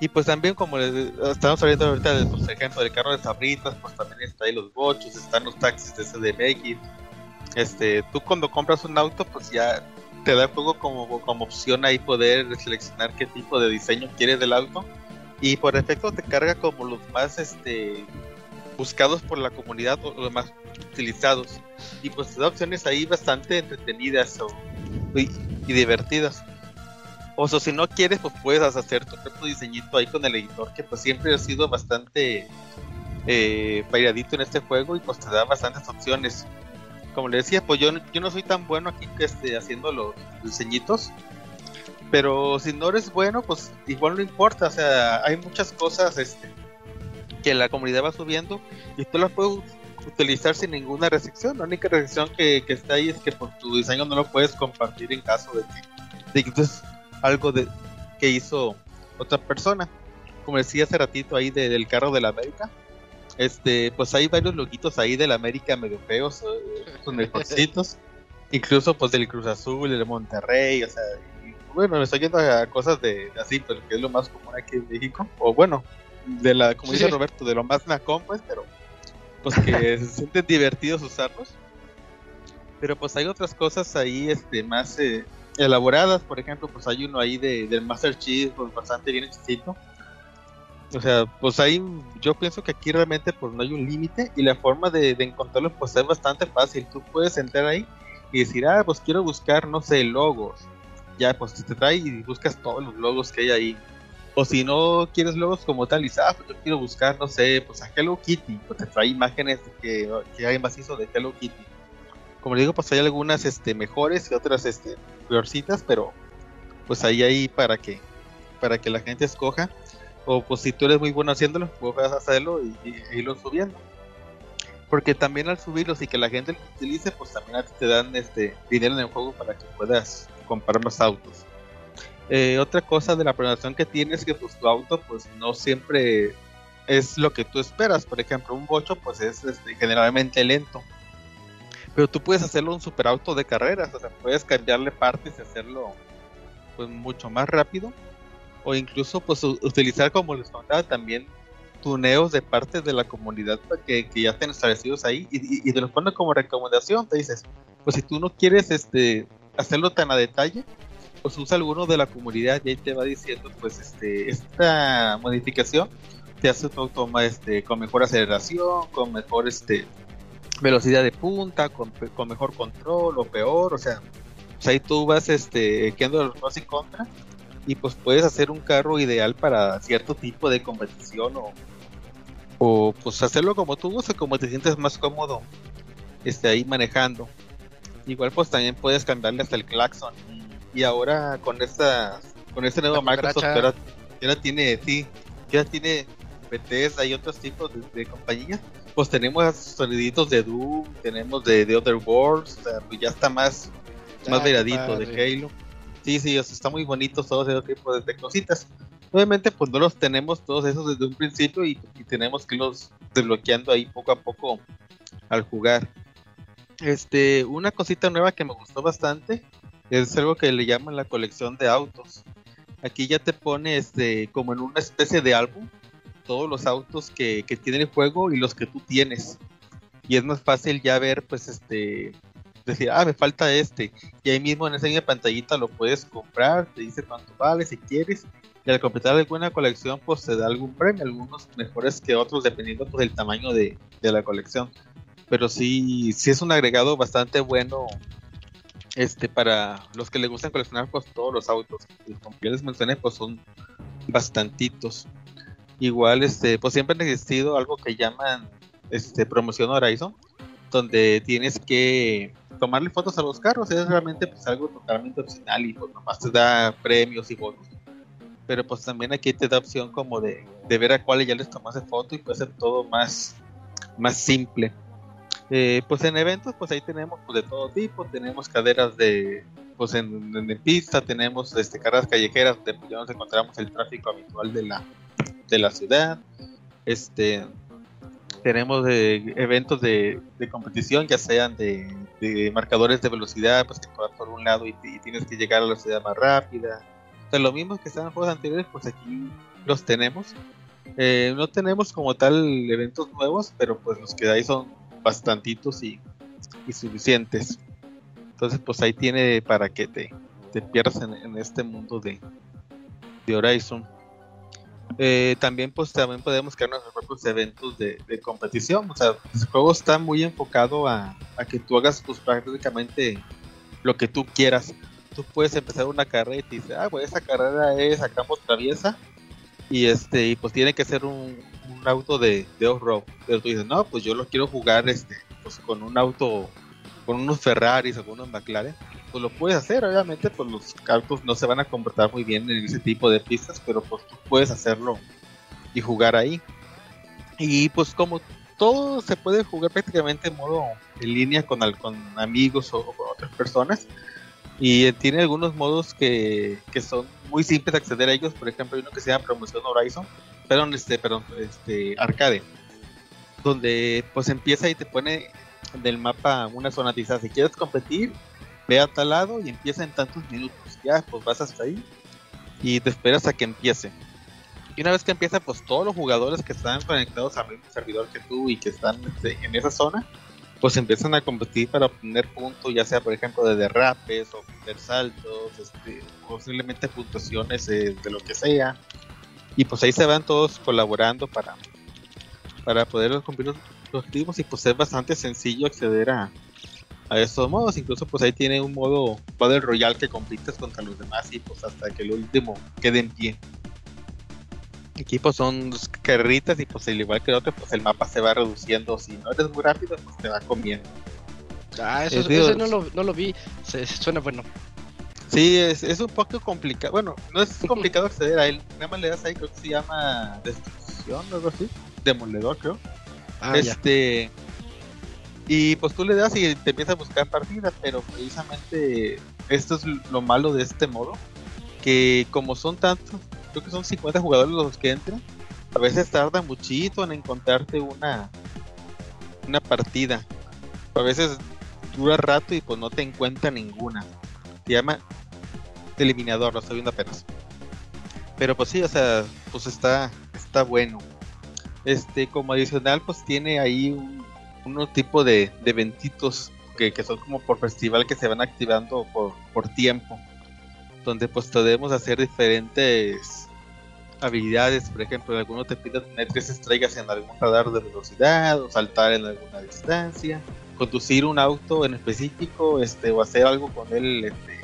Y pues también como les- estamos hablando ahorita de pues, ejemplo del carro de sabritas, pues también está ahí los bochos, están los taxis de CDMX. Este, tú cuando compras un auto, pues ya te da el juego como, como opción ahí poder seleccionar qué tipo de diseño quieres del auto. Y por efecto te carga como los más este buscados por la comunidad o los más utilizados. Y pues te da opciones ahí bastante entretenidas o, y, divertidas. O si no quieres pues puedes hacer tu propio diseñito ahí con el editor que pues siempre ha sido bastante eh, en este juego y pues te da bastantes opciones como le decía, pues yo, yo no soy tan bueno aquí esté haciendo los diseñitos. Pero si no eres bueno, pues igual no importa. O sea, hay muchas cosas este, que la comunidad va subiendo y tú las puedes utilizar sin ninguna restricción. La única restricción que, que está ahí es que por tu diseño no lo puedes compartir en caso de que, de que es algo de, que hizo otra persona. Como decía hace ratito ahí de- del carro de la América. Este, pues hay varios loguitos ahí de la América medio feos, eh, con mejorcitos. <laughs> Incluso pues del Cruz Azul, del Monterrey, o sea, y, bueno, me estoy yendo a cosas de así, pero que es lo más común aquí en México. O bueno, de la, como dice
Sí.
Roberto, de lo más nacón, pues, pero pues que <laughs> se sienten divertidos usarlos. Pero pues hay otras cosas ahí este más eh, elaboradas, por ejemplo, pues hay uno ahí de, del Master Chief, pues bastante bien hechicito. O sea, pues ahí yo pienso que aquí realmente pues no hay un límite y la forma de, de encontrarlo pues es bastante fácil. Tú puedes entrar ahí y decir, ah, pues quiero buscar, no sé, logos. Ya, pues te trae y buscas todos los logos que hay ahí. O si no quieres logos como tal, y ah, pues yo quiero buscar, no sé, pues a Hello Kitty, pues te trae imágenes que, que hay macizo de Hello Kitty. Como le digo, pues hay algunas este, mejores y otras este, peorcitas, pero pues ahí hay para que, para que la gente escoja. O pues si tú eres muy bueno haciéndolo, puedes hacerlo y, y- e irlo subiendo. Porque también al subirlos y que la gente los utilice, pues también te dan este dinero en el juego para que puedas comprar más autos. Eh, otra cosa de la programación que tienes es que pues tu auto pues no siempre es lo que tú esperas. Por ejemplo, un bocho pues es este, generalmente lento. Pero tú puedes hacerlo un superauto de carreras, o sea, puedes cambiarle partes y hacerlo pues mucho más rápido. O incluso pues utilizar como les contaba también tuneos de parte de la comunidad que, ya estén establecidos ahí y, y- te los ponen como recomendación. Te dices, pues si tú no quieres este hacerlo tan a detalle, pues usa alguno de la comunidad y ahí te va diciendo pues este esta modificación te hace tu auto más, este con mejor aceleración, con mejor este velocidad de punta, con, con mejor control o peor, o sea, pues ahí tú vas este quedando los pros y contras y pues puedes hacer un carro ideal para cierto tipo de competición o, o pues hacerlo como tú gustes, como te sientes más cómodo este ahí manejando. Igual pues también puedes cambiarle hasta el claxon y, y ahora con esta con este nuevo
La
Microsoft que ahora, que ahora tiene sí, que ahora tiene Bethesda y otros tipos de, de compañías, pues tenemos soniditos de Doom, tenemos de, de Other Worlds, o sea, pues ya está más más veradito de. Halo. Sí, sí, está muy bonitos todos esos tipos de, cositas. Obviamente, pues no los tenemos todos esos desde un principio y, tenemos que irlos desbloqueando ahí poco a poco al jugar. Este, una cosita nueva que me gustó bastante es algo que le llaman la colección de autos. Aquí ya te pone este, como en una especie de álbum todos los autos que, que tiene el juego y los que tú tienes. Y es más fácil ya ver, pues, este, decir, ah, me falta este. Y ahí mismo en esa misma pantallita lo puedes comprar, te dice cuánto vale si quieres. Y al completar alguna colección, pues te da algún premio, algunos mejores que otros, dependiendo pues, del tamaño de, de la colección. Pero sí, sí es un agregado bastante bueno este para los que les gustan coleccionar pues todos los autos. Como les mencioné, pues son bastantitos. Igual, este, pues siempre han existido algo que llaman este promoción Horizon, donde tienes que tomarle fotos a los carros, es realmente pues algo totalmente opcional y pues nomás te da premios y bonos. Pero pues también aquí te da opción como de, de ver a cuáles ya les tomaste foto y puede ser todo más, más simple. Eh, pues en eventos pues ahí tenemos pues, de todo tipo, tenemos caderas de pues en, en, en pista, tenemos este carreras callejeras donde pues, ya nos encontramos el tráfico habitual de la, de la ciudad. Este tenemos de eventos de, competición, ya sean de, marcadores de velocidad, pues que vas por un lado y, tienes que llegar a la ciudad más rápida. O sea, lo mismo que estaban en juegos anteriores, pues aquí los tenemos. Eh, no tenemos como tal eventos nuevos, pero pues los que hay son bastantitos y, y suficientes. Entonces, pues ahí tiene para que te, te pierdas en, en este mundo de, de Horizon. Eh, también pues también podemos crear nuestros propios eventos de, competición. O sea, el juego está muy enfocado a, que tú hagas pues prácticamente lo que tú quieras. Tú puedes empezar una carrera y te dices, ah, pues esa carrera es a campo traviesa y este y pues tiene que ser un, un auto de, de off-road. Pero tú dices, no, pues yo lo quiero jugar este pues con un auto, con unos Ferraris o con unos McLaren. Pues lo puedes hacer, obviamente, pues los autos no se van a comportar muy bien en ese tipo de pistas, pero pues tú puedes hacerlo y jugar ahí. Y pues como todo se puede jugar prácticamente en modo en línea con, con amigos o, o con otras personas. Y tiene algunos modos que, que, son muy simples de acceder a ellos. Por ejemplo, hay uno que se llama Promoción Horizon, perdón, este, perdón, este, Arcade, donde pues empieza y te pone del mapa una zona tizada. Si quieres competir, ve a tal lado y empieza en tantos minutos. Ya, pues vas hasta ahí y te esperas a que empiece. Y una vez que empieza, pues todos los jugadores que están conectados al mismo servidor que tú y que están este, en esa zona, pues empiezan a competir para obtener puntos, ya sea por ejemplo de derrapes o de saltos, este, posiblemente puntuaciones de, de, lo que sea. Y pues ahí se van todos colaborando para, para poder cumplir los objetivos y pues es bastante sencillo acceder a, a estos modos. Incluso pues ahí tiene un modo Battle Royale que compites contra los demás y pues hasta que el último quede en pie. Aquí pues son dos carreritas y pues al igual que el otro, pues el mapa se va reduciendo. Si no eres muy rápido, pues te va comiendo.
Ah, eso,
Es, digo,
ese no lo, no lo vi. Se, suena bueno.
Sí, es, es un poco complicado. Bueno, no es <laughs> complicado acceder a él. Nada más le das ahí, creo que se llama Destrucción o algo así. Demoledor, creo.
Ah, ya.
Y pues tú le das y te empieza a buscar partidas, pero precisamente esto es lo malo de este modo. Que como son tantos, creo que son 50 jugadores los que entran, a veces tarda muchito en encontrarte una, una partida. A veces dura rato y pues no te encuentra ninguna. Se llama eliminador, lo estoy viendo apenas. Pero pues sí, o sea, pues está, está bueno. Este, como adicional, pues tiene ahí un, unos tipo de, de eventitos que, que son como por festival que se van activando por, por tiempo. Donde pues podemos hacer diferentes habilidades. Por ejemplo, alguno te pide tener tres estrellas en algún radar de velocidad o saltar en alguna distancia. Conducir un auto en específico, este, o hacer algo con él, este,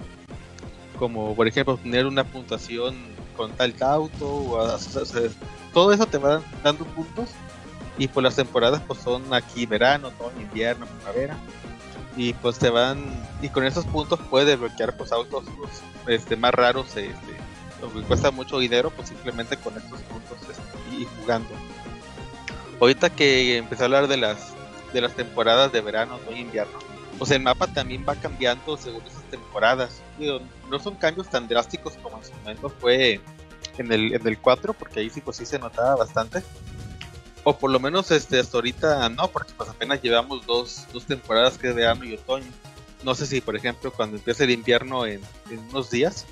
como por ejemplo tener una puntuación con tal auto, o, o sea, todo eso te va dando puntos y pues las temporadas pues son aquí verano, otoño, invierno, primavera. Y pues te van y con esos puntos puedes desbloquear pues autos pues, este más raros este que cuesta mucho dinero pues simplemente con estos puntos este, y jugando. Ahorita que empecé a hablar de las de las temporadas de verano, otoño, invierno pues el mapa también va cambiando según esas temporadas. No son cambios tan drásticos como en su momento fue en el, en el 4 porque ahí sí pues sí se notaba bastante o por lo menos este hasta ahorita no, porque pues apenas llevamos dos, dos temporadas que es verano y otoño. No sé si por ejemplo cuando empiece el invierno en, en unos días,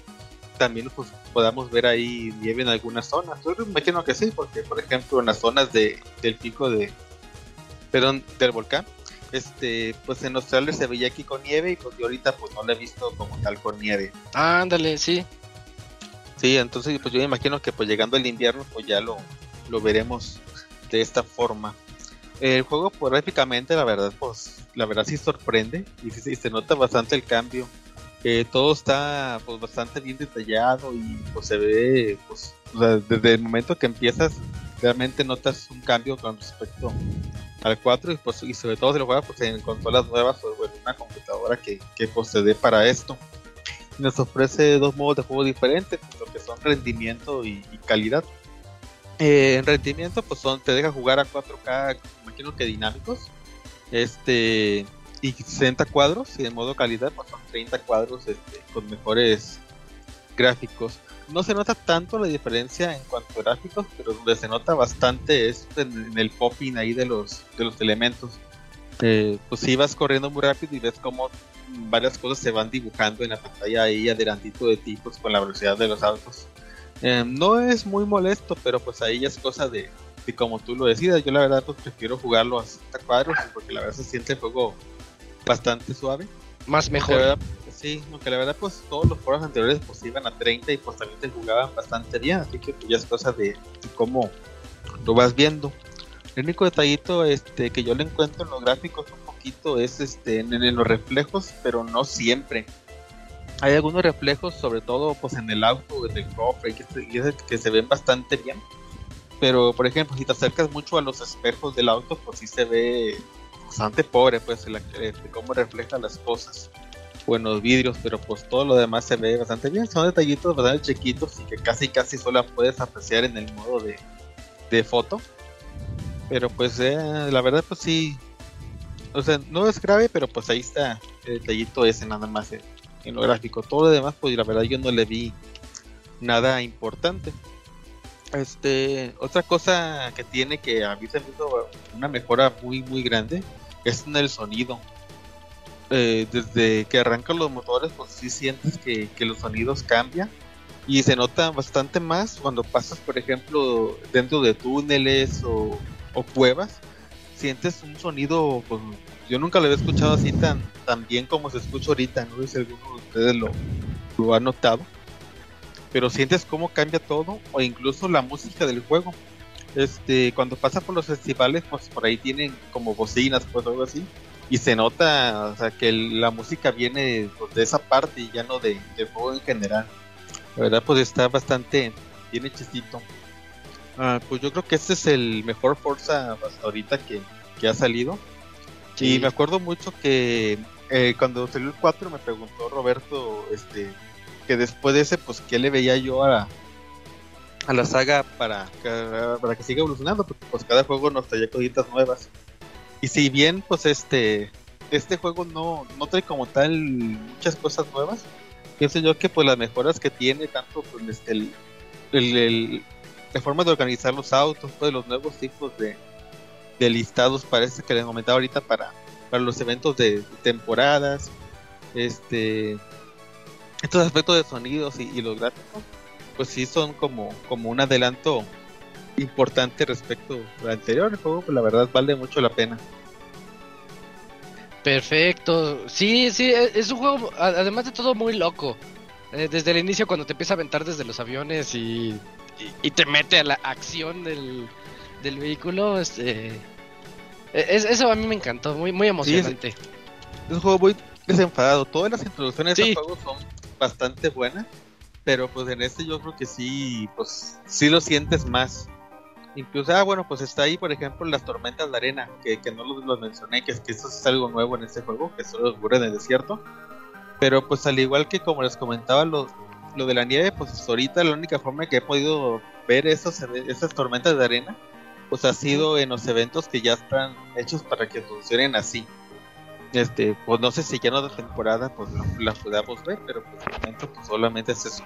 también pues podamos ver ahí nieve en algunas zonas. Yo me imagino que sí, porque por ejemplo en las zonas de, del pico de perdón, del volcán, este pues en Australia se veía aquí con nieve y pues yo ahorita pues no lo he visto como tal con nieve.
Ándale, sí.
Sí, entonces pues yo me imagino que pues llegando el invierno pues ya lo, lo veremos de esta forma. El juego pues, gráficamente la verdad pues la verdad sí sorprende y, se nota bastante el cambio. Eh, todo está pues bastante bien detallado y pues se ve pues o sea, desde el momento que empiezas realmente notas un cambio con respecto al 4 y pues y sobre todo si lo juegas pues en consolas nuevas o en una computadora que, que pues, se dé para esto. Nos ofrece dos modos de juego diferentes, pues, lo que son rendimiento y calidad. Eh, en rendimiento, pues son, te deja jugar a 4K, imagino que dinámicos. Este, y 60 cuadros, y en modo calidad, pues son 30 cuadros este, con mejores gráficos. No se nota tanto la diferencia en cuanto a gráficos, pero donde se nota bastante es en, el popping ahí de los, de los elementos. Eh, pues si vas corriendo muy rápido y ves como varias cosas se van dibujando en la pantalla ahí adelantito de ti, pues con la velocidad de los autos. Eh, no es muy molesto, pero pues ahí ya es cosa de, de como tú lo decidas. Yo la verdad pues prefiero jugarlo a 60 cuadros porque la verdad se siente el juego bastante suave.
Más mejor.
verdad, sí, aunque la verdad pues todos los juegos anteriores pues iban a 30 y pues también se jugaban bastante bien, así que pues ya es cosa de, de cómo lo vas viendo. El único detallito este que yo le encuentro en los gráficos un poquito es este en, en los reflejos, pero no siempre. Hay algunos reflejos, sobre todo pues en el auto, en el cofre, que, se- que se- ven bastante bien. Pero por ejemplo, si te acercas mucho a los espejos del auto, pues sí se ve bastante pobre, pues la, este, cómo refleja las cosas o en los vidrios, pero pues todo lo demás se ve bastante bien. Son detallitos bastante chiquitos y que casi casi solo puedes apreciar en el modo de, de foto. Pero pues eh, la verdad pues sí, o sea, no es grave, pero pues ahí está el detallito ese nada más en, en lo gráfico. Todo lo demás pues la verdad yo no le vi nada importante. Este, otra cosa que tiene que a mí se me hizo una mejora muy muy grande es en el sonido. Eh, desde que arrancan los motores, pues sí sientes que, que los sonidos cambian y se nota bastante más cuando pasas, por ejemplo, dentro de túneles o, o cuevas. Sientes un sonido, yo nunca lo había escuchado así tan, tan bien como se escucha ahorita. No sé si alguno de ustedes lo, lo ha notado pero sientes cómo cambia todo o incluso la música del juego. Este, cuando pasa por los festivales, pues por ahí tienen como bocinas, pues algo así, y se nota, o sea, que la música viene pues, de esa parte y ya no de, del juego en general. La verdad, pues está bastante bien hechicito. Ah, pues yo creo que este es el mejor Forza hasta ahorita que, que ha salido. Y me acuerdo mucho que eh, cuando salió el 4 me preguntó Roberto este que después de ese, pues, ¿qué le veía yo a, a la saga para que, para que siga evolucionando? Porque pues cada juego nos traía cositas nuevas. Y si bien, pues, este este juego no, no trae como tal muchas cosas nuevas, pienso yo que pues las mejoras que tiene, tanto pues, este, el, el, el- la forma de organizar los autos, pues los nuevos tipos de, de listados, parece que les comentaba ahorita para, para los eventos de temporadas, este estos aspectos de sonidos y, los gráficos, pues sí son como, como un adelanto importante respecto al anterior. El juego, pues la verdad vale mucho la pena.
Perfecto. Sí, sí, e- es un juego, además de todo, muy loco. Eh, desde el inicio, cuando te empieza a aventar desde los aviones y, y, y te mete a la acción del, del vehículo, este, e- es, eso a mí me encantó, muy, muy emocionante.
Es un juego muy desenfadado. Todas las introducciones
Sí.
juego son bastante buenas, pero pues en este yo creo que sí, pues sí lo sientes más. Incluso, ah, bueno, pues está ahí, por ejemplo, las tormentas de arena, que, que no los, los mencioné, que es que eso es algo nuevo en este juego, que solo ocurre en el desierto. Pero pues al igual que como les comentaba, lo, lo de la nieve, pues ahorita la única forma que he podido ver esos, esas tormentas de arena, pues ha sido en los eventos que ya están hechos para que funcionen así. Este, pues no sé si ya en otra temporada pues las podamos ver, pero pues de momento pues solamente es eso.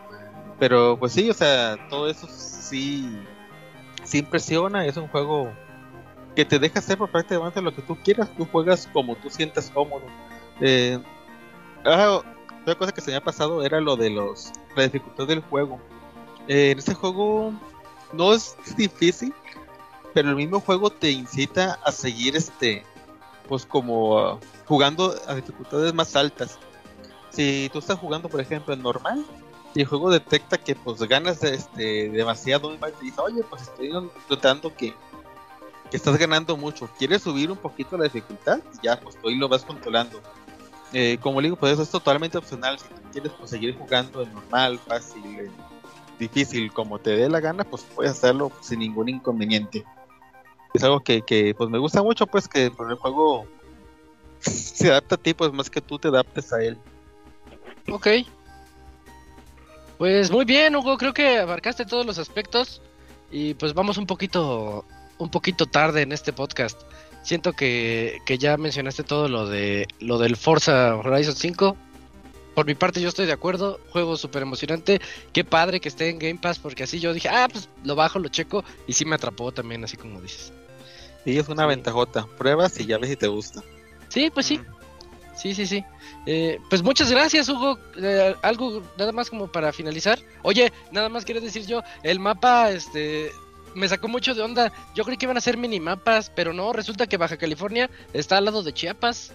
Pero pues sí, o sea, todo eso sí, sí impresiona, es un juego que te deja hacer por prácticamente lo que tú quieras, tú juegas como tú sientas cómodo. Eh, ah, otra cosa que se me ha pasado era lo de los la dificultad del juego. Eh, en este juego no es difícil, pero el mismo juego te incita a seguir este pues como ah, jugando a dificultades más altas. Si tú estás jugando, por ejemplo, en normal, y el juego detecta que pues ganas este demasiado y te dice, oye, pues estoy notando que, que estás ganando mucho. ¿Quieres subir un poquito la dificultad? Ya, pues tú ahí lo vas controlando. Eh, como le digo, pues eso es totalmente opcional. Si tú quieres pues, seguir jugando en normal, fácil, en difícil, como te dé la gana, pues puedes hacerlo sin ningún inconveniente es algo que, que, pues me gusta mucho pues que el juego <laughs> se adapta a ti pues más que tú te adaptes a él
Ok. Pues muy bien, Hugo, creo que abarcaste todos los aspectos y pues vamos un poquito un poquito tarde en este podcast. Siento que, que ya mencionaste todo lo de lo del Forza Horizon 5. Por mi parte yo estoy de acuerdo, juego súper emocionante. Qué padre que esté en Game Pass porque así yo dije, ah, pues lo bajo, lo checo y sí me atrapó también, así como dices.
Sí es una ventajota pruebas y ya ves si te gusta
Sí, pues sí. Sí, sí, sí. Eh, pues muchas gracias, Hugo. Eh, algo nada más como para finalizar. Oye, nada más quiero decir yo, el mapa, este, me sacó mucho de onda. Yo creí que iban a ser minimapas, pero no, resulta que Baja California está al lado de Chiapas.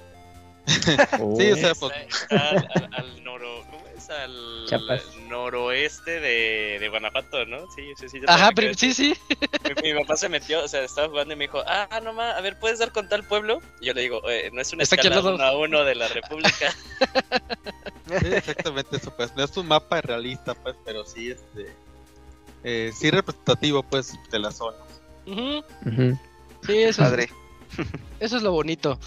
<laughs>
sí o sea pues
Está al, al- al noro, ¿cómo es? Al
Chiapas.
noroeste de, de Guanajuato, ¿no? Sí, sí, sí.
Ajá, pero sí, sí.
Mi, mi papá se metió, o sea, estaba jugando y me dijo, ah, no ma, a ver, ¿puedes dar con tal pueblo? Y yo le digo, "Eh, no es una escala uno a uno de la República. <laughs>
sí, exactamente eso pues no es un mapa realista pues pero sí este eh, sí representativo pues de la zona
Ujú,
Ujú.
Sí, eso es,
Padre. <laughs>
eso es lo bonito.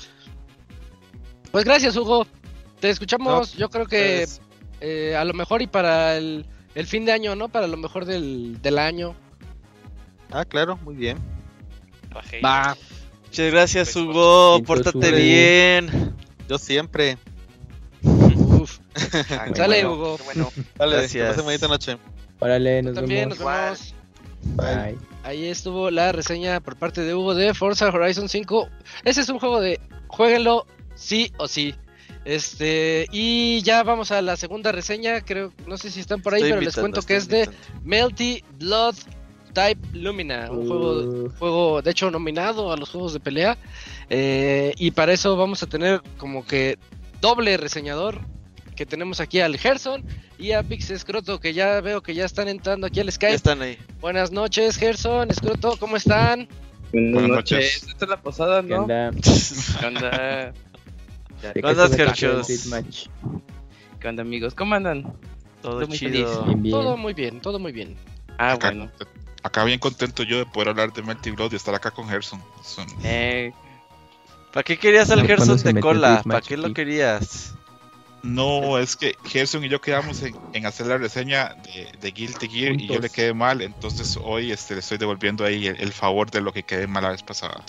Pues gracias, Hugo. Te escuchamos, yo creo que
Pues,
eh, a lo mejor y para el, el fin de año, ¿no? Para lo mejor del, del año.
ah claro muy bien
Bajé.
Va.
Muchas gracias,
Pues,
Hugo.
pues,
Pórtate
Hugo.
bien.
yo siempre
Uf. <laughs>
Ah, <laughs>
Sale,
bueno,
Hugo.
bueno.
Vale,
Gracias.
que bonita noche
Órale, nos
También
vemos.
nos vemos.
Bye.
Ahí estuvo la reseña por parte de Hugo de Forza Horizon 5. Ese es un juego de jueguenlo sí o sí. Este, y ya vamos a la segunda reseña, creo, no sé si están por ahí,
Estoy
pero les cuento que es de. Melty Blood Type Lumina, un juego,
Uh,
juego de hecho nominado a los juegos de pelea. Eh, y para eso vamos a tener como que doble reseñador, que tenemos aquí al Gerson y a Pix Escroto, que ya veo que ya están entrando aquí al
Ya
Skype.
están ahí.
Buenas noches, Gerson, Escroto, ¿cómo están?
Buenas
noches.
Esta es la posada,
¿Qué
¿no?
onda?
¿Qué onda? <laughs>
¿De qué
¿Qué onda,
Deathmatch?
¿Qué onda, amigos? ¿Cómo andan?
Todo
Estoy muy
chido.
Bien, bien.
Todo muy bien, todo muy bien.
Ah,
Acá,
bueno.
Acá bien contento yo de poder hablar de Melty Blood y estar acá con Gerson. Son-
Eh,
¿Para qué querías al
No,
Gerson de cola? ¿Para qué lo querías?
No, es que Gerson y yo quedamos en, en hacer la reseña de, de Guilty Gear y yo le quedé mal, entonces hoy este, le estoy devolviendo ahí el, el favor de lo que quedé mal la vez pasada.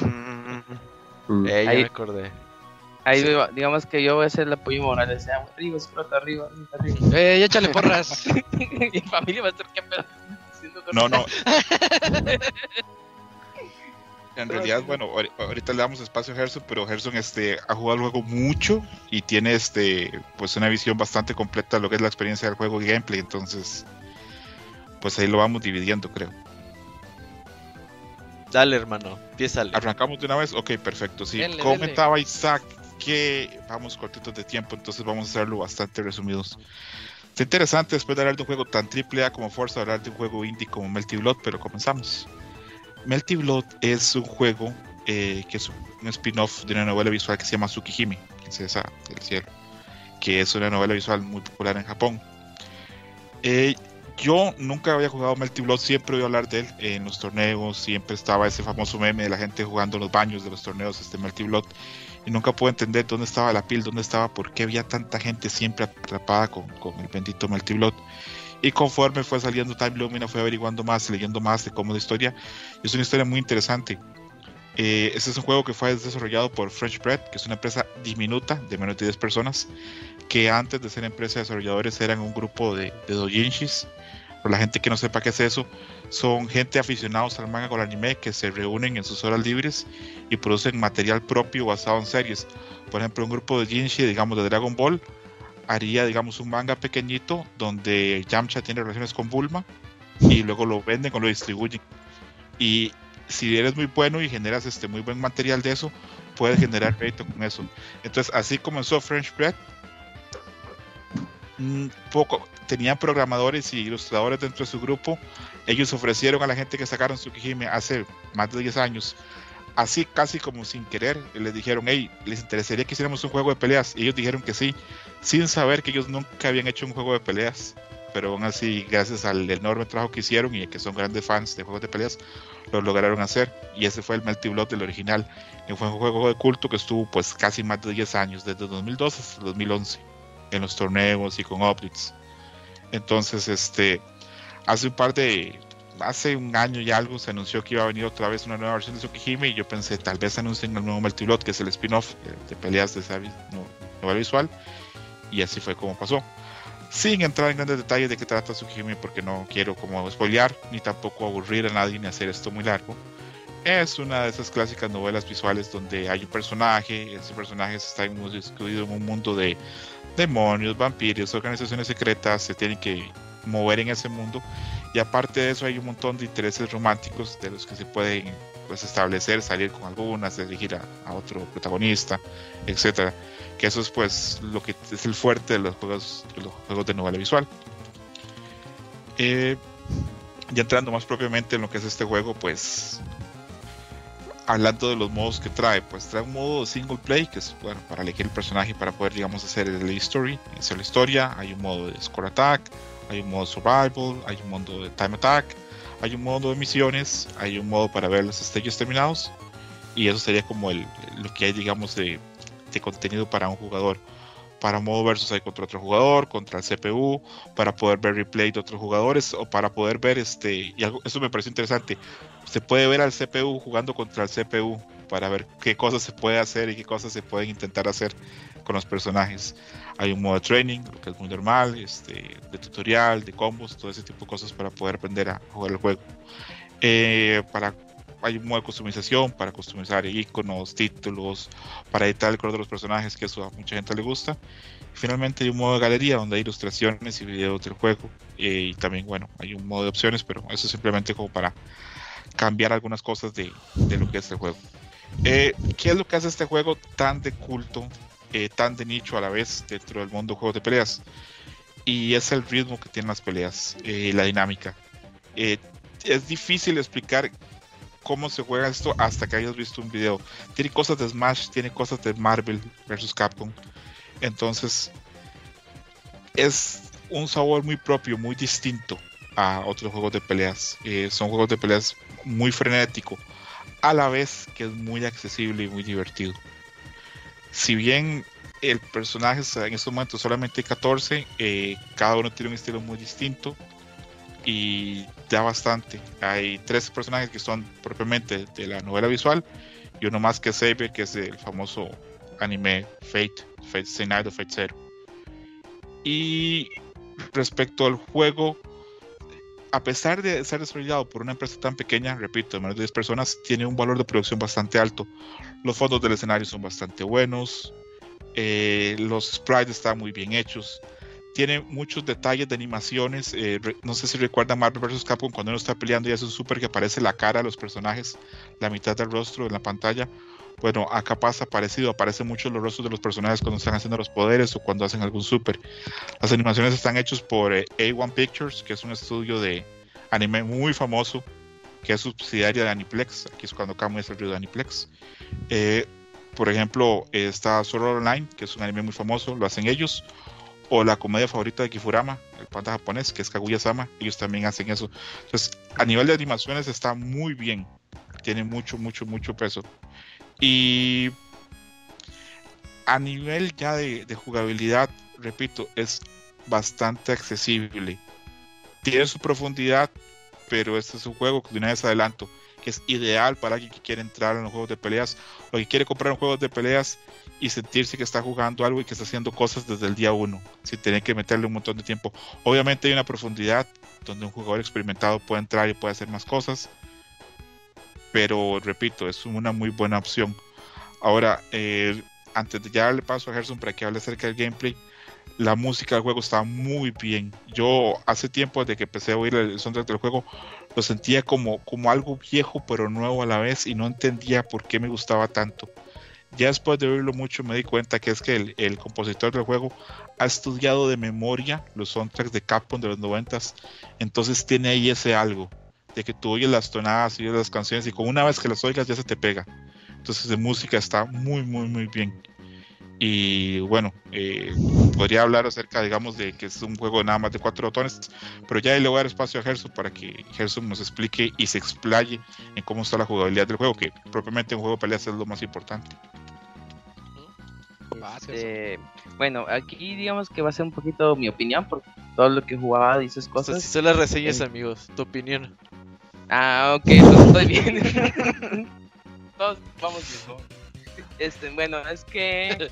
Mm,
Eh, ya
Ahí-
me acordé.
Ahí
Sí.
digamos que yo voy a hacer el apoyo moral. O sea, arriba, explota, arriba, arriba. <laughs>
Eh, échale porras. <laughs>
Mi familia va a estar que con-
No, no. <laughs> En realidad, bueno, ahori- ahorita le damos espacio a Gerson, pero Gerson este, ha jugado el juego mucho y tiene este, pues una visión bastante completa de lo que es la experiencia del juego y gameplay, entonces, pues ahí lo vamos dividiendo, creo.
Dale, hermano, empiézale.
Arrancamos de una vez, ok, perfecto. Sí,
Denle,
comentaba Isaac que vamos cortitos de tiempo, entonces vamos a hacerlo bastante resumidos. Está interesante después de hablar de un juego tan triple A como Forza, hablar de un juego indie como Melty Blood, pero comenzamos. Melty Blood es un juego eh, que es un spin-off de una novela visual que se llama Tsukihime, Princesa del Cielo, que es una novela visual muy popular en Japón. Eh, yo nunca había jugado Melty Blood, siempre oí hablar de él en los torneos, siempre estaba ese famoso meme de la gente jugando en los baños de los torneos, este Melty Blood, y nunca pude entender dónde estaba la pil, dónde estaba, por qué había tanta gente siempre atrapada con, el bendito Melty Blood. Y conforme fue saliendo Time Lumina, fue averiguando más, leyendo más de cómo la historia. Es una historia muy interesante. Eh, este es un juego que fue desarrollado por French Bread, que es una empresa diminuta de menos de 10 personas, que antes de ser empresa de desarrolladores eran un grupo de, de. Por la gente que no sepa qué es eso, son gente aficionados al manga o al anime que se reúnen en sus horas libres y producen material propio basado en series. Por ejemplo, un grupo de Jinshi, digamos de Dragon Ball, haría, digamos, un manga pequeñito donde Yamcha tiene relaciones con Bulma y luego lo venden o lo distribuyen. Y si eres muy bueno y generas este muy buen material de eso, puedes generar crédito con eso. Entonces, así comenzó French Bread. Un poco tenían programadores y ilustradores dentro de su grupo. Ellos ofrecieron a la gente que sacaron Tsukihime hace más de 10 años, así casi como sin querer, les dijeron, hey, ¿les interesaría que hiciéramos un juego de peleas? Y ellos dijeron que sí, sin saber que ellos nunca habían hecho un juego de peleas. Pero aún así, gracias al enorme trabajo que hicieron y que son grandes fans de juegos de peleas, lo lograron hacer. Y ese fue el Melty Blood del original, que fue un juego de culto que estuvo pues casi más de 10 años, desde 2012 hasta 2011, en los torneos y con updates. Entonces, este, hace un par de, hace un año y algo se anunció que iba a venir otra vez una nueva versión de Tsukihime y yo pensé, tal vez anuncien el nuevo Melty Blood, que es el spin-off de, peleas de esa no- novela visual. Y así fue como pasó. Sin entrar en grandes detalles de qué trata Tsukihime, porque no quiero como spoilear, ni tampoco aburrir a nadie ni hacer esto muy largo. Es una de esas clásicas novelas visuales donde hay un personaje, ese personaje está excluido en un mundo de demonios, vampiros, organizaciones secretas, se tienen que mover en ese mundo y aparte de eso hay un montón de intereses románticos de los que se pueden pues, establecer, salir con algunas, elegir a, otro protagonista, etcétera. Que eso es pues lo que es el fuerte de los juegos de, los juegos de novela visual. Eh, ya entrando más propiamente en lo que es este juego, pues hablando de los modos que trae, pues trae un modo single play, que es bueno, para elegir el personaje para poder, digamos, hacer el story, hacer la historia. Hay un modo de score attack, hay un modo survival, hay un modo de time attack, hay un modo de misiones, hay un modo para ver los stages terminados. Y eso sería como el, lo que hay, digamos, de, de contenido para un jugador. Para modo versus hay contra otro jugador, contra el CPU, para poder ver replay de otros jugadores o para poder ver este. Y eso me pareció interesante se puede ver al CPU jugando contra el CPU para ver qué cosas se puede hacer y qué cosas se pueden intentar hacer con los personajes. Hay un modo de training, que es muy normal, este, de tutorial, de combos, todo ese tipo de cosas para poder aprender a jugar el juego. Eh, para, hay un modo de customización para customizar iconos, títulos, para editar el color de los personajes, que eso a mucha gente le gusta. Finalmente hay un modo de galería donde hay ilustraciones y videos del juego. Eh, y también, bueno, hay un modo de opciones, pero eso es simplemente como para cambiar algunas cosas de, de lo que es el juego. Eh, ¿Qué es lo que hace este juego tan de culto, eh, tan de nicho a la vez dentro del mundo de juegos de peleas? Y es el ritmo que tienen las peleas, eh, la dinámica. Eh, es difícil explicar cómo se juega esto hasta que hayas visto un video. Tiene cosas de Smash, tiene cosas de Marvel versus Capcom. Entonces, es un sabor muy propio, muy distinto a otros juegos de peleas. Son juegos de peleas muy frenético, a la vez que es muy accesible y muy divertido. Si bien el personaje en estos momentos solamente hay 14, eh, cada uno tiene un estilo muy distinto y ya bastante. Hay tres personajes que son propiamente de la novela visual y uno más que Saber, que es el famoso anime Fate, Fate Night Fate Zero. Y respecto al juego, a pesar de ser desarrollado por una empresa tan pequeña, repito, de menos de 10 personas, tiene un valor de producción bastante alto. Los fondos del escenario son bastante buenos, eh, los sprites están muy bien hechos, tiene muchos detalles de animaciones. eh, no sé si recuerdan Marvel vs. Capcom cuando uno está peleando y hace un super que aparece la cara de los personajes, la mitad del rostro en la pantalla. Bueno, acá pasa parecido, aparecen muchos los rostros de los personajes cuando están haciendo los poderes o cuando hacen algún super. Las animaciones están hechas por eh, A1 Pictures, que es un estudio de anime muy famoso, que es subsidiaria de Aniplex. Aquí es cuando Kamui es el río de Aniplex. Eh, por ejemplo, está Art Online, que es un anime muy famoso, lo hacen ellos. O la comedia favorita de Kifurama, el panda japonés, que es Kaguya-sama, ellos también hacen eso. Entonces, a nivel de animaciones está muy bien. Tiene mucho, mucho, mucho peso. Y a nivel ya de, jugabilidad, repito, es bastante accesible. Tiene su profundidad, pero este es un juego que de una vez adelanto, que es ideal para alguien que quiere entrar en los juegos de peleas o que quiere comprar un juego de peleas y sentirse que está jugando algo y que está haciendo cosas desde el día uno, sin tener que meterle un montón de tiempo. Obviamente hay una profundidad donde un jugador experimentado puede entrar y puede hacer más cosas, pero repito, es una muy buena opción. Ahora, eh, antes de ya darle paso a Gerson para que hable acerca del gameplay, la música del juego está muy bien. Yo hace tiempo, desde que empecé a oír el soundtrack del juego, lo sentía como, como algo viejo pero nuevo a la vez y no entendía por qué me gustaba tanto. Ya después de oírlo mucho me di cuenta que es que el, el compositor del juego ha estudiado de memoria los soundtracks de Capcom de los noventas, entonces tiene ahí ese algo de que tú oyes las tonadas, oyes las canciones y con una vez que las oigas ya se te pega. Entonces de música está muy muy muy bien. Y bueno, eh, podría hablar acerca, digamos, de que es un juego nada más de cuatro botones, pero ya le voy a dar espacio a Gerson para que Gerson nos explique y se explaye en cómo está la jugabilidad del juego, que propiamente un juego de peleas es lo más importante.
Este, bueno, aquí digamos que va a ser un poquito mi opinión por todo lo que jugaba y esas
O sea,
cosas.
si son las reseñas,
Eh,
amigos, tu opinión.
Ah, ok, pues estoy bien. <laughs> Todos vamos bien. Este, bueno, es que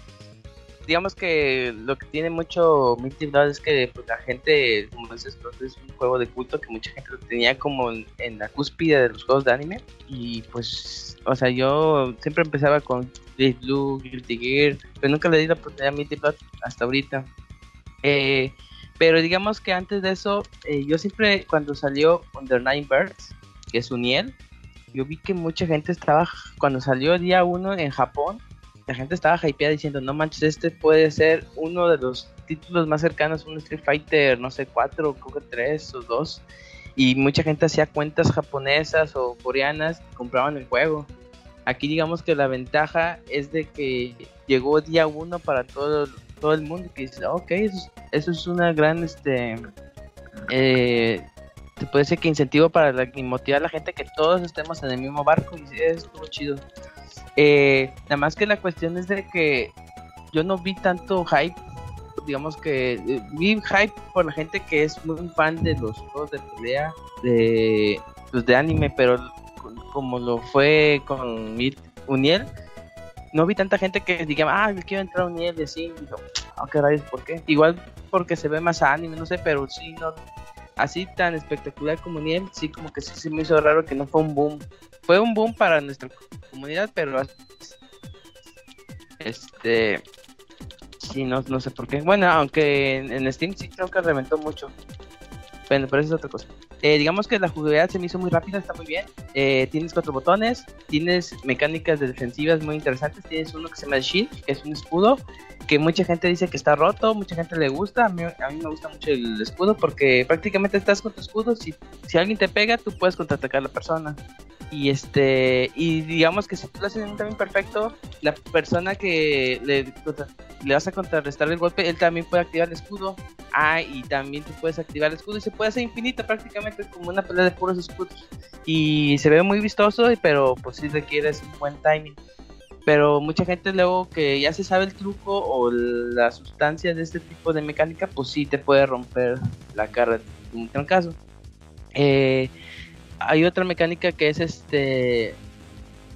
digamos que lo que tiene mucho Mythic Blood es que pues, la gente, como dices, es un juego de culto que mucha gente lo tenía como en, la cúspide de los juegos de anime. Y pues, o sea, yo siempre empezaba con Blaze Blue, Guilty Gear, pero nunca le di la oportunidad a Mythic Blood hasta ahorita. Eh, pero digamos que antes de eso, eh, yo siempre cuando salió Under Nine Birds, que es Uniel, yo vi que mucha gente estaba, cuando salió día 1 en Japón, la gente estaba hypeada diciendo, no manches, este puede ser uno de los títulos más cercanos a un Street Fighter, no sé, 4, creo que 3 o 2. Y mucha gente hacía cuentas japonesas o coreanas y compraban el juego. Aquí digamos que la ventaja es de que llegó día 1 para todo, todo el mundo que dice, ok, eso es, eso es una gran, este, eh, se puede decir que incentivo para motivar a la gente que todos estemos en el mismo barco y es estuvo chido. Eh, nada más que la cuestión es de que yo no vi tanto hype, digamos que eh, vi hype por la gente que es muy fan de los juegos de pelea, de los de anime, pero como lo fue con Uniel, no vi tanta gente que diga, ah, yo quiero entrar a Uniel y así, y digo, ah, rayos, ¿por qué? Igual porque se ve más anime, no sé, pero sí, no, así tan espectacular como Niel, sí como que sí se me hizo raro que no fue un boom. Fue un boom para nuestra comunidad, pero este sí no, no sé por qué. Bueno, aunque en, Steam sí creo que reventó mucho. Bueno, pero eso es otra cosa. Eh, digamos que la jugabilidad se me hizo muy rápida, está muy bien. Eh, tienes cuatro botones, tienes mecánicas de defensivas muy interesantes. Tienes uno que se llama el Shield, que es un escudo, que mucha gente dice que está roto, mucha gente le gusta. A mí, a mí me gusta mucho el escudo porque prácticamente estás con tu escudo. Si, si alguien te pega, tú puedes contraatacar a la persona. Y este, y digamos que si tú lo haces en un timing perfecto, la persona que le, le vas a contrarrestar el golpe, él también puede activar el escudo. Ah, y también tú puedes activar el escudo y se puede hacer infinita prácticamente como una pelea de puros escudos. Y se ve muy vistoso, pero pues sí requiere un buen timing. Pero mucha gente luego que ya se sabe el truco o la sustancia de este tipo de mecánica, pues sí te puede romper la cara un caso. Eh, hay otra mecánica que es este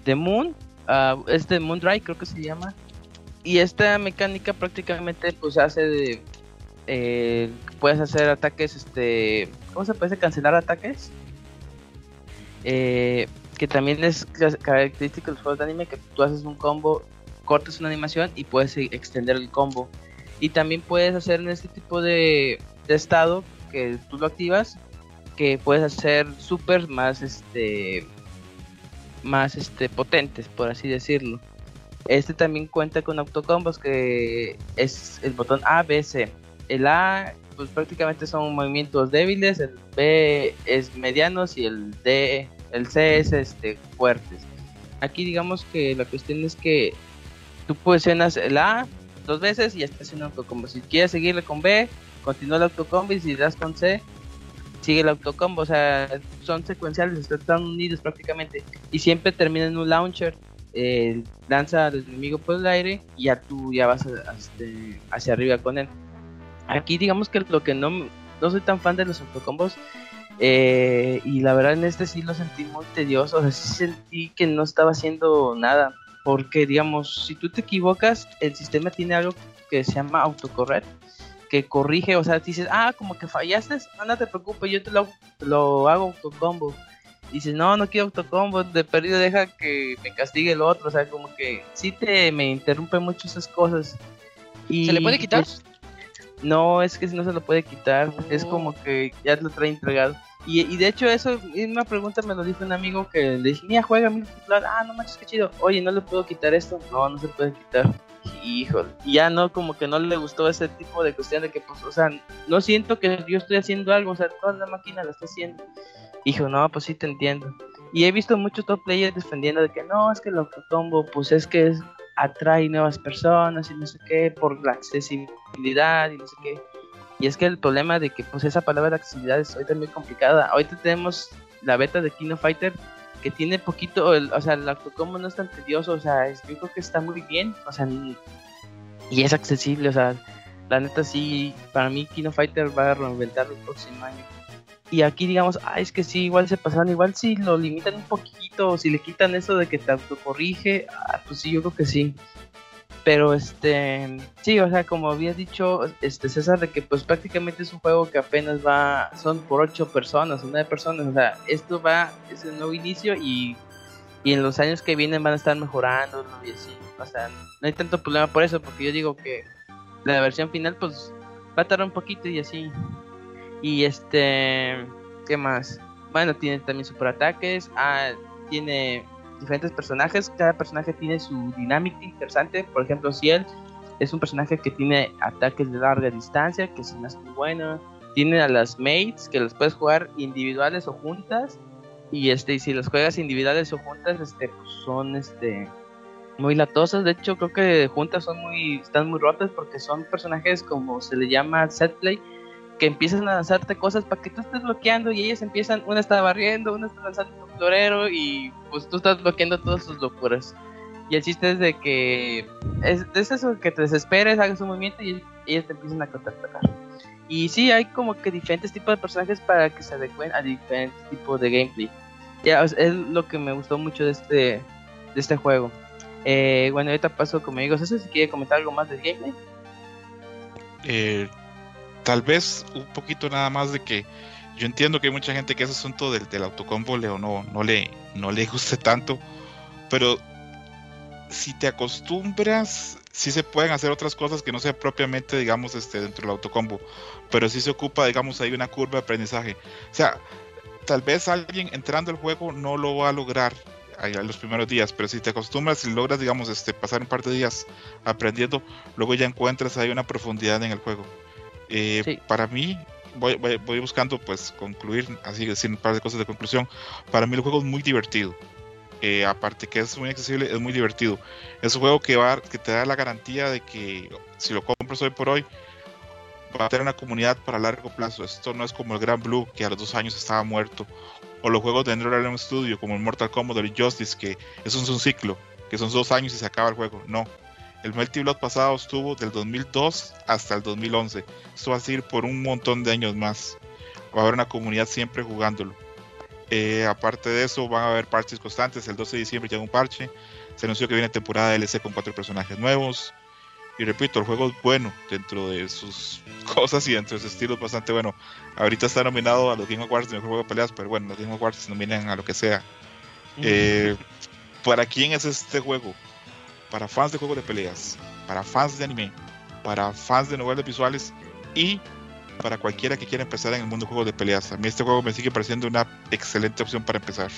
The Moon, uh, es de creo que se llama. Y esta mecánica prácticamente pues hace de eh, puedes hacer ataques este ¿cómo se puede cancelar ataques? Eh, que también es característico de los juegos de anime que tú haces un combo, cortas una animación y puedes e-, extender el combo. Y también puedes hacer en este tipo de, estado que tú lo activas, que puedes hacer super más este más este potentes, por así decirlo. Este también cuenta con autocombos que es el botón A, B, C. El A pues prácticamente son movimientos débiles, el B es medianos y el D el C es este, fuertes. Aquí digamos que la cuestión es que tú presionas el A dos veces y ya estás haciendo autocombo. Si quieres seguirle con B, continúa el autocombo y si das con C, sigue el autocombo. O sea, son secuenciales, están unidos prácticamente. Y siempre termina en un launcher. Eh, lanza al enemigo por el aire y ya tú ya vas este, hacia arriba con él. Aquí digamos que lo que no, no soy tan fan de los autocombos eh, y la verdad en este sí lo sentí muy tedioso, o sea, sí sentí que no estaba haciendo nada. Porque, digamos, si tú te equivocas, el sistema tiene algo que se llama autocorrect, que corrige, o sea, dices, ah, como que fallaste, no, te preocupes, yo te lo, lo hago autocombo. Dices, no, no quiero autocombo, de perdido deja que me castigue el otro, o sea, como que sí te me interrumpe mucho esas cosas.
Y, ¿Se le puede quitar?
Pues, no, es que si no se lo puede quitar, es oh. como que ya lo trae entregado. Y, de hecho, eso, una pregunta me lo dijo un amigo que le dije, mira, juega multiplayer. Ah, no manches, qué chido. Oye, ¿no le puedo quitar esto? No, no se puede quitar. Híjole. Y ya no, como que no le gustó ese tipo de cuestión de que, pues, o sea, no siento que yo estoy haciendo algo, o sea, toda la máquina lo está haciendo. Hijo, no, pues sí te entiendo. Y he visto muchos top players defendiendo de que no, es que el autocombo, pues es que atrae nuevas personas y no sé qué, por la accesibilidad y no sé qué. Y es que el problema de que pues esa palabra de accesibilidad es ahorita muy complicada. Ahorita tenemos la beta de Kino Fighter que tiene poquito, o sea, el autocombo no es tan tedioso, o sea, yo creo que está muy bien, o sea, y es accesible, o sea, la neta sí, para mí Kino Fighter va a reinventar el próximo año. Y aquí digamos, ah, es que sí, igual se pasaron, igual si lo limitan un poquito, o si le quitan eso de que te autocorrige, ah, pues sí, yo creo que sí. Pero este, sí, o sea, como había dicho este César, de que pues prácticamente es un juego que apenas va, son por ocho personas, nueve personas, o sea, esto va, es el nuevo inicio y, y en los años que vienen van a estar mejorando y así, o sea, no hay tanto problema por eso, porque yo digo que la versión final pues va a tardar un poquito y así. Y este, ¿qué más? Bueno, tiene también super ataques, ah, tiene diferentes personajes, cada personaje tiene su dinámica interesante, por ejemplo, si él es un personaje que tiene ataques de larga distancia, que es más muy bueno, tiene a las mates que las puedes jugar individuales o juntas, y este, si las juegas individuales o juntas, este, pues son este muy latosas, de hecho creo que juntas son muy, están muy rotas porque son personajes como se le llama set play, que empiezan a lanzarte cosas para que tú estés bloqueando y ellas empiezan, una está barriendo, una está lanzando florero y pues tú estás bloqueando todas sus locuras. Y el chiste es de que es, es eso, que te desesperes, hagas un movimiento y ellas te empiezan a contraatacar. Y sí, hay como que diferentes tipos de personajes para que se adecuen a diferentes tipos de gameplay. Ya, es lo que me gustó mucho de este, de este juego. Eh, bueno, ahorita paso como digo, ¿eso si quiere comentar algo más del gameplay?
Eh, tal vez un poquito nada más de que yo entiendo que hay mucha gente que ese asunto del, del autocombo le, no, no, le, no le guste tanto, pero si te acostumbras, sí se pueden hacer otras cosas que no sea propiamente, digamos, este, dentro del autocombo, pero sí se ocupa, digamos, hay una curva de aprendizaje. O sea, tal vez alguien entrando al juego no lo va a lograr en los primeros días, pero si te acostumbras y logras, digamos, este, pasar un par de días aprendiendo, luego ya encuentras ahí una profundidad en el juego. Eh, para mí, voy, voy, voy buscando pues concluir, así decir un par de cosas de conclusión. Para mí el juego es muy divertido. Eh, aparte que es muy accesible, es muy divertido. Es un juego que, va, que te da la garantía de que si lo compras hoy por hoy, va a tener una comunidad para largo plazo. Esto no es como el Gran Blue, que a los dos años estaba muerto. O los juegos de Unreal Studio, como el Mortal Kombat o el Justice, que eso es un ciclo, que son dos años y se acaba el juego. No. El Melty Blood pasado estuvo del 2002 hasta el 2011. Esto va a seguir por un montón de años más. Va a haber una comunidad siempre jugándolo. Eh, aparte de eso, van a haber parches constantes. El 12 de diciembre llega un parche. Se anunció que viene temporada DLC con cuatro personajes nuevos. Y repito, el juego es bueno dentro de sus <laughs> cosas y dentro de su estilo es bastante bueno. Ahorita está nominado a los Game Awards de mejor juego de peleas, pero bueno, los Game Awards se nominan a lo que sea. Eh, ¿Para quién es este juego? Para fans de juegos de peleas, para fans de anime, para fans de novelas visuales y para cualquiera que quiera empezar en el mundo de juegos de peleas. A mí este juego me sigue pareciendo una excelente opción para empezar.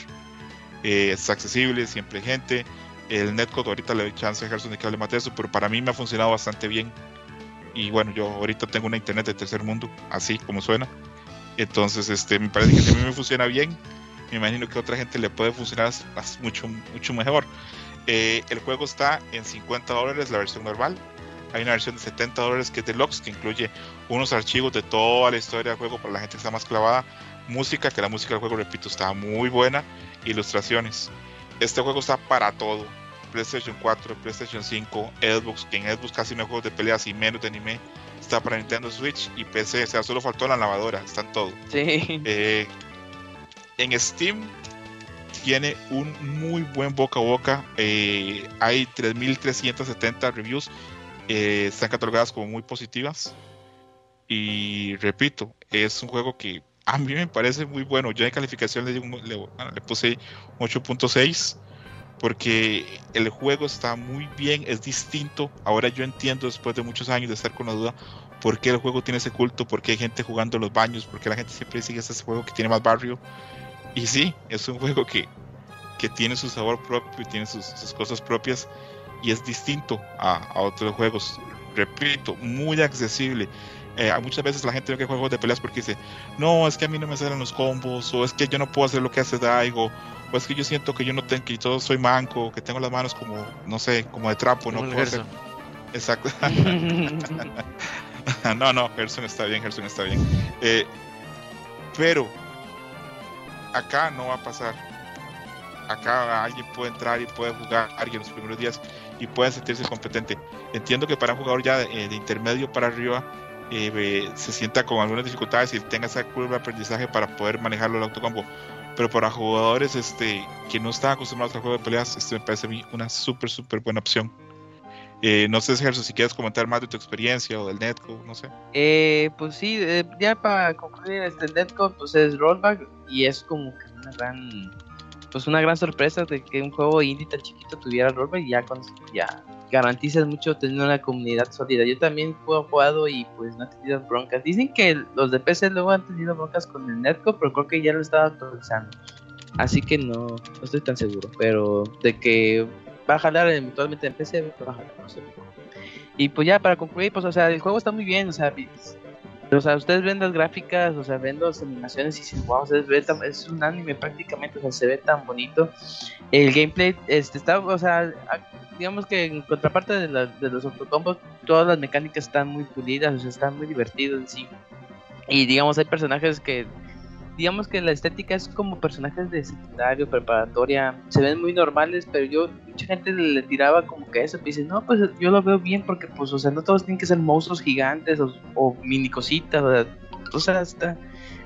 Eh, es accesible, siempre hay gente. El netcode ahorita le doy chance a Gerson de que hable más de eso, pero para mí me ha funcionado bastante bien. Y bueno, yo ahorita tengo una internet de tercer mundo, así como suena. Entonces, este, me parece que mí me funciona bien, me imagino que a otra gente le puede funcionar mucho, mucho mejor. Eh, el juego está en 50 dólares, la versión normal. Hay una versión de 70 dólares que es deluxe, que incluye unos archivos de toda la historia del juego para la gente que está más clavada. Música, que la música del juego, repito, está muy buena. Ilustraciones. Este juego está para todo. PlayStation 4, PlayStation 5, Xbox, que en Xbox casi no hay juegos de peleas y menos de anime. Está para Nintendo Switch y PC. O sea, solo faltó la lavadora. Están todo.
Sí.
Eh, en Steam tiene un muy buen boca a boca. Eh, hay 3.370 reviews. Eh, están catalogadas como muy positivas. Y repito, es un juego que a mí me parece muy bueno. Yo en calificación le, le puse 8.6 porque el juego está muy bien, es distinto. Ahora yo entiendo después de muchos años de estar con la duda por qué el juego tiene ese culto, por qué hay gente jugando en los baños, por qué la gente siempre sigue ese juego que tiene más barrio. Y sí, es un juego que, que tiene su sabor propio y tiene sus, sus cosas propias y es distinto a, a otros juegos. Repito, muy accesible. Eh, a muchas veces la gente no quiere juegos de peleas porque dice, no, es que a mí no me salen los combos, o es que yo no puedo hacer lo que hace Daigo, o es que yo siento que yo no tengo, que yo soy manco, que tengo las manos como, no sé, como de trapo, no
Como el
puedo hacer.
Gerson.
Exacto. <laughs> <laughs> no, no, Gerson está bien, Gerson está bien. Eh, pero acá no va a pasar. Acá alguien puede entrar y puede jugar alguien los primeros días y puede sentirse competente. Entiendo que para un jugador ya de, de intermedio para arriba eh, eh, se sienta con algunas dificultades y tenga esa curva de aprendizaje para poder manejarlo el autocombo. Pero para jugadores este, que no están acostumbrados al juego de peleas, este me parece a mí una súper, súper buena opción. Eh, no sé, Gerson, si quieres comentar más de tu experiencia o del Netco, no sé.
Eh, pues sí, eh, ya para concluir, este Netcode pues es rollback y es como que una gran, pues una gran sorpresa de que un juego indie tan chiquito tuviera rollback y ya con ya garantizas mucho tener una comunidad sólida. Yo también he jugado y pues no he tenido broncas. Dicen que los de PC luego han tenido broncas con el Netcode, pero creo que ya lo estaba actualizando. Así que no, no estoy tan seguro, pero de que va a jalar eventualmente en PC, va a jalar, no sé. Y pues ya para concluir, pues o sea, el juego está muy bien, o sea, o sea, ustedes ven las gráficas, o sea, ven las animaciones y dicen, wow, se ve tan- es un anime prácticamente, o sea, se ve tan bonito. El gameplay este, está, o sea, digamos que en contraparte de, la- de los autocombos, todas las mecánicas están muy pulidas, o sea, están muy divertidos en sí. Y digamos, hay personajes que, digamos que la estética es como personajes de secundario, preparatoria, se ven muy normales, pero yo, mucha gente le tiraba como que eso, y dice, no, pues yo lo veo bien porque, pues, o sea, no todos tienen que ser monstruos gigantes o, o mini cositas, o sea, o sea, está...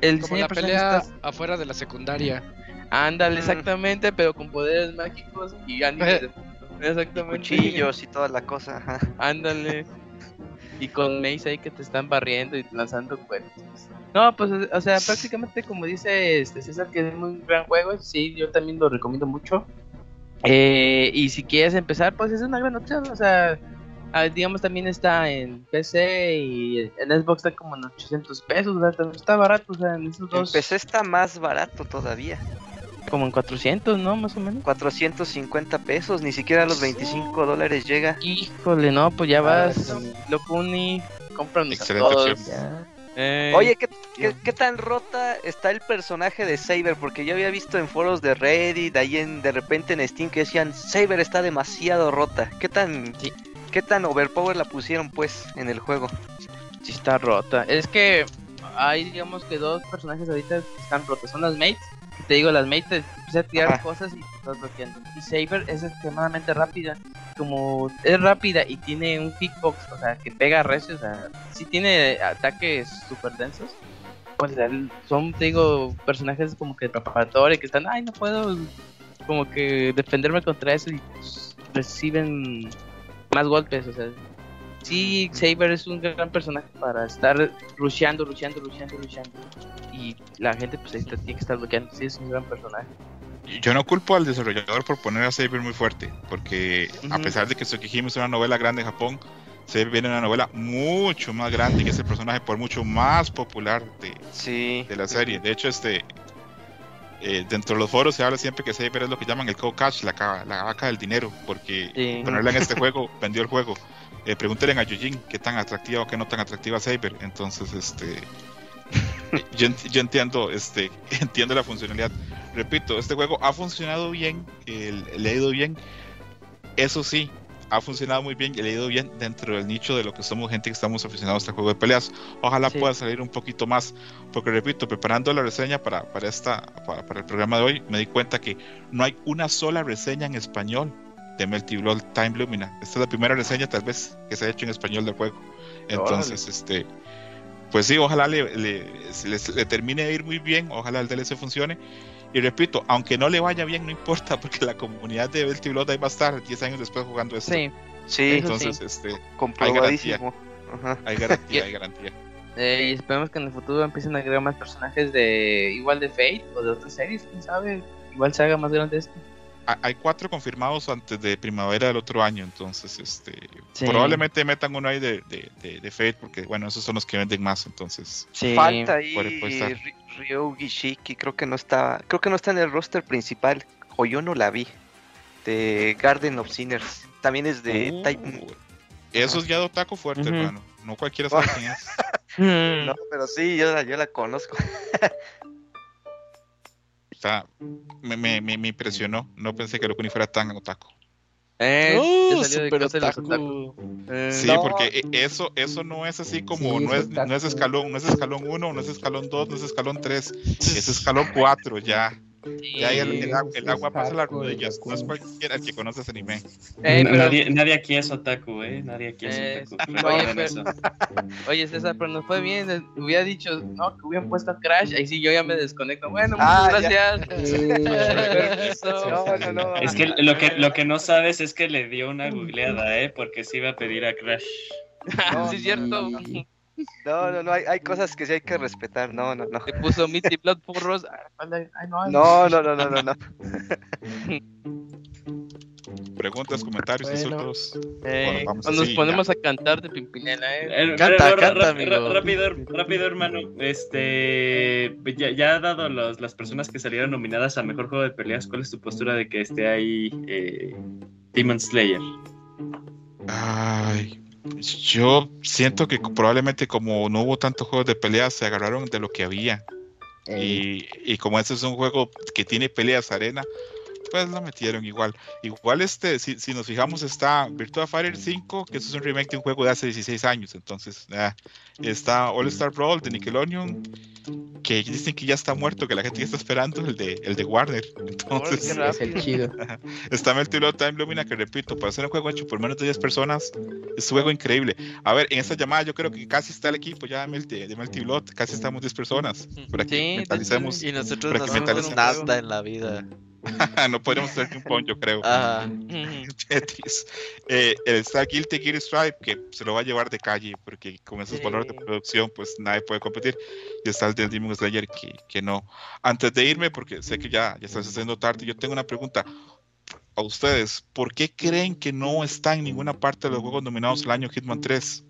El
Como la pelea
está-
afuera de la secundaria.
Ándale, exactamente, pero con poderes mágicos y animes. <laughs> Exactamente.
Cuchillos y toda la cosa.
Ándale. Y con Mace ahí que te están barriendo y lanzando cuernos. No, pues, o sea, prácticamente como dice este César, que es un gran juego, sí, yo también lo recomiendo mucho. Eh, y si quieres empezar, pues es una gran opción, o sea, ah, digamos también está en PC y en Xbox está como en 800 pesos, o sea, también está barato, o sea, en esos
En
dos,
PC está más barato todavía.
Como en 400, ¿no? Más o menos.
450 pesos, ni siquiera a los 25 dólares llega.
Híjole, no, pues ya
Ah,
vas,
sí.
lo puni, compran todos. Eh,
Oye, ¿qué, qué, qué tan rota está el personaje de Saber? Porque yo había visto en foros de Reddit, ahí en, de repente en Steam, que decían, Saber está demasiado rota. ¿Qué tan,
Sí.
qué tan overpower la pusieron, pues, en el juego?
sí está rota. Es que hay, digamos que dos personajes ahorita que están rotos. Son las mates. Te digo, las mates te empiezan a tirar
Ajá.
cosas y estás bloqueando. Y Saber es extremadamente rápida. Como es rápida y tiene un kickbox, o sea, que pega recio, o sea, sí tiene ataques super densos. Pues son, te digo, personajes como que preparatoria que están, ay, no puedo como que defenderme contra eso y pues, reciben más golpes, o sea, sí, Saber es un gran personaje para estar rusheando, rusheando, rusheando, rusheando. Y la gente pues ahí está- tiene que estar bloqueando, sí, es un gran personaje.
Yo no culpo al desarrollador por poner a Saber muy fuerte, porque a pesar de que Tsukihime es una novela grande en Japón, Saber viene una novela mucho más grande que es el personaje por mucho más popular de,
Sí.
de la serie. De hecho, este eh, dentro de los foros se habla siempre que Saber es lo que llaman el cow cash, la, la vaca del dinero, porque
Sí.
ponerla en este juego <laughs> vendió el juego. Eh, pregúntenle a Yujin qué tan atractiva o qué no tan atractiva Saber. Entonces, este <laughs> yo, ent- yo entiendo, este, <laughs> entiendo la funcionalidad. Repito, este juego ha funcionado bien, le ha ido bien. Eso sí, ha funcionado muy bien y le ha ido bien dentro del nicho de lo que somos gente que estamos aficionados a este juego de peleas. Ojalá
Sí.
pueda salir un poquito más, porque repito, preparando la reseña para, para, esta, para, para el programa de hoy, me di cuenta que no hay una sola reseña en español de Melty Blood Time Lumina. Esta es la primera reseña tal vez que se ha hecho en español del juego. Entonces, este, pues sí, ojalá le, le, les- le termine de ir muy bien, ojalá el DLC funcione. Y repito, aunque no le vaya bien, no importa, <laughs> porque la comunidad de Melty Blood ahí va a estar 10 años después jugando esto.
Sí,
Sí,
Entonces, este,
comprobadísimo. Ajá.
hay garantía, <laughs> hay garantía.
eh, y esperemos que en el futuro empiecen a agregar más personajes de igual de Fate o de otras series, quién sabe, igual se haga más grande esto.
Ha- Hay cuatro confirmados antes de primavera del otro año, entonces este
Sí.
probablemente metan uno ahí de, de, de, de Fate, porque bueno, esos son los que venden más, entonces
Sí.
Falta ahí Ryugi Shiki, creo que no está, creo que no está en el roster principal, o yo no la vi. De Garden of Sinners. También es de
Uh,
Type.
Eso es ya de otaku fuerte,
Ujú.
hermano. No cualquiera sabe quién es. <laughs>
Mm.
No, pero sí, yo, la- yo la conozco. <laughs>
Sea, me, me, me, me impresionó. No pensé que Locuni fuera tan otaku.
Eh,
¡Uh, super otaku!
otaku. Eh,
Sí,
No.
porque e- eso, eso no es así como,
Sí,
no,
es
no es escalón, no es escalón 1, no es escalón 2, no es escalón 3, es <laughs> escalón 4 ya.
Sí.
Ya el,
Sí,
el, agua- el pasa las rodillas. No es cualquiera el que conoce ese anime.
Eh, pero-
nadie, nadie aquí es otaku, ¿eh? Nadie aquí es
Eh,
otaku. <laughs>
oye, pero- César, pero nos fue bien. eh, Hubiera dicho, no, que hubieran puesto a Crash. Ahí sí, yo ya me desconecto. Bueno,
Ah,
muchas gracias.
Sí. <laughs>
Permiso.
No, no, no.
Es que lo que lo que no sabes es que le dio una googleada, ¿eh? Porque se iba a pedir a Crash.
No, <laughs>
sí, es cierto.
No, no, no, hay, hay cosas que sí hay que respetar. No, no, no.
Le puso Mitty Blood Furros. Ay, no,
No, no, no, no, no, no.
Preguntas, comentarios,
Bueno.
insultos.
Eh,
Bueno, vamos
o nos
así,
ponemos a cantar de Pimpinela, eh.
Eh, Canta, ra- canta, amigo. Rápido, rápido, hermano. Este, ya, ya ha dado los, las personas que salieron nominadas a mejor juego de peleas. ¿Cuál es tu postura de que esté ahí eh, Demon Slayer?
Ay, yo siento que probablemente como no hubo tantos juegos de peleas, se agarraron de lo que había. Y, y como este es un juego que tiene peleas arena, pues lo metieron igual. Igual este, si, si nos fijamos, está Virtua Fighter 5, que eso es un remake de un juego de hace 16 años. Entonces, ah, está All Star Brawl de Nickelodeon, que dicen que ya está muerto, que la gente ya está esperando el de, el de Warner. <laughs> Entonces,
es el chido. <laughs>
Está Melty Blood Time Lumina, que repito, para hacer un juego hecho por menos de 10 personas, es un juego increíble. A ver, en esta llamada yo creo que casi está el equipo ya de Melty, de Melty Blood, casi estamos 10 personas. Para que
Sí,
mentalicemos.
Y nosotros
Para
no
mentalicemos.
nada en la vida. <laughs>
no podríamos hacer pon, yo creo.
Ajá. <laughs>
Tetris. Eh, el está Guilty Gear Stripe, que se lo va a llevar de calle, porque con esos
Sí.
valores de producción, pues nadie puede competir. Y está el del Demon Slayer, que, que no. Antes de irme, porque sé que ya, ya estás haciendo tarde, yo tengo una pregunta a ustedes. ¿Por qué creen que no está en ninguna parte de los juegos nominados el año Hitman 3?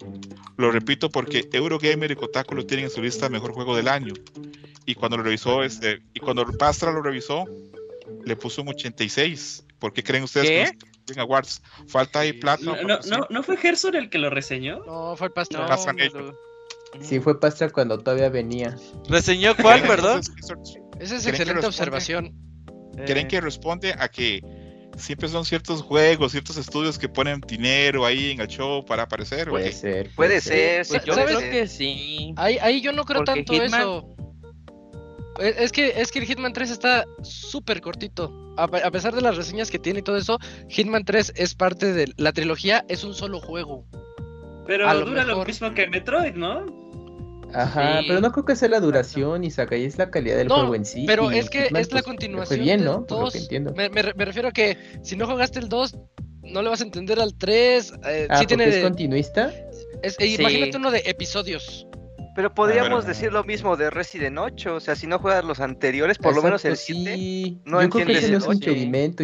Lo repito porque Eurogamer y Kotaku lo tienen en su lista de mejor juego del año. Y cuando lo revisó, este, y cuando Pastra lo revisó, le puso un 86. ¿Por qué creen ustedes
¿Qué?
que Game Awards? Falta ahí plata.
No, no, no, ¿no fue Gerson el que lo reseñó?
No, fue el
no.
Sí, fue Pastra cuando todavía venía.
¿Reseñó cuál, perdón?
Esa es
¿Creen que
excelente observación.
¿Creen
Eh,
que responde a que siempre son ciertos juegos, ciertos estudios que ponen dinero ahí en el show para aparecer? ¿o
Puede ser.
Puede ser, sí,
Pues yo
¿Sabes?
creo que sí.
Ahí, ahí yo no creo
Porque
tanto
Hitman-
eso. Es es que, es que el Hitman 3 está súper cortito. A, pe- a pesar de las reseñas que tiene y todo eso, Hitman 3 es parte de la trilogía, es un solo juego.
Pero
lo
dura lo mismo que Metroid, ¿no?
Ajá,
Sí.
pero no creo que sea la duración, Isaac, ahí es la calidad del
No,
juego en sí.
pero es que
Hitman,
es la
pues,
continuación
Fue bien,
del
¿no? Por lo que
2.
entiendo.
Me, me re- me refiero a que si no jugaste el 2, no le vas a entender al 3. eh,
Ah,
sí tiene.
es continuista.
es- e
Sí.
Imagínate uno de episodios.
Pero podríamos
Pero-
decir lo mismo de Resident 8. O sea, si no juegas los anteriores, por lo menos el
Exacto,
7.
sí.
no
Yo creo que
entiendes
ese no
el
es un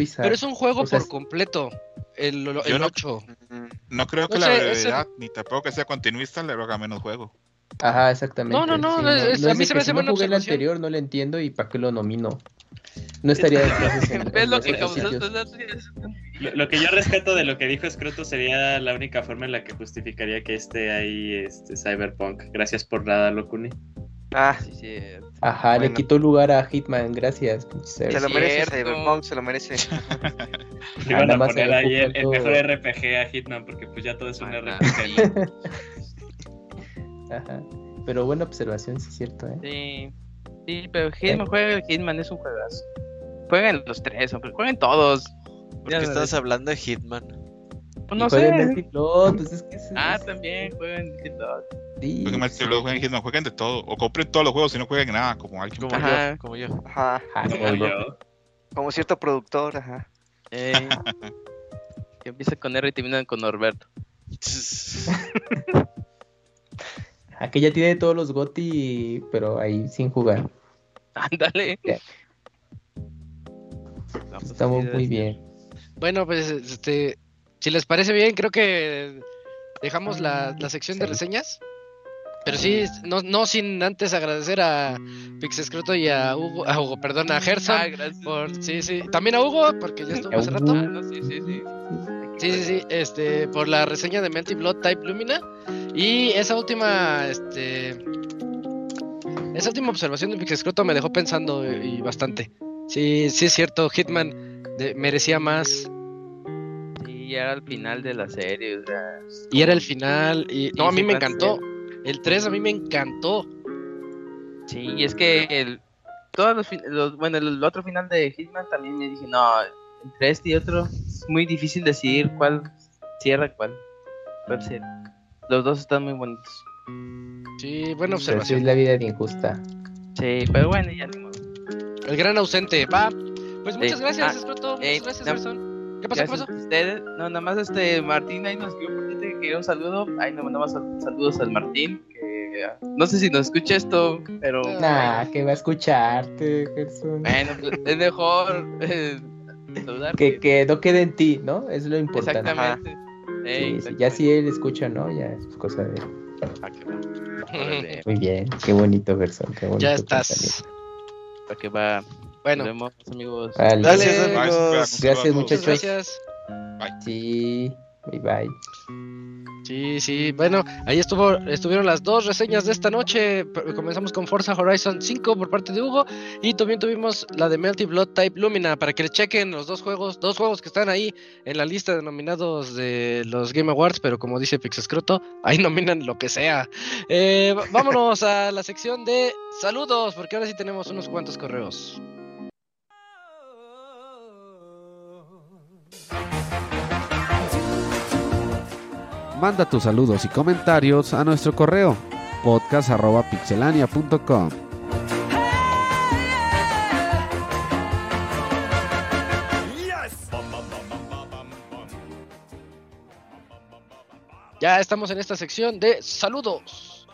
Isaac.
Pero es un juego
o sea,
por completo. El, el
no-
8.
No creo que
No
la
sé, ese-
brevedad, ni tampoco que sea continuista, le haga menos juego.
Ajá, exactamente.
No, no, no,
sí,
es- a
es
mí se me hace
si no
buena
jugué el anterior, no lo entiendo y para qué lo nomino. No estaría en,
¿Ves
en
lo que?
Lo, lo yo rescato de lo que dijo Scroto sería la única forma en la que justificaría que esté ahí este Cyberpunk. Gracias por nada, Locuni.
Ah,
Sí, sí.
Ajá, le quitó lugar a Hitman, gracias.
se lo merece
cierto.
Cyberpunk, se lo merece. <laughs>
Le iban
nada
a
más
poner ahí el, mejor RPG a Hitman porque pues ya todo es un
Ah,
RPG. <laughs>
Ajá. Pero buena observación, sí es cierto, ¿eh?
Sí. Sí, pero Hitman juega el Hitman, es un juegazo. Jueguen los tres, hombre, jueguen todos.
¿Por qué estás hablando de Hitman?
Pues no sé.
Blood, pues es que es-
Ah,
es-
también jueguen Hitman.
sí,
Jueguen luego jueguen Hitman, jueguen de todo. O compren todos los juegos y no jueguen nada, como alguien.
Como
Ajá.
yo, como yo.
Ajá.
Ajá,
Como yo.
Como cierto productor, ajá.
Ey. <laughs> que empieza con R y termina con Norberto. <laughs>
Aquí ya tiene todos los GOTY, pero ahí sin jugar.
Ándale. Pues,
Estamos muy bien.
Bueno, pues este, si les parece bien, creo que dejamos la, la sección de reseñas. Pero sí, no, no sin antes agradecer a Pixescroto y a Hugo, a Hugo, perdón, a Gerson.
Ah, gracias.
Por, sí, sí. También a Hugo, porque ya estuvo hace rato.
Ah, no, sí, sí, sí.
Sí, sí, sí. Este, por la reseña de Melty Blood Type Lumina. Y esa última, este. Esa última observación de Pixescroto me dejó pensando y bastante. Sí, sí es cierto, Hitman de- merecía más.
Sí, ya era al final de la serie, o sea.
Y era el final. Y no, a mí me encantó. El 3 a mí me encantó.
Sí, y es que el, todos los, los- bueno, el otro final de Hitman también me dije, no, entre este y otro es muy difícil decidir cuál cierra cuál. cuál cierra. Los dos están muy bonitos.
Sí, buena
Pero sí es
observación.
la vida de injusta.
Sí, pero bueno, ya modo.
El gran ausente. Va. Pues muchas
Sí.
gracias,
Ah,
Escroto. Muchas
eh,
gracias,
no.
Gerson. ¿Qué pasó? ¿Qué pasó?
ustedes. No, nada más este Martín ahí nos escribió que un saludo. Ahí nos mandamos sal- saludos al Martín. Que ah, no sé si nos escucha esto, pero
Nah, que va a escucharte, Gerson.
bueno, pues, es mejor <laughs> eh.
Que, que no quede en ti, ¿no? Es lo importante.
Exactamente. Ey,
Sí, sí, ya si él escucha, ¿no? Ya es cosa de.
Ah, qué bueno. Órale,
Muy bien, qué bonito, Gerson. Qué bonito
Ya estás.
para que va. Nos
Bueno,
vemos, amigos.
Vale.
Gracias,
Dale.
amigos.
Gracias, muchachos.
gracias.
Sí, bye bye.
Sí, sí, bueno, ahí estuvo, estuvieron las dos reseñas de esta noche. Comenzamos con Forza Horizon 5 por parte de Hugo y también tuvimos la de Melty Blood Type Lumina para que le chequen los dos juegos, dos juegos que están ahí en la lista de nominados de los Game Awards, pero como dice Pixescroto, ahí <laughs> nominan lo que sea. Eh, vámonos a la sección de saludos, porque ahora sí tenemos unos cuantos correos.
Manda tus saludos y comentarios a nuestro correo podcast.pixelania.com.
Ya estamos en esta sección de saludos,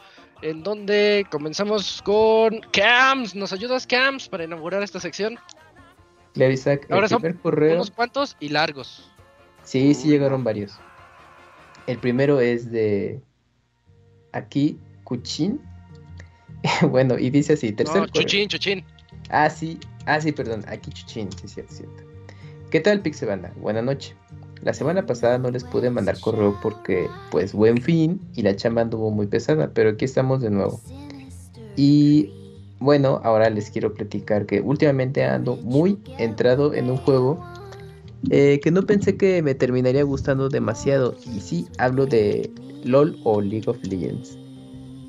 en donde comenzamos con Cams. ¿Nos ayudas, Cams, para inaugurar esta sección?
Claro, Isaac, el
Ahora son
correo.
Unos cuantos y largos.
Sí, sí llegaron varios. El primero es de aquí, Cuchín. <laughs> bueno, y dice así, tercer
No, chuchín.
Ah, sí, ah, sí, perdón, aquí Chuchín, sí, cierto, cierto. ¿Qué tal, Pixebanda? Buenas noches. La semana pasada no les pude mandar correo porque pues buen fin y la chamba anduvo muy pesada, pero aquí estamos de nuevo. Y bueno, ahora les quiero platicar que últimamente ando muy entrado en un juego eh, que no pensé que me terminaría gustando demasiado. Y sí, hablo de LOL o League of Legends.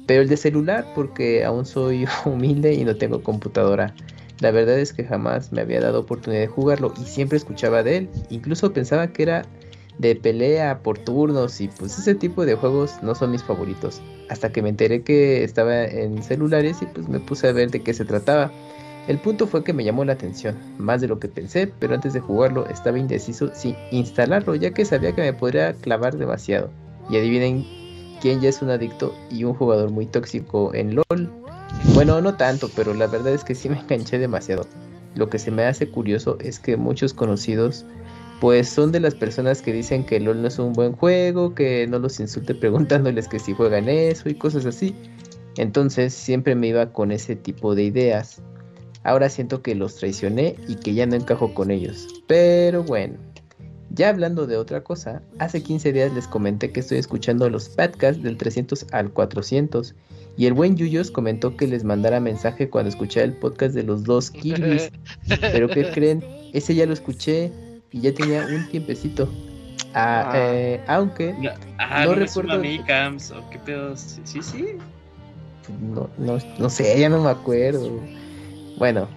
Pero el de celular porque aún soy <laughs> humilde y no tengo computadora. La verdad es que jamás me había dado oportunidad de jugarlo y siempre escuchaba de él. Incluso pensaba que era de pelea por turnos y pues ese tipo de juegos no son mis favoritos. Hasta que me enteré que estaba en celulares y pues me puse a ver de qué se trataba. El punto fue que me llamó la atención, más de lo que pensé, pero antes de jugarlo estaba indeciso sin instalarlo ya que sabía que me podría clavar demasiado. Y adivinen quién ya es un adicto y un jugador muy tóxico en LOL. Bueno, no tanto, pero la verdad es que sí me enganché demasiado. Lo que se me hace curioso es que muchos conocidos pues son de las personas que dicen que LOL no es un buen juego, que no los insulte preguntándoles que si juegan eso y cosas así. Entonces siempre me iba con ese tipo de ideas. Ahora siento que los traicioné y que ya no encajo con ellos. Pero bueno, ya hablando de otra cosa, hace 15 días les comenté que estoy escuchando los podcasts del 300 al 400 y el buen Yuyos comentó que les mandara mensaje cuando escuché el podcast de los dos Kirby's. <laughs> Pero ¿qué creen? Ese ya lo escuché y ya tenía un tiempecito. Ah,
Ah.
eh, aunque
No, ah,
no
no, es
recuerdo-
Mami Camps o qué pedo. Sí, sí. sí.
no, no, no sé, ya no me acuerdo. Bueno,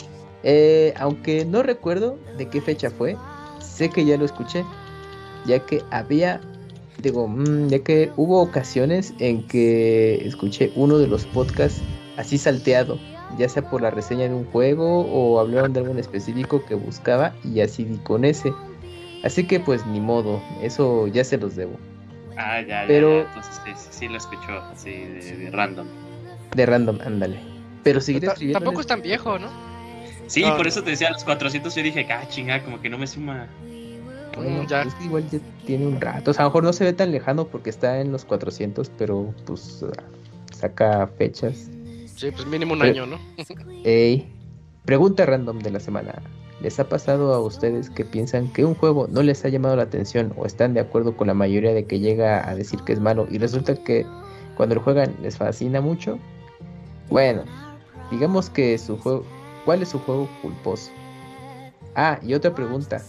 eh, aunque no recuerdo de qué fecha fue, sé que ya lo escuché, ya que había, digo, mm, ya que hubo ocasiones en que escuché uno de los podcasts así salteado, ya sea por la reseña de un juego o hablaron de algo en específico que buscaba y así di con ese. Así que pues ni modo, eso ya se los debo.
Ah, ya, ya,
Pero-
ya. Entonces sí, sí, sí lo escuchó, así de, de random.
De random, ándale. Pero seguiré
Ta-
escribiendo.
Tampoco es tan viejo, ¿no?
Sí,
Ah.
por eso te decía los 400. Yo dije, ah, chinga, como que no me suma.
Bueno,
Mm, ya.
es que igual ya tiene un rato. O sea, a lo mejor no se ve tan lejano porque está en los 400, pero pues saca fechas.
Sí, pues mínimo un
Pero-
año, ¿no? <laughs>
Ey, pregunta random de la semana. ¿Les ha pasado a ustedes que piensan que un juego no les ha llamado la atención o están de acuerdo con la mayoría de que llega a decir que es malo y resulta que cuando lo juegan les fascina mucho? Bueno, digamos que su juego... ¿Cuál es su juego culposo? Ah, y otra pregunta.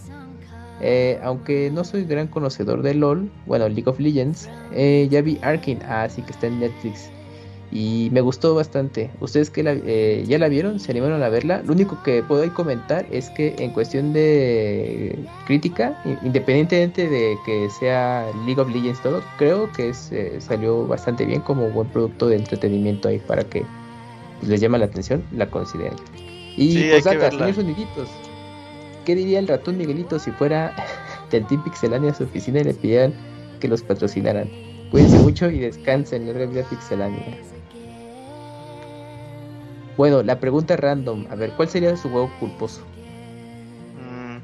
Eh, aunque no soy gran conocedor de LOL, bueno, League of Legends, eh, ya vi Arkane, ah, sí que está en Netflix. Y me gustó bastante. ¿Ustedes que ya la vieron? ¿Se animaron a verla? Lo único que puedo comentar es que en cuestión de crítica, independientemente de que sea League of Legends todo, creo que eh, salió bastante bien como buen producto de entretenimiento ahí para que les llame la atención, la consideren. Y
Sí,
pues, acá,
verla.
señor Soniditos, ¿qué diría el ratón Miguelito si fuera <laughs> del Team Pixelania a su oficina y le pidieran que los patrocinaran? Cuídense mucho y descansen, larga vida Pixelania. Bueno, la pregunta random. A ver, ¿cuál sería su juego culposo?
Mm.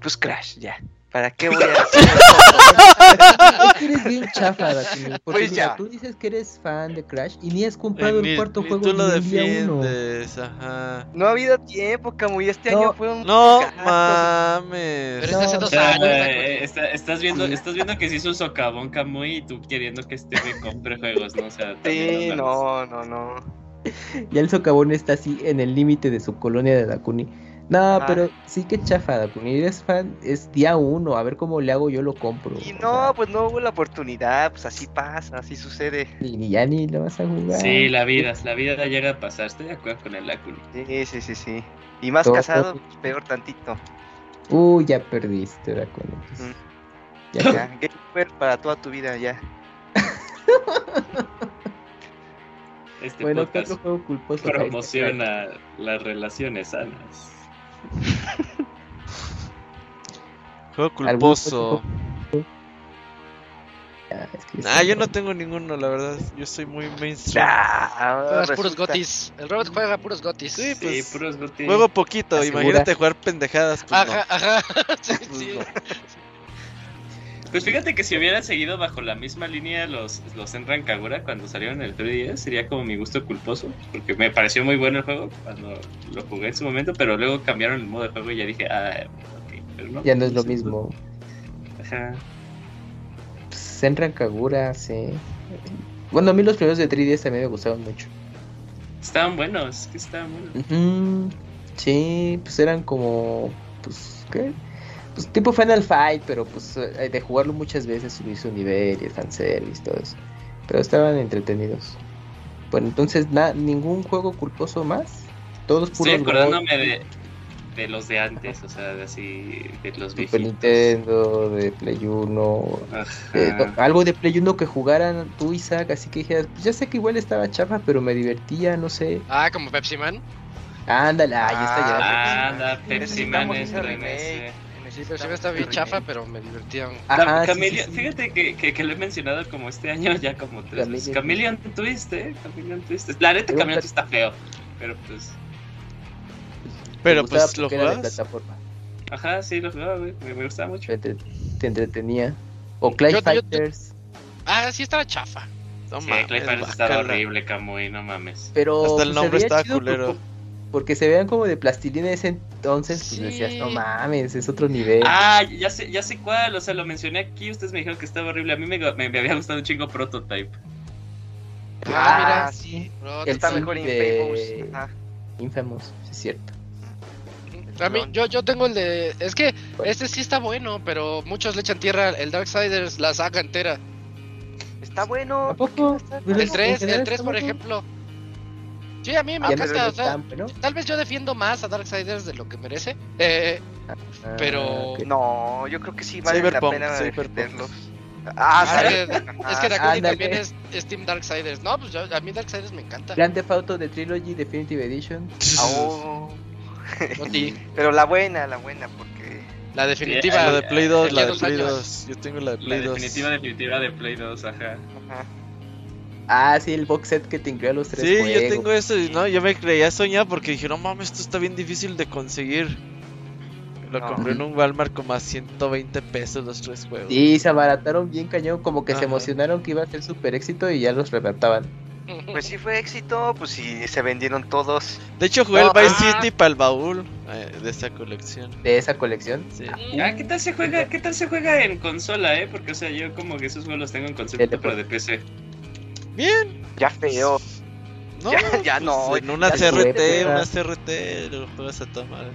Pues Crash, ya. ¿Para qué voy a <laughs> decir?
es que eres bien chafa, Dakuni, Porque
Pues
mira,
ya.
tú dices que eres fan de Crash y ni has comprado
Ni-
el cuarto
ni
juego
tú lo
ni el día uno.
defiendes, ajá.
No ha habido tiempo, Camuy. Este
No,
año fue un.
No
cajazo.
mames.
Pero de hace
No,
dos años.
eh, está- estás viendo, estás viendo que se hizo un socavón Camuy y tú queriendo que este güey compre juegos, ¿no? O sea,
Sí, no, no, no.
Ya el socavón está así en el límite de su colonia de Dakuni. No,
Ah.
pero sí que chafa, Dakuni. Eres fan, es día uno. A ver cómo le hago, yo lo compro.
Y
O
no,
sea,
pues no hubo la oportunidad. Pues así pasa, así sucede.
ni, ni ya ni lo vas a jugar.
Sí, la vida, la vida llega a pasar. Estoy de acuerdo con el Lacuni.
Sí, sí, sí, sí. Y más
Todo-
casado, pues, peor tantito.
Uy, ya perdiste, Dakuni.
Mm.
Ya,
Ya,
ya.
Game Over para toda tu vida, ya.
Este
Bueno, ¿qué
podcast
otro juego culposo?
promociona las relaciones sanas. <laughs>
Juego
¿Algún
culposo.
es que
Ah,
sí,
yo no tengo ninguno, la verdad. Yo soy muy mainstream.
Ah,
Juegas puros gotis. El Robert juega puros gotis.
Sí,
Sí,
pues.
puros gotis.
Juego poquito, imagínate jugar pendejadas. Pues
Ajá, ajá. <laughs> Sí,
no.
sí.
Pues <laughs>
Pues fíjate que si hubieran seguido bajo la misma línea los, los Enran Kagura cuando salieron en el 3DS, sería como mi gusto culposo, porque me pareció muy bueno el juego cuando lo jugué en su momento, pero luego cambiaron el modo de juego y ya dije, ah, ok.
pero no.
Ya no es lo mismo.
Ajá.
Pues, Senran Kagura, sí. Bueno, a mí los primeros de 3DS también me gustaban mucho.
Estaban buenos, es que estaban buenos.
Ujú, Sí, pues eran como, pues, ¿qué? Pues tipo Final Fight, pero pues eh, de jugarlo muchas veces, subir su nivel y el fanservice y todo eso. Pero estaban entretenidos. Bueno, entonces, na- ningún juego culposo más. Todos puros
Estoy acordándome de, de los de antes, o sea, de así, de los
Super
viejitos.
Nintendo, de Play 1. eh,
Ajá.
no, algo de Play 1 que jugaran tú, Isaac, así que dijeras, pues ya sé que igual estaba chafa, pero me divertía, no sé.
Ah, como Pepsi Man.
Ándale, ah, ya está ya.
Ah, anda, Pepsi Man
ese
entra
remake.
ese.
Sí, Man está bien chafa, pero me divertía.
Ajá,
Cam-
sí,
Chameleon-
sí, sí.
Fíjate que, que, que lo he mencionado como este año ya como tres veces.
Chameleon
Chameleon Twist, eh. Chameleon Twist. La neta,
Pero,
Chameleon Twist está feo. Pero pues.
Pero
Me
pues lo
plataforma.
Ajá, sí, lo jugaba, güey. Me, me gustaba mucho.
Te, te entretenía. O Clay
Yo- yo-
Fighters.
Ah, sí estaba chafa.
No
Sí,
mames,
Clay Fighters estaba horrible, Camuy, no mames.
Pero
Hasta el
pues,
nombre estaba culero.
Porque, porque se veían como de plastilina ese entonces, pues
Sí.
decías, no mames, es otro nivel.
Ah, ya sé, ya sé cuál, o sea, lo mencioné aquí, ustedes me dijeron que estaba horrible. A mí me, me, me había gustado un chingo Prototype.
Ah, mira.
Ah, sí.
Bro,
El
Está
sí
mejor
de-
Infamous. Ajá.
Infamous, sí es cierto.
A mí, yo, yo tengo el de. Es que este sí está bueno, pero muchos le echan tierra. El Darksiders, la saga entera.
Está bueno.
¿A poco?
El
en
3,
general
el 3
está
por ejemplo. Sí, a mí me encanta.
no
O
es
sea,
bueno.
tal vez yo defiendo más a Darksiders de lo que merece. Eh,
Ah,
pero-
ok.
No, yo creo que sí vale
Cyberpunk,
la pena defenderlos. Ah,
es que,
Cyberpunk,
es que. Dakuni también es, es Team Darksiders. No, pues yo- a mí Darksiders me encanta.
Grand Theft Auto de Trilogy Definitive Edition.
Oh. <laughs>
Goti,
Pero la buena, la buena, porque.
la definitiva.
La de Play 2,
de
la de Play
años.
2. Yo tengo la de
La
Play 2.
definitiva, definitiva de Play 2, ajá.
Ajá.
Ah, sí, el box set que te incluía los tres
Sí,
juegos.
yo tengo eso y no, yo me creía soñar porque dije, no mames, esto está bien difícil de conseguir. Lo
No.
compré en un Walmart como a 120 pesos los tres juegos.
Sí, se abarataron bien cañón, como que
Ajá.
se emocionaron que iba a ser super éxito y ya los redactaban.
Pues sí fue éxito, pues sí se vendieron todos.
De hecho, jugué
No,
el Vice
ah.
City para el baúl eh, de esa colección.
De esa colección.
Sí.
Ah, ¿qué tal se juega? ¿Qué tal se juega en consola, eh? Porque o sea, yo como que esos juegos los tengo en concepto pero de PC.
Bien.
Ya feo.
No,
Ya- ya
pues,
no,
En una
ya
CRT, una. CRT, lo juegas a tomar.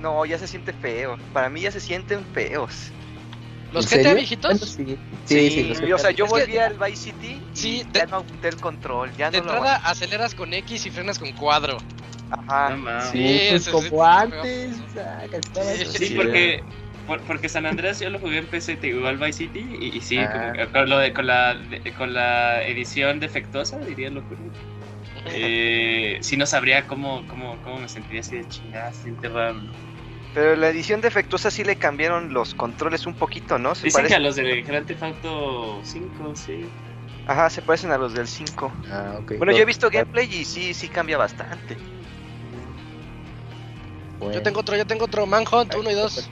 No,
ya se siente feo. Para mí ya se sienten feos.
¿Los
¿En
GTA viejitos?
Sí, sí, sí,
o sea, yo
Es que-
volví al Vice City y
Sí,
ya no apunté el control, ya
De
no lo
entrada aceleras con X y frenas con cuadro.
Ajá.
No mames.
Sí,
Sí,
pues como antes. o sea, que estaba
Sí,
así.
Sí,
Sí,
porque, por- porque San Andrés yo lo jugué en PC, igual Vice City, y, y sí,
Ah.
como que con, lo de, con, la, de- con la edición defectuosa, diría lo eh, <laughs> sí no sabría cómo, cómo, cómo me sentiría así de chingada.
Pero la edición defectuosa sí le cambiaron los controles un poquito, ¿no? Se
Dicen que a los de Grand Theft Auto 5, sí.
Ajá, se parecen a los del 5.
Ah.
Bueno,
No,
yo he visto gameplay y sí, sí cambia bastante.
bueno.
Yo tengo otro, yo tengo otro. Manhunt 1 y 2.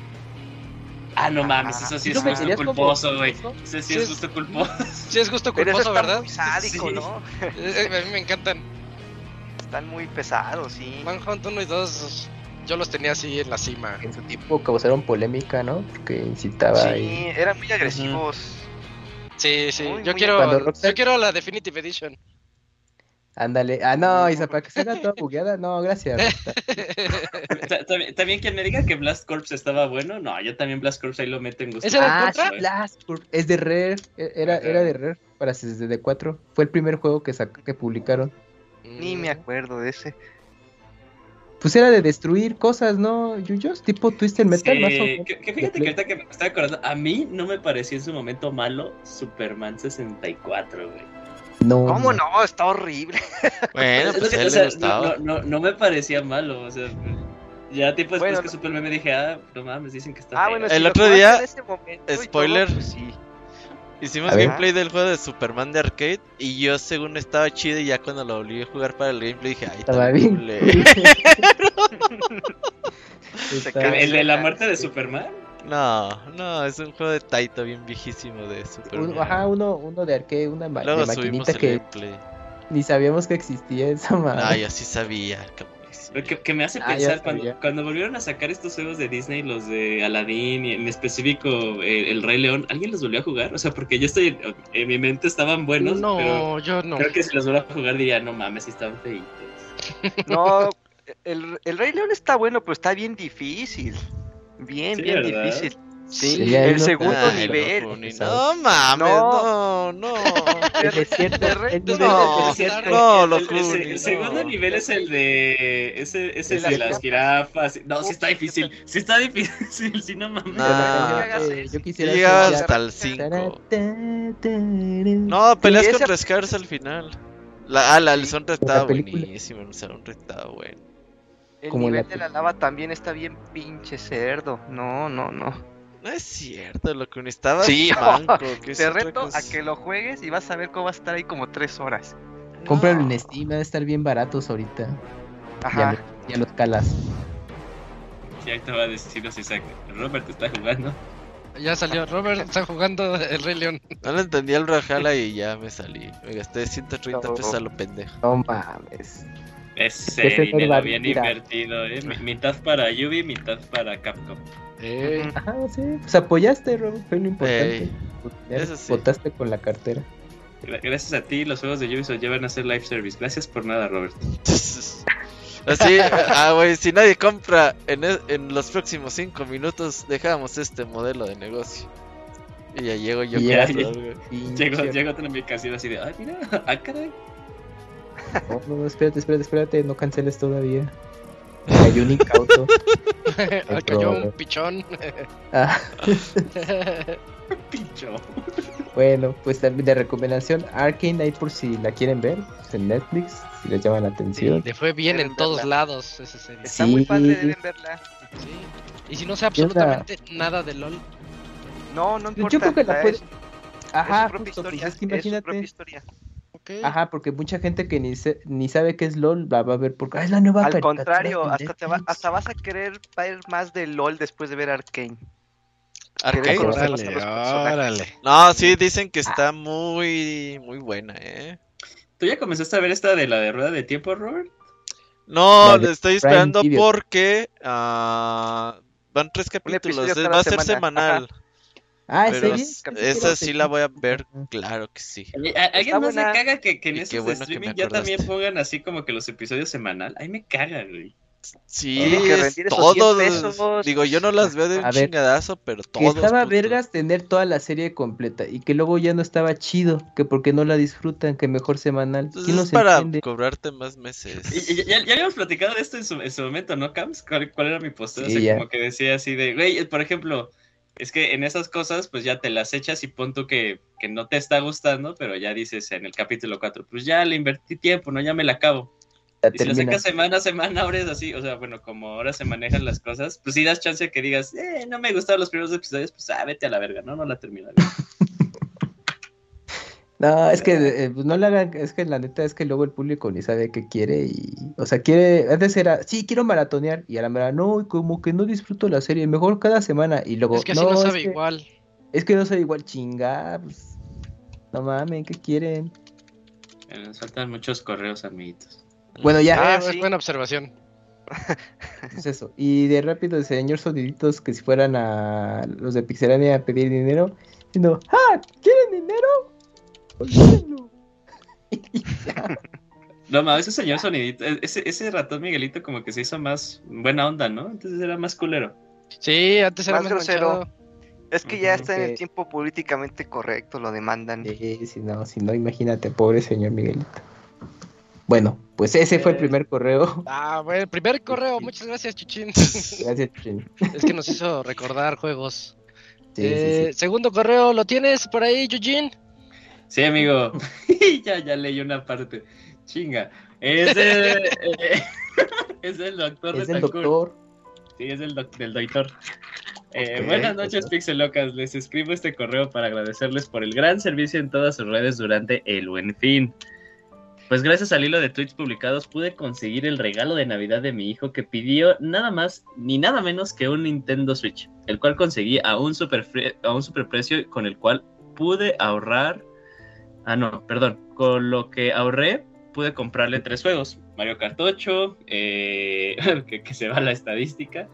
Ah, no mames, eso sí
¿sí
es gusto culposo, güey. Ese sí
Sí
es
es-
gusto culposo. <laughs>
Sí, es gusto
eso
culposo, ¿verdad?
muy sádico,
Sí.
¿no?
Eh, eh, A mí me encantan.
Están muy pesados, sí.
Manhunt 1 y 2, yo los tenía así en la cima.
En su tiempo causaron polémica, ¿no? Porque incitaba
Sí, eran muy agresivos.
Sí, sí.
Muy,
yo
muy
quiero, yo quiero la Definitive Edition.
Ándale. Ah, no, Isa, para que salga toda bugueada. No, gracias.
También, también quien me diga que Blast Corps estaba bueno, no, yo también Blast Corps ahí lo meto en gusto.
¿Ese era el
ah,
contra?
sí, Blast Corps. Es de Rare. e- Era, era de Rare para CCD4. Fue el primer juego que, sac- que publicaron.
Ni me acuerdo de ese.
Pues era de destruir cosas, ¿no, Yuyos? Tipo Twisted Metal,
Sí,
más o menos.
que, que fíjate que ahorita que me estaba acordando, a mí no me pareció en su momento malo Superman 64, güey.
No.
¿Cómo no? Está horrible. <laughs>
Bueno, pues
o
él
sea,
le gustaba.
no, no, no me parecía malo, o sea, ya tipo después
Bueno,
que
no.
Superman me dije, ah, no mames, dicen que está
Ah, bueno,
El
si
otro día,
momento y todo,
spoiler.
pues sí.
Hicimos gameplay del juego de Superman de arcade y yo según estaba chido y ya cuando lo volví a jugar para el gameplay dije, ay, está
bien.
culero". <laughs>
Está-
¿El, el de la muerte de Superman?
No, no, es un juego de Taito bien viejísimo de Superman.
Uno- ajá, uno, uno de arcade, una ma-
Luego
de
subimos
maquinita
el
que
gameplay.
ni sabíamos que existía esa madre.
Ah, yo sí sabía. cabrón.
Lo que, que me hace
Ah,
pensar, cuando, cuando volvieron a sacar estos juegos de Disney, los de Aladdin y en específico eh, El Rey León, ¿alguien los volvió a jugar? O sea, porque yo estoy, en mi mente estaban buenos,
no,
pero
yo no.
creo que si los vuelvo a jugar diría, no mames, estaban feitos. <laughs>
No, el, el Rey León está bueno, pero está bien difícil. Bien,
Sí,
bien
¿verdad?
difícil. Sí, el
no-
segundo nivel.
loco, No mames, no, no. <laughs>
De-
El desierto, el nivel
No,
del desierto.
no,
el, el- el- el segundo
no.
nivel es el de. Ese, es el
De
de
las
las jirafas. No, sí está difícil. Sí está difícil, sí, no mames.
Nah,
Eh, yo quisiera escuchar-
hasta el 5.
No,
peleas
Sí,
con
esa-
Rescars al final. La, ah, la, el soundtrack estaba buenísimo, el soundtrack estaba bueno.
El
Como
nivel
la-
de la lava también está bien pinche cerdo. No, no, no.
No es cierto, lo que estaba
Sí,
manco. <laughs> que
Te reto
cosa
a que lo juegues y vas a ver cómo vas a estar ahí como tres horas.
Cómpralo
No.
en Steam, va a estar bien baratos ahorita.
Ajá.
ya los calas.
Ya te va a decir si saca. Robert está jugando.
Ya salió. Robert está jugando el Rey León.
No le entendí al Rajala y ya me salí. Me gasté 130
No.
pesos a lo pendejo.
No mames.
Ese
Ese
dinero bien
mira.
invertido, ¿eh? Mi- Mitad para Yubi, mitad para Capcom.
Eh,
Ajá, sí. Pues apoyaste, Rob, fue lo importante. Ya
sí.
Votaste con la cartera.
Gra- Gracias a ti, los juegos de Ubisoft llevan a ser live service. Gracias por nada, Robert. <laughs>
Así, ah, güey, si nadie compra en, e- en los próximos 5 minutos, dejamos este modelo de negocio. Y ya llego yo con
ya,
todo,
ya.
Pinche-
Llegó, llegó otra ubicación así de, ay, mira, <laughs> ah, caray.
No, no, espérate, espérate, espérate, no canceles todavía. <laughs> Cayó un incauto.
cayó un pichón.
Ah, <laughs>
Picho.
bueno, pues también de recomendación, Arkane ahí por si la quieren ver, pues, en Netflix, si les llama la atención.
Le fue bien
Deben
en todos
verla.
lados esa serie.
Está
Sí.
muy padre, deben verla.
Sí. Y si no sé absolutamente nada de LOL,
No, no
Yo
importa.
creo que la
es-
puede-
es
Ajá,
su propia
justo, pues
historia.
es que
es su propia
imagínate.
historia.
Ajá, porque mucha gente que ni, se- ni sabe qué es LOL la va a ver porque "Ah, es la nueva
Al contrario, hasta, te va-
Netflix".
hasta vas a querer ver más de LOL después de ver Arkane.
Arcane.
conocer
Órale, órale.
No, sí, dicen que está muy, muy buena, eh.
¿Tú ya comenzaste a ver esta de la de rueda de tiempo, Robert?
No, le estoy esperando porque ah, van tres capítulos, va a ser
semana,
semanal.
Ah, ¿en
Pero esa sí la voy a ver, claro que sí.
Oye, ¿a- ¿Alguien más
buena.
me caga que, que en esos
bueno que
streaming ya también pongan así como que los episodios semanal? Ahí me caga, güey.
Sí,
que
todos.
100 pesos.
Digo, yo no las veo de un chingadazo, pero
Que
todos.
estaba
puto.
vergas tener toda la serie completa y que luego ya no estaba chido, que porque no la disfrutan, que mejor semanal.
Pues
¿Quién
es para
entiende?
cobrarte más meses.
Y, y- ya, ya habíamos platicado de esto en su, en su momento, ¿no, Cams? ¿Cuál, cuál era mi postura?
Sí,
O sea,
ya.
como que decía así de, güey, por ejemplo, es que en esas cosas, pues ya te las echas y pon tú que, que no te está gustando, pero ya dices en el capítulo 4, pues ya le invertí tiempo, ¿no? Ya me la acabo.
La
Y si lo sacas semana a semana, ahora es así, o sea, bueno, como ahora se manejan las cosas, pues si das chance que digas, eh, no me gustaron los primeros episodios, pues ah, vete a la verga, ¿no? No la terminaré. <laughs>
No, es que eh, pues, no le hagan, es que la neta es que luego el público ni sabe qué quiere y, o sea, quiere, antes era, sí, quiero maratonear y a la mera, no, como que no disfruto la serie, mejor cada semana y luego,
Es que así no,
es
sabe
que-
igual.
Es que no sabe igual, chinga, pues, no mames, ¿qué quieren?
Eh, Nos faltan muchos correos, amiguitos.
Bueno, ya,
Ah,
Eh, es
sí.
buena observación. <laughs>
pues eso. Y de rápido, el señor Soniditos, que si fueran a los de Pixelania a pedir dinero, diciendo, ¡ah! ¿Quieren dinero? <laughs>
No, mames, ese señor sonidito, e- ese, ese ratón Miguelito como que se hizo más buena onda, ¿no? Entonces era más culero.
Sí, antes era
Más
más,
grosero.
manchado.
Es que ya está en el tiempo políticamente correcto, lo demandan.
Sí, si no, si no, imagínate, pobre señor Miguelito. Bueno, pues ese fue el
Eh.
primer correo.
Ah, bueno, primer <laughs> correo, muchas gracias, Chuchín.
Gracias, Chin.
es que nos hizo recordar juegos.
Sí, sí,
Eh, Segundo correo, ¿lo tienes por ahí, Eugene?
Sí, amigo. <laughs> ya, ya leí una parte. Chinga. Es <laughs> de, eh, es del doctor
sí. Es el
Betancourt.
doctor.
Sí, es del, doc- del doctor. Eh, buenas noches. Pixelocas. Les escribo este correo para agradecerles por el gran servicio en todas sus redes durante el buen fin. Pues gracias al hilo de tweets publicados pude conseguir el regalo de Navidad de mi hijo que pidió nada más ni nada menos que un Nintendo Switch, el cual conseguí a un super, a un superprecio con el cual pude ahorrar. Ah, no, perdón. Con lo que ahorré, pude comprarle tres juegos. Mario Kart 8, eh, <laughs> que, que se va la estadística.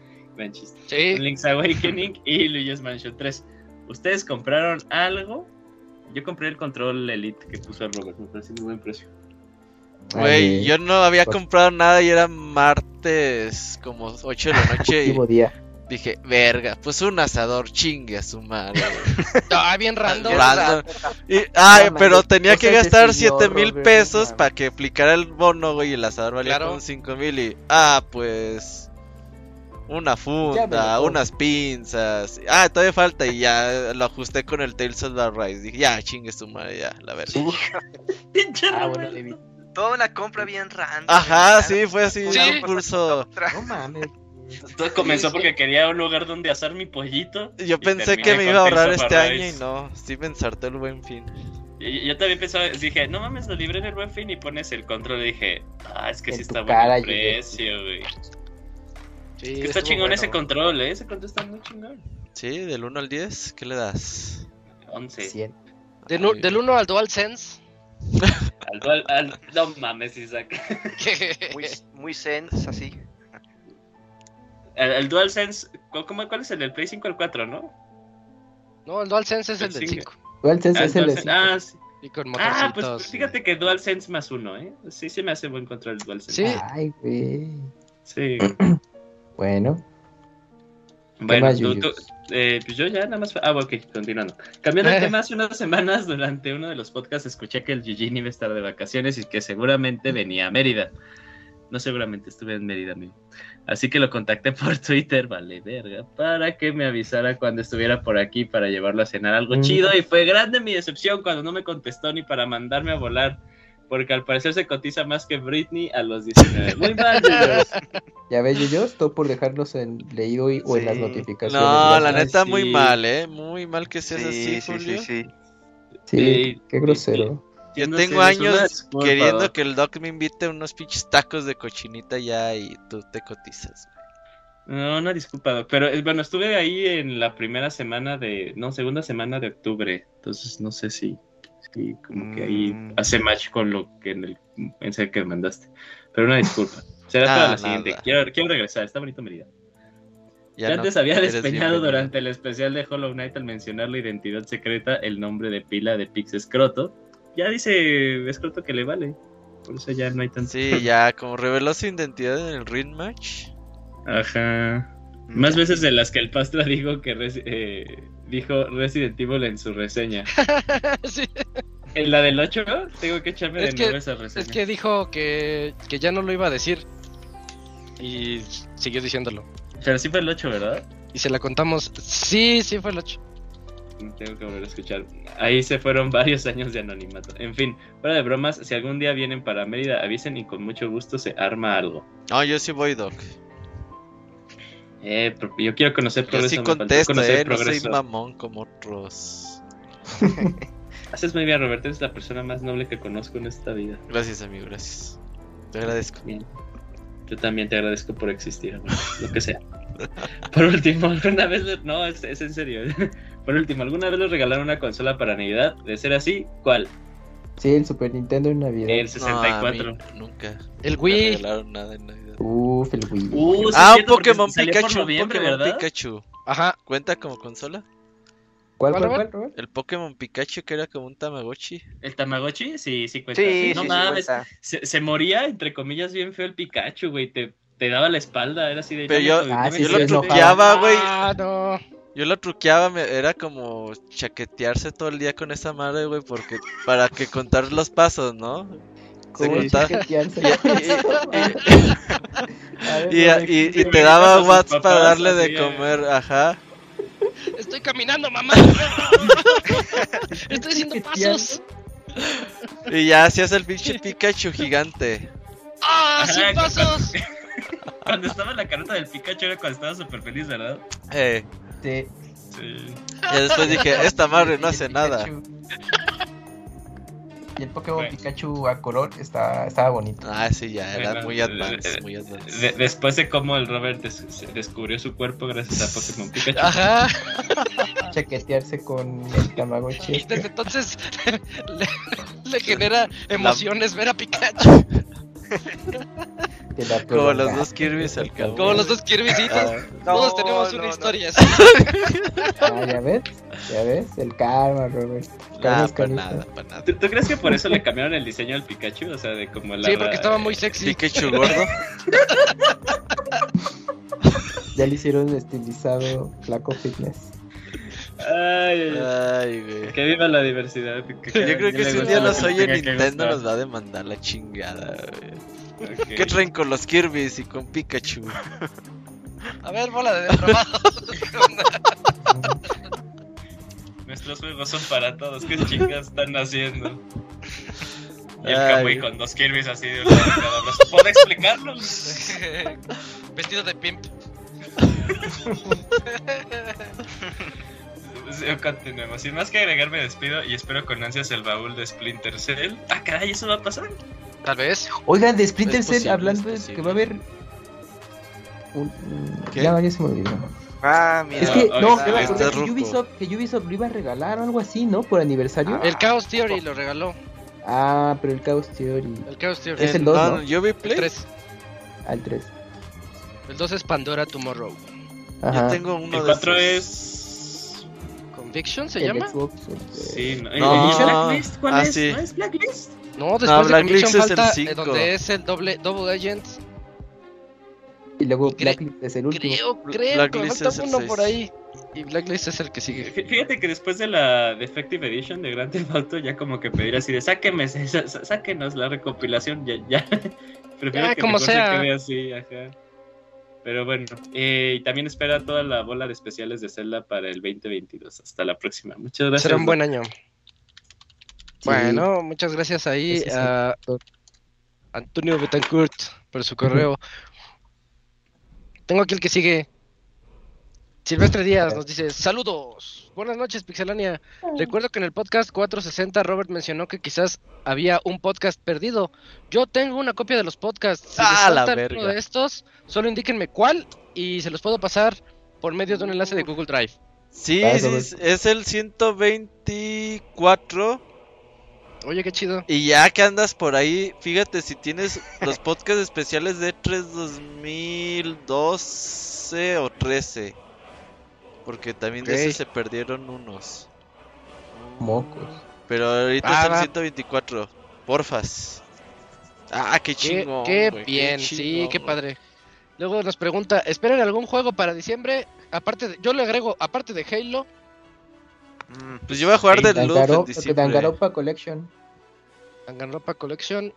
Sí.
Link's Awakening y Luigi's Mansion 3. ¿Ustedes compraron algo? Yo compré el control Elite que puso el Robert, me pareció muy buen precio.
Güey, yo no había
Pues-
comprado nada y era martes como 8 de la noche y <laughs>
Último día.
Dije, verga, pues un asador chingue a su madre. <laughs> güey".
Ah, bien random.
Random. Y, ay,
No
pero tenía que gastar
señor,
7 mil pesos para que aplicara el bono, güey, y el asador valía
Claro.
como 5 mil y... Ah, pues... Una funda, unas pinzas. Ah, todavía falta y ya lo ajusté con el Tales of the Rise. Dije, ya, chingue su madre, ya, la verdad. <laughs>
Ah, bueno.
Toda una compra bien random.
Ajá, sí, fue así,
Sí.
un curso...
No mames.
Todo comenzó porque quería un lugar donde asar mi pollito.
Yo pensé que me iba a ahorrar este año y no, sí me ensarté el buen fin.
Y yo también pensaba, dije, no mames, lo libré en el buen fin y pones el control. Y dije, ah, es que
En
sí está bueno el precio, güey.
Sí,
Es que está chingón
bueno.
ese control, ¿eh? Ese control está muy chingón.
Sí, del 1 al 10, ¿qué le das?
11.
100.
De nu- del 1 al DualSense.
Al, dual- al- no mames, Isaac. <laughs>
Muy, muy sense, así.
El, el DualSense, ¿cu- ¿cómo, ¿cuál es el del Play 5 al 4, no?
no, el DualSense es el
El
del
cinco.
5.
DualSense
Ah,
es el de
DualSense- ah, sí.
Y con
Ah, pues
motorcitos.
fíjate que DualSense más uno, ¿eh? Sí, se me hace buen control el DualSense.
Sí.
Ay, güey.
Sí. <clears throat>
Bueno,
Bueno, tú- tú- eh, pues yo ya nada más. Ah, ok, continuando. Cambiando de <laughs> tema, hace unas semanas durante uno de los podcasts escuché que el Eugene iba a estar de vacaciones y que seguramente venía a Mérida. No seguramente estuve en Mérida, amigo. Así que lo contacté <laughs> por Twitter, vale, verga, para que me avisara cuando estuviera por aquí para llevarlo a cenar algo
Mm.
chido. Y fue grande mi decepción cuando no me contestó ni para mandarme a volar. Porque al parecer se cotiza más que Britney a los 19. Muy mal, <laughs>
ya ves, yo todo por dejarlos en leído y- o en las notificaciones.
No, la neta,
sí.
muy mal, ¿eh? Muy mal que seas
Sí,
así,
sí, sí,
Julio.
sí.
Sí,
Sí,
qué grosero.
Yo
No
tengo años queriendo que el Doc me invite a unos pinches tacos de cochinita ya y tú te cotizas.
No, una disculpa, Doc, pero eh, bueno, estuve ahí en la primera semana de, no, segunda semana de octubre, entonces no sé si, si como que ahí
Mm.
hace match con lo que en el mensaje que mandaste, pero una disculpa, será
Ah,
para la
nada.
siguiente, quiero, quiero regresar, está bonito Mérida.
Ya
Ya
no
antes había despeñado durante el especial de Hollow Knight al mencionar la identidad secreta, el nombre de pila de Pix Escroto, ya dice Escroto que le vale, por eso ya no hay tanto.
Sí, ya, como reveló su identidad en el Ring Match.
Ajá. Más veces de las que el Pastra dijo que eh, dijo Resident Evil en su reseña. <laughs>
Sí,
En la del 8 tengo que echarme
Es
de
que-
nuevo esa reseña.
es que dijo que, que ya no lo iba a decir. Y siguió diciéndolo.
Pero sí fue el 8, ¿verdad?
Y se la contamos. Sí, sí fue el 8.
Tengo que volver a escuchar. Ahí se fueron <laughs> varios años de anonimato. En fin, fuera de bromas, si algún día vienen para Mérida, avisen y con mucho gusto se arma algo.
No, yo sí voy, Doc.
Eh, yo quiero conocer
Yo
progreso.
sí
me faltó
contesto,
conocer
eh. No soy mamón como otros. <laughs>
Haces muy bien, Roberto. Eres la persona más noble que conozco en esta vida.
Gracias, amigo, gracias. Te agradezco.
Bien. Yo también te agradezco por existir, amigo, lo que sea. Por último, <laughs> alguna vez, no, es, es en serio. Por último, ¿alguna vez les regalaron una consola para Navidad? De ser así, ¿cuál?
Sí, el Super Nintendo en Navidad.
El
No, a mí
64.
nunca.
El Wii.
regalaron nada en Navidad.
Uf, el Wii.
Uh,
ah, un Pokémon Pikachu. Un Pokémon
¿verdad?
Pikachu.
Ajá.
¿Cuenta como consola?
¿Cuál,
¿Cuál,
cuál?
El Pokémon Pikachu que era como un Tamagotchi.
¿El Tamagotchi? Sí, sí cuenta.
Sí,
no
sí,
mames, se, se moría, entre comillas, bien feo el Pikachu, güey. Te, te daba la espalda, era así de...
Pero yo-
Ah,
me
sí,
yo
sí,
lo truqueaba, güey.
Ah, no.
Yo lo truqueaba, me- era como chaquetearse todo el día con esa madre, güey, porque para que contar los pasos, ¿no? Se
¿Cómo
contaba- <laughs> Y, te daba watts para darle de
eh.
comer, ajá.
Estoy caminando, mamá. Estoy haciendo pasos.
Y ya hacías el pinche Pikachu gigante.
¡Ah, sin pasos! <laughs>
Cuando estaba en la carota del Pikachu era cuando estaba súper feliz, ¿verdad?
Eh,
Sí.
y después dije, <laughs> esta madre no hace nada. <laughs>
Y el Pokémon
Bueno.
Pikachu a color está, estaba bonito.
Ah, sí, ya, era
Bueno,
muy advanced, muy advanced.
De- después de cómo el Robert des- se descubrió su cuerpo gracias a Pokémon Pikachu.
Ajá. <laughs>
Chaquetearse con el Tamagotchi.
Y desde entonces le, le genera emociones ver a Pikachu.
Te la
Como los dos Kirby's al cabo.
Como los dos Kirbycitos.
Ah.
Todos
No,
tenemos
no,
una
no.
historia así. <laughs>
Ah, ya ves, ya ves, el karma, Robert.
Nah, para nada, para nada.
¿Tú, tú crees que por eso le cambiaron el diseño al Pikachu? O sea, de como la.
Sí, porque estaba muy sexy.
Pikachu <laughs> gordo.
Ya le hicieron estilizado flaco fitness.
Ay, ay,
güey.
Que viva la diversidad. que- que-
Yo creo
que
que si un día nos
que
oye
que
Nintendo nos va a demandar la chingada, güey.
Ok.
¿Qué traen con los Kirby's y con Pikachu? <laughs>
A ver, bola de. <laughs>
Nuestros juegos son para todos. ¿Qué chingas están haciendo? Y el
Ay.
Kamui con dos Kirby's así de un lado cada uno. ¿Puedo explicarlo? <laughs>
Vestido de pimp.
Continuemos. Sin más que agregar, me despido y espero con ansias el baúl de Splinter Cell. Ah, caray, eso va a pasar.
Tal vez.
Oigan, de Splinter Cell, hablando
es
de que va a haber. Un,
¿Qué?
Ya, ya se me olvidó.
Ah, mira.
Es que,
oye,
no, que. Ubisoft, que Ubisoft lo iba a regalar o algo así, ¿no? Por aniversario.
El Chaos Theory lo regaló.
Ah, pero el Chaos Theory.
El Chaos Theory.
Es el dos,
Ah,
¿no?
yo vi
El
Play.
3.
Al 3.
El 2 es Pandora Tomorrow.
Yo
Ajá.
tengo uno
El
de
4
esos.
es.
¿Conviction se
el
llama?
Xbox. el
Sí, no.
No.
¿El Blacklist? ¿Cuál
Ah,
es?
sí.
¿No es Blacklist?
No, después
No,
de
Blacklist
Conviction
es el
falta eh,
cinco.
donde es el doble Double Agents.
Y luego Blacklist es el último.
Creo, creo que
Blacklist
falta
es el
uno por ahí. Y Blacklist es el que sigue.
Fí- Fíjate que después de la Defective Edition de Grand Theft Auto, ya como que pedir así de sáqueme, <laughs> sa- sáquenos la recopilación, ya, ya. <laughs> Prefiero
Ya,
que
como sea.
quede así, ajá. Pero bueno, eh, y también espera toda la bola de especiales de Zelda para el 2022. Hasta la próxima. Muchas gracias.
Será un buen año.
Sí.
Bueno, muchas gracias ahí a Antonio Betancourt por su correo. Tengo aquí el que sigue. Silvestre Díaz nos dice, saludos, buenas noches Pixelania. Recuerdo que en el podcast 460 Robert mencionó que quizás había un podcast perdido. Yo tengo una copia de los podcasts. Si les
Ah, la verga.
de estos, solo indíquenme cuál y se los puedo pasar por medio de un enlace de Google Drive.
Sí, sí, es el 124.
Oye, qué chido.
Y ya que andas por ahí, fíjate si tienes los <laughs> podcasts especiales de 3 2012 o 13. Porque también de ese se perdieron unos.
Mocos.
Pero ahorita
Ah,
es el
va.
124. Porfas. Ah, qué
Qué,
chingón.
qué bien, sí,
chingón,
qué padre. Luego nos pregunta, ¿esperan algún juego para diciembre? Aparte de, yo le agrego, aparte de Halo,
Mm, Pues yo voy a jugar del Loop en
Dangaro- que
diciembre.
Danganronpa Collection.
Danganronpa Collection.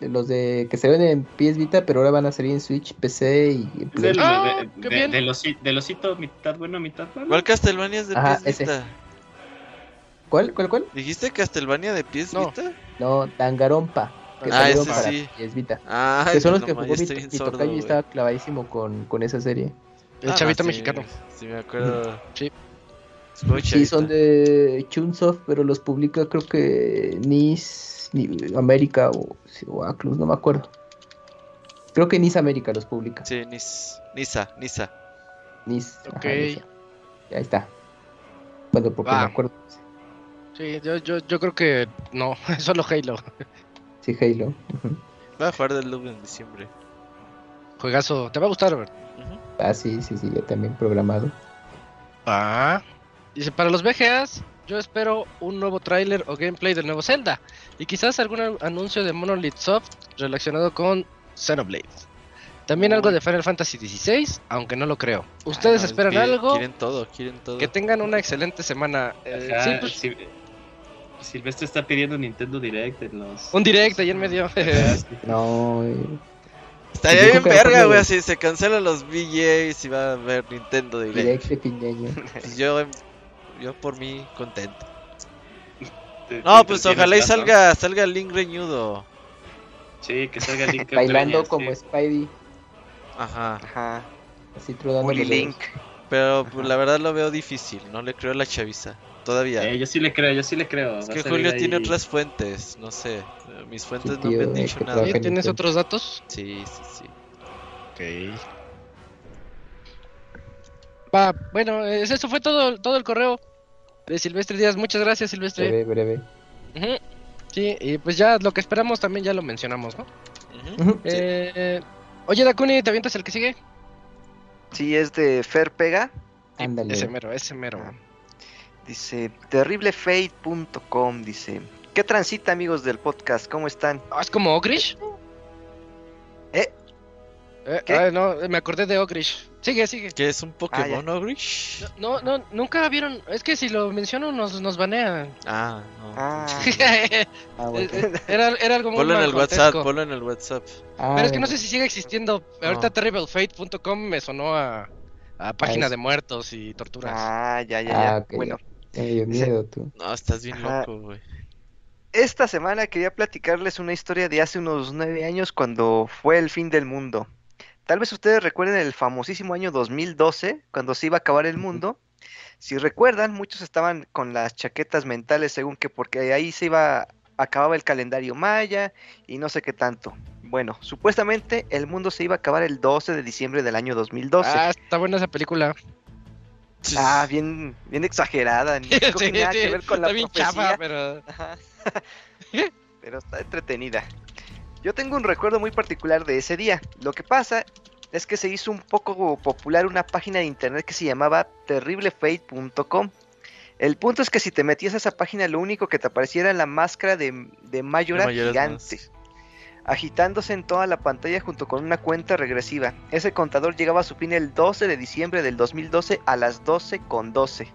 De los de que se ven en PS Vita, pero ahora van a salir en Switch, PC y Play.
del,
Ah,
de,
qué
de-
bien.
del osi- del osito, mitad bueno, mitad malo.
¿Cuál Castlevania es de
Ajá,
PS
ese.
Vita?
¿Cuál? ¿Cuál? ¿Cuál?
¿Dijiste Castlevania de PS
No.
Vita?
No, Dangarompa. Que
Ah,
salieron
ese
para
sí.
PS Vita.
Ah,
que son los
no
que jugó mi, mi
sordo,
tocayo y estaba clavadísimo con, con esa serie.
El
Ah,
chavito
sí,
mexicano.
Sí, me acuerdo.
Sí.
Muy
Sí, son de Chunsoft, pero los publica creo que Nice, Ni- América o, o no me acuerdo. Creo que Nice América los publica.
Sí, Nis, Nisa, Nisa.
Nice.
Ok.
ajá. Ahí está. Bueno, porque
Va.
me acuerdo.
Sí, yo, yo, yo creo que no, <laughs> solo Halo.
Sí, Halo.
Voy a jugar del Loop en diciembre.
Juegazo, te va a gustar, Robert.
Ah, sí, sí, sí, ya también programado.
Ah. Dice, para los VGAs, yo espero un nuevo tráiler o gameplay del nuevo Zelda. Y quizás algún an- anuncio de Monolith Soft relacionado con Xenoblade. También algo de Final Fantasy XVI, aunque no lo creo. ¿Ustedes
Ah, no,
esperan algo?
Quieren todo, quieren todo.
Que tengan una excelente semana. Eh,
Ajá,
sí, pues,
Sil- Silvestre está pidiendo Nintendo Direct en los.
un direct ahí en medio.
Ajá, <laughs> sí.
No,
Estaría bien verga, güey, si se cancelan los VJs y va a haber Nintendo Direct.
direct. <laughs>
Pues yo, yo por mí contento.
Te-
No,
te
pues ojalá y salga, salga Link reñudo.
Sí, que salga Link. <laughs>
Bailando como
sí.
Spidey,
Ajá.
Ajá.
así dedos.
Link.
Pero pues, la verdad lo veo difícil, no le creo a la chaviza. Todavía.
Eh, yo sí le creo, yo sí le creo.
es que Julio
ahí-
tiene otras fuentes, no sé. Mis fuentes no
tío,
me han
eh,
dicho nada.
¿Tienes otros datos?
Sí, sí, sí.
Ok. Va, bueno, eso fue todo, todo el correo de Silvestre Díaz. Muchas gracias, Silvestre.
Breve, breve.
Sí, y pues ya lo que esperamos también ya lo mencionamos, ¿no? Eh, Oye, Dakuni, ¿te avientas el que sigue?
Sí, es de Fer Pega.
Ándale.
Ese mero, ese mero.
Dice, terriblefate.com, dice, ¿qué transita amigos del podcast? ¿Cómo están?
Ah, ¿Es como Ogrish?
¿Eh?
Eh,
¿Qué?
ah, no, me acordé de Ogrish. Sigue, sigue.
¿Qué es un Pokémon Ogrish?
No, no, nunca vieron. Es que si lo menciono nos, nos banean.
Ah, no.
Ah, <laughs>
Ah, bueno.
era, era algo muy
Ponlo en el. WhatsApp, ponlo en el WhatsApp.
Ah,
Pero es que no
bueno.
sé si sigue existiendo. Ahorita
No.
terriblefate.com me sonó a, a página de muertos y torturas.
ah, ya, ya, ya.
Ah,
bueno,
ya. Me dio
Dice-
miedo tú.
No, estás bien
Ajá.
loco, güey.
esta semana quería platicarles una historia de hace unos nueve años cuando fue el fin del mundo. Tal vez ustedes recuerden el famosísimo año 2012, cuando se iba a acabar el mundo. Si recuerdan, muchos estaban con las chaquetas mentales según que porque ahí se iba, acababa el calendario maya y no sé qué tanto. Bueno, supuestamente el mundo se iba a acabar el 12 de diciembre del año 2012.
Ah, está buena esa película.
Ah, bien, bien exagerada. ni- <laughs> creo que
Sí,
nada que
sí,
ver con la
está bien
profecía.
chafa, pero. <laughs>
Pero está entretenida. Yo tengo un recuerdo muy particular de ese día. Lo que pasa es que se hizo un poco popular una página de internet que se llamaba terriblefate.com. El punto es que si te metías a esa página, lo único que te apareciera era la máscara de, de Mayora gigante, agitándose en toda la pantalla junto con una cuenta regresiva. Ese contador llegaba a su fin el 12 de diciembre del 2012 a las 12 con 12.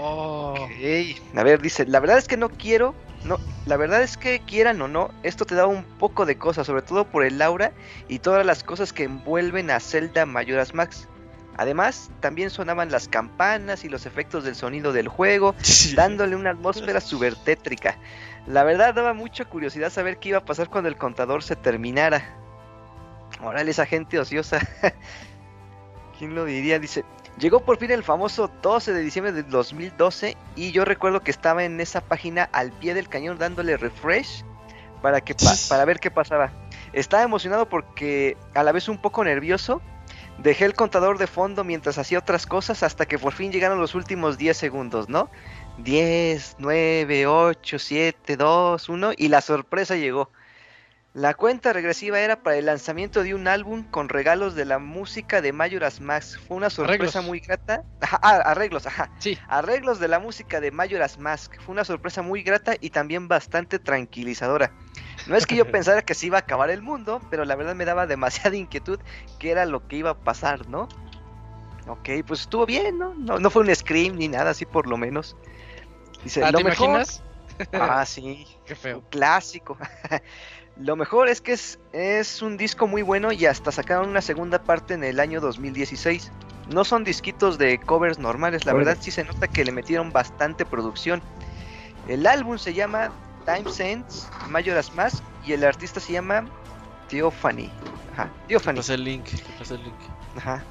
Oh.
Ok, A ver, dice, la verdad es que no quiero, no, la verdad es que quieran o no, esto te da un poco de cosas, sobre todo por el aura y todas las cosas que envuelven a Zelda Majora's Max. Además, también sonaban las campanas y los efectos del sonido del juego, <laughs> dándole una atmósfera súper tétrica. La verdad daba mucha curiosidad saber qué iba a pasar cuando el contador se terminara. Órale, esa gente ociosa. <laughs> ¿Quién lo diría? Dice, llegó por fin el famoso 12 de diciembre del 2012 y yo recuerdo que estaba en esa página al pie del cañón dándole refresh para, que pa- para ver qué pasaba. Estaba emocionado porque a la vez un poco nervioso. Dejé el contador de fondo mientras hacía otras cosas hasta que por fin llegaron los últimos 10 segundos, ¿no? 10, 9, 8, 7, 2, 1 y la sorpresa llegó. La cuenta regresiva era para el lanzamiento de un álbum con regalos de la música de Majora's Mask. Fue una sorpresa
Arreglos.
muy grata. Ajá, ah, arreglos, ajá.
Sí.
Arreglos de la música de Majora's Mask. Fue una sorpresa muy grata y también bastante tranquilizadora. No es que yo <laughs> pensara que se iba a acabar el mundo, pero la verdad me daba demasiada inquietud qué era lo que iba a pasar, ¿no? Ok, pues estuvo bien, ¿no? No, no fue un scream ni nada así por lo menos. Dice,
Ah,
lo
¿Te
mejor...
imaginas?
Ah, sí. <laughs>
Qué feo.
Un clásico. <laughs> Lo mejor es que es, es un disco muy bueno y hasta sacaron una segunda parte en el año 2016. No son disquitos de covers normales, la verdad sí se nota que le metieron bastante producción. El álbum se llama Time Sense, Majora's Mask y el artista se llama Theophany. Ajá,
¿Qué
Theophany.
pasa el link? ¿Qué pasa el link?
Ajá.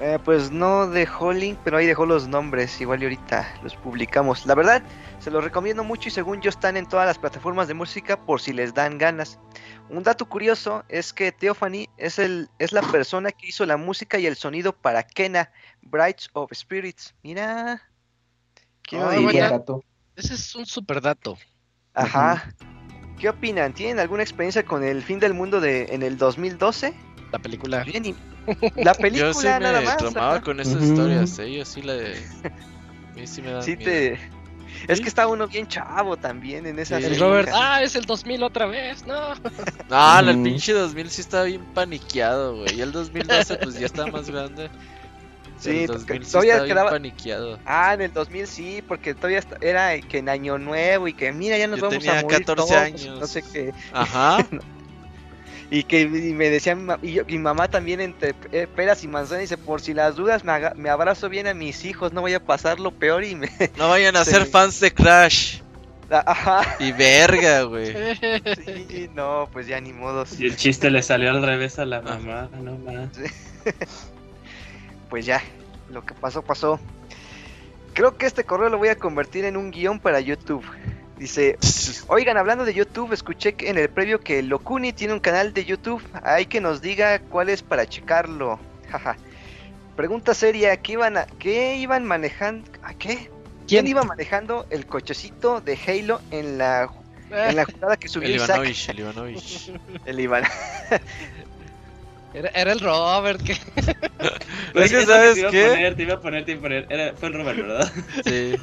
Eh, pues no dejó link, pero ahí dejó los nombres. Igual y ahorita los publicamos. La verdad, se los recomiendo mucho y según yo están en todas las plataformas de música por si les dan ganas. Un dato curioso es que Theophany es, el, es la persona que hizo la música y el sonido para Kena, Brights of Spirits. Mira. ¿Quién lo
Ah,
diría?
buena.
dato.
Ese es un super dato.
Ajá. ¿Qué opinan? ¿Tienen alguna experiencia con el fin del mundo de en el 2012?
La película.
Bien, <laughs> la película
Yo sí
nada
me
más.
traumaba con esas historias, ¿eh? Yo sí le... A mí sí me da
Sí
miedo.
te... Es que está uno bien chavo también en esa
Sí.
El. Robert. Ah, es el 2000 otra vez. No. <laughs>
No, el
Ujú.
pinche 2000 sí estaba bien paniqueado, güey. Y el 2012 pues ya estaba más grande.
Sí,
el
porque
2000 sí
todavía
estaba bien
quedaba-
paniqueado.
Ah, en el 2000 sí, porque todavía esta- era que en Año Nuevo y que mira, ya nos
Yo
vamos
tenía
a morir
14
todos,
años.
No sé qué.
Ajá. <laughs>
Y que y me decía mi, ma- y yo- mi mamá también entre peras y manzanas dice, por si las dudas me, me abrazo bien a mis hijos, no voy a pasar lo peor y me... <laughs>
No vayan a
Se
ser fans de Crash.
Ajá.
Y verga, güey. <laughs>
Sí, no, pues ya ni modo.
Y el chiste le salió al revés a la mamá, no más. <laughs>
Pues ya, lo que pasó, pasó. Creo que este correo lo voy a convertir en un guion para YouTube. Dice, oigan, hablando de YouTube, escuché que en el previo que Locuni tiene un canal de YouTube. Hay que nos diga cuál es para checarlo. <laughs> Jaja. Pregunta seria, ¿qué iban, a, qué iban manejando? ¿A qué? ¿Quién iba manejando el cochecito de Halo en la En la jugada que subió
El
Isaac.
Ivanovich, el Ivanovich. <laughs>
El Iván. <laughs>
Era, era el Robert que.
Güey,
Es que,
es lo
¿sabes
te iba a poner, te iba a poner, te iba a poner. Era, fue el Robert, ¿verdad?
Sí.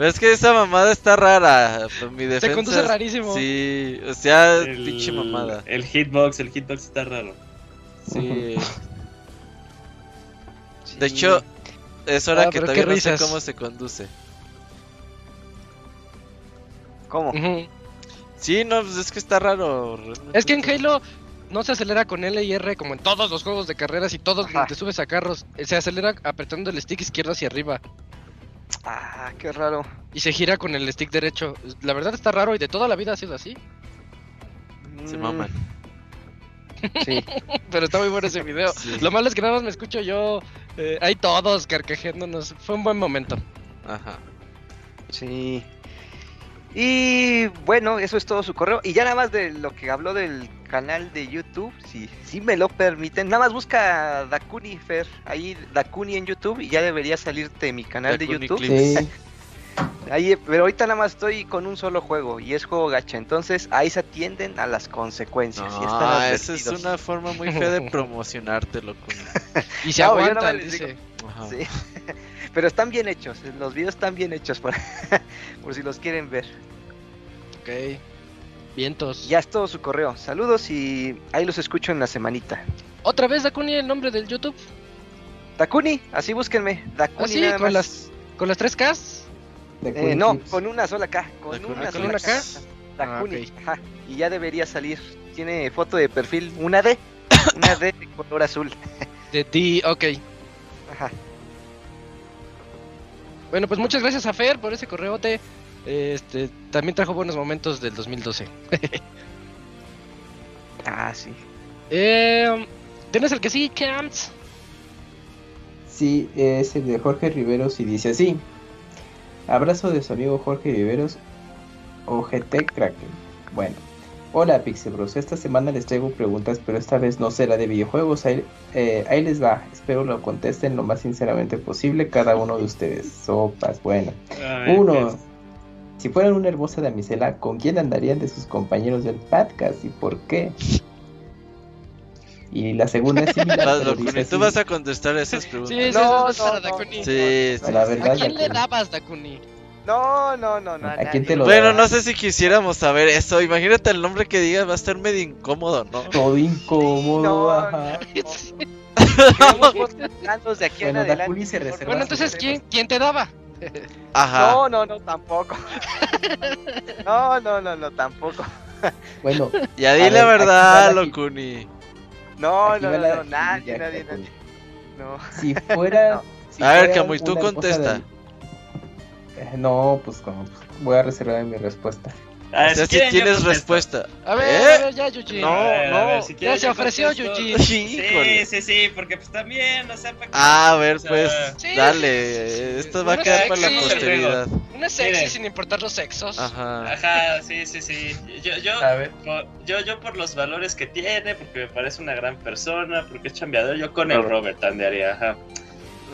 Pero es que esa mamada está rara. Por mi defensa.
conduce rarísimo.
Sí, o sea,
El-
pinche mamada.
El hitbox, el hitbox está raro.
Sí. <laughs> De hecho, es hora
Ah,
que todavía no sé cómo se conduce.
¿Cómo?
Ujú.
Sí, no, pues es que está raro. realmente
Es que en Halo no se acelera con L y R como en todos los juegos de carreras y todos
Ajá.
te subes a carros. Se acelera apretando el stick izquierdo hacia arriba
Ah, qué raro.
y se gira con el stick derecho. La verdad está raro y de toda la vida ha sido así.
Se maman. <laughs>
Sí.
Pero está muy bueno ese video.
Sí.
Lo malo es que nada más me escucho yo. eh, hay todos carcajeándonos. Fue un buen momento.
Ajá.
Sí. Y bueno, eso es todo su correo. Y ya nada más de lo que habló del canal de YouTube, si, si me lo permiten, nada más busca Dakuni Fer, ahí Dakuni en YouTube y ya debería salirte mi canal de YouTube.
Sí, <laughs>
Ahí, pero ahorita nada más estoy con un solo juego y es juego gacha, entonces ahí se atienden a las consecuencias. y están
Ah, esa es una forma muy fea de promocionarte, loco. <laughs>
Y se
No, yo nada
aguantan,
más les
dice.
digo.
Ajá.
Sí. Pero están bien hechos, los videos están bien hechos por, <laughs> por si los quieren ver.
Ok. Vientos.
Ya es todo su correo. Saludos y ahí los escucho en la semanita.
Otra vez Dakuni el nombre del YouTube.
Dakuni, así búsquenme. Dakuni nada
con
más.
las con las tres Ks.
Eh, no, con una sola K. Con
Dakuni.
una
Ah, ¿con
sola
una K?
Dakuni,
Ah,
ajá. Y ya debería salir. Tiene foto de perfil, una D. Una D de color azul.
De D, ok.
Ajá.
Bueno, pues muchas gracias a Fer por ese correote. Este, también trajo buenos momentos del 2012. <laughs>
Ah, sí.
Eh, ¿Tienes el que sí, Camps?
Sí, es el de Jorge Riveros y dice así. Abrazo de su amigo Jorge Riveros, OGT Kraken. Bueno, hola Pixelbros, esta semana les traigo preguntas, pero esta vez no será de videojuegos. Ahí, eh, ahí les va, espero lo contesten lo más sinceramente posible cada uno de ustedes. Sopas, bueno.
Ay,
Uno, si fueran una hermosa damisela, ¿con quién andarían de sus compañeros del podcast y por qué? Y la segunda es <laughs> similar,
Vas,
pero
Dakuni,
dice
tú
así.
vas a contestar esas preguntas.
sí,
No, no, no,
Dakuni.
Sí, sí.
La verdad,
¿A quién le dabas, Dakuni?
No, no, no, no.
¿A
nadie.
quién te lo
Bueno, no sé si quisiéramos saber eso. Imagínate el nombre que digas, va a estar medio incómodo, ¿no? <laughs>
Todo incómodo,
No,
ajá.
Queremos votos de aquí en
Bueno,
adelante.
Dakuni se reserva
Bueno, entonces, ¿quién, ¿quién te daba?
Ajá.
No, no, no, tampoco. No, no, no, no, tampoco.
Bueno,
Ya di la verdad, Locuni.
No, no, no,
la
no, nadie, nadie, nadie. No.
Si fuera. <laughs> si
A ver, Camuy, tú contesta.
No, pues como pues, voy a reservar mi respuesta.
A ver,
O sea, si tienes respuesta.
A ver,
¿Eh?
a ver, ya, Yuji.
No,
ver, ver,
no.
si
Ya se ofreció. Yuji. <laughs>
Híjole.
Sí, sí, sí, porque pues también, o sea, para que-
Ah, a ver,
o sea,
pues,
Sí,
dale. Esto va a quedar para la posteridad.
Una sexy
Miren.
sin importar los sexos.
Ajá.
Ajá, sí, sí, sí. Yo, yo,
A ver.
por, yo, yo por los valores que tiene, porque me parece una gran persona, porque es chambeador, yo con el Robert andaría, ajá.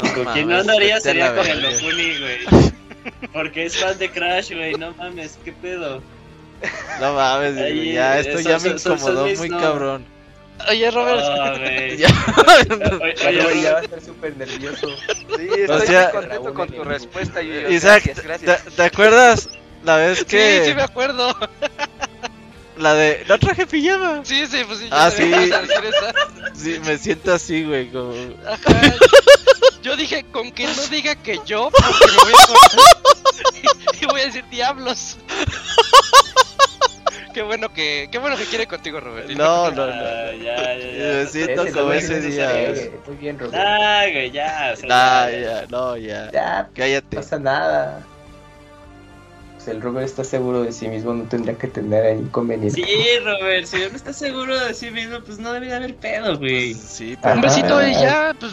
No
con quien no andaría sería con el. Locuni, güey. <laughs> <laughs> Porque es fan de Crash, güey, no mames, qué pedo.
No mames,
Ahí,
güey, ya, esto ya me incomodó muy
no.
cabrón.
Oye, Robert.
Güey. <laughs>
Ya.
Oye,
ya va a estar súper nervioso.
Sí, estoy
O sea-
muy contento con tu respuesta, Yuyo.
Isaac,
Gracias,
¿te,
gracias.
te acuerdas la vez
Sí,
que
sí me acuerdo.
la de no traje pijama?
Sí, sí, pues sí.
Ah, sí. Sí, me siento así, güey, como
Ajá. Yo dije, con que no diga que yo, <laughs> porque me voy a acordar. <laughs> y voy a decir diablos. <laughs> qué bueno que, qué bueno que quiere contigo, Robert.
No, no, no.
Ah, ya, ya, ya.
Me siento
Ese
como ese
no se
día.
Muy bien, Robert.
Ah, güey, ya. o sea,
Nah,
ya, ya.
ya, no, ya.
Ya, no
Cállate.
pasa nada. El Robert está seguro de sí mismo, no tendría que tener ahí inconveniente.
Sí, Robert, si no estás seguro de sí mismo, pues no debe de haber pedo, güey.
Pues, sí, pero
Un besito y ya, pues.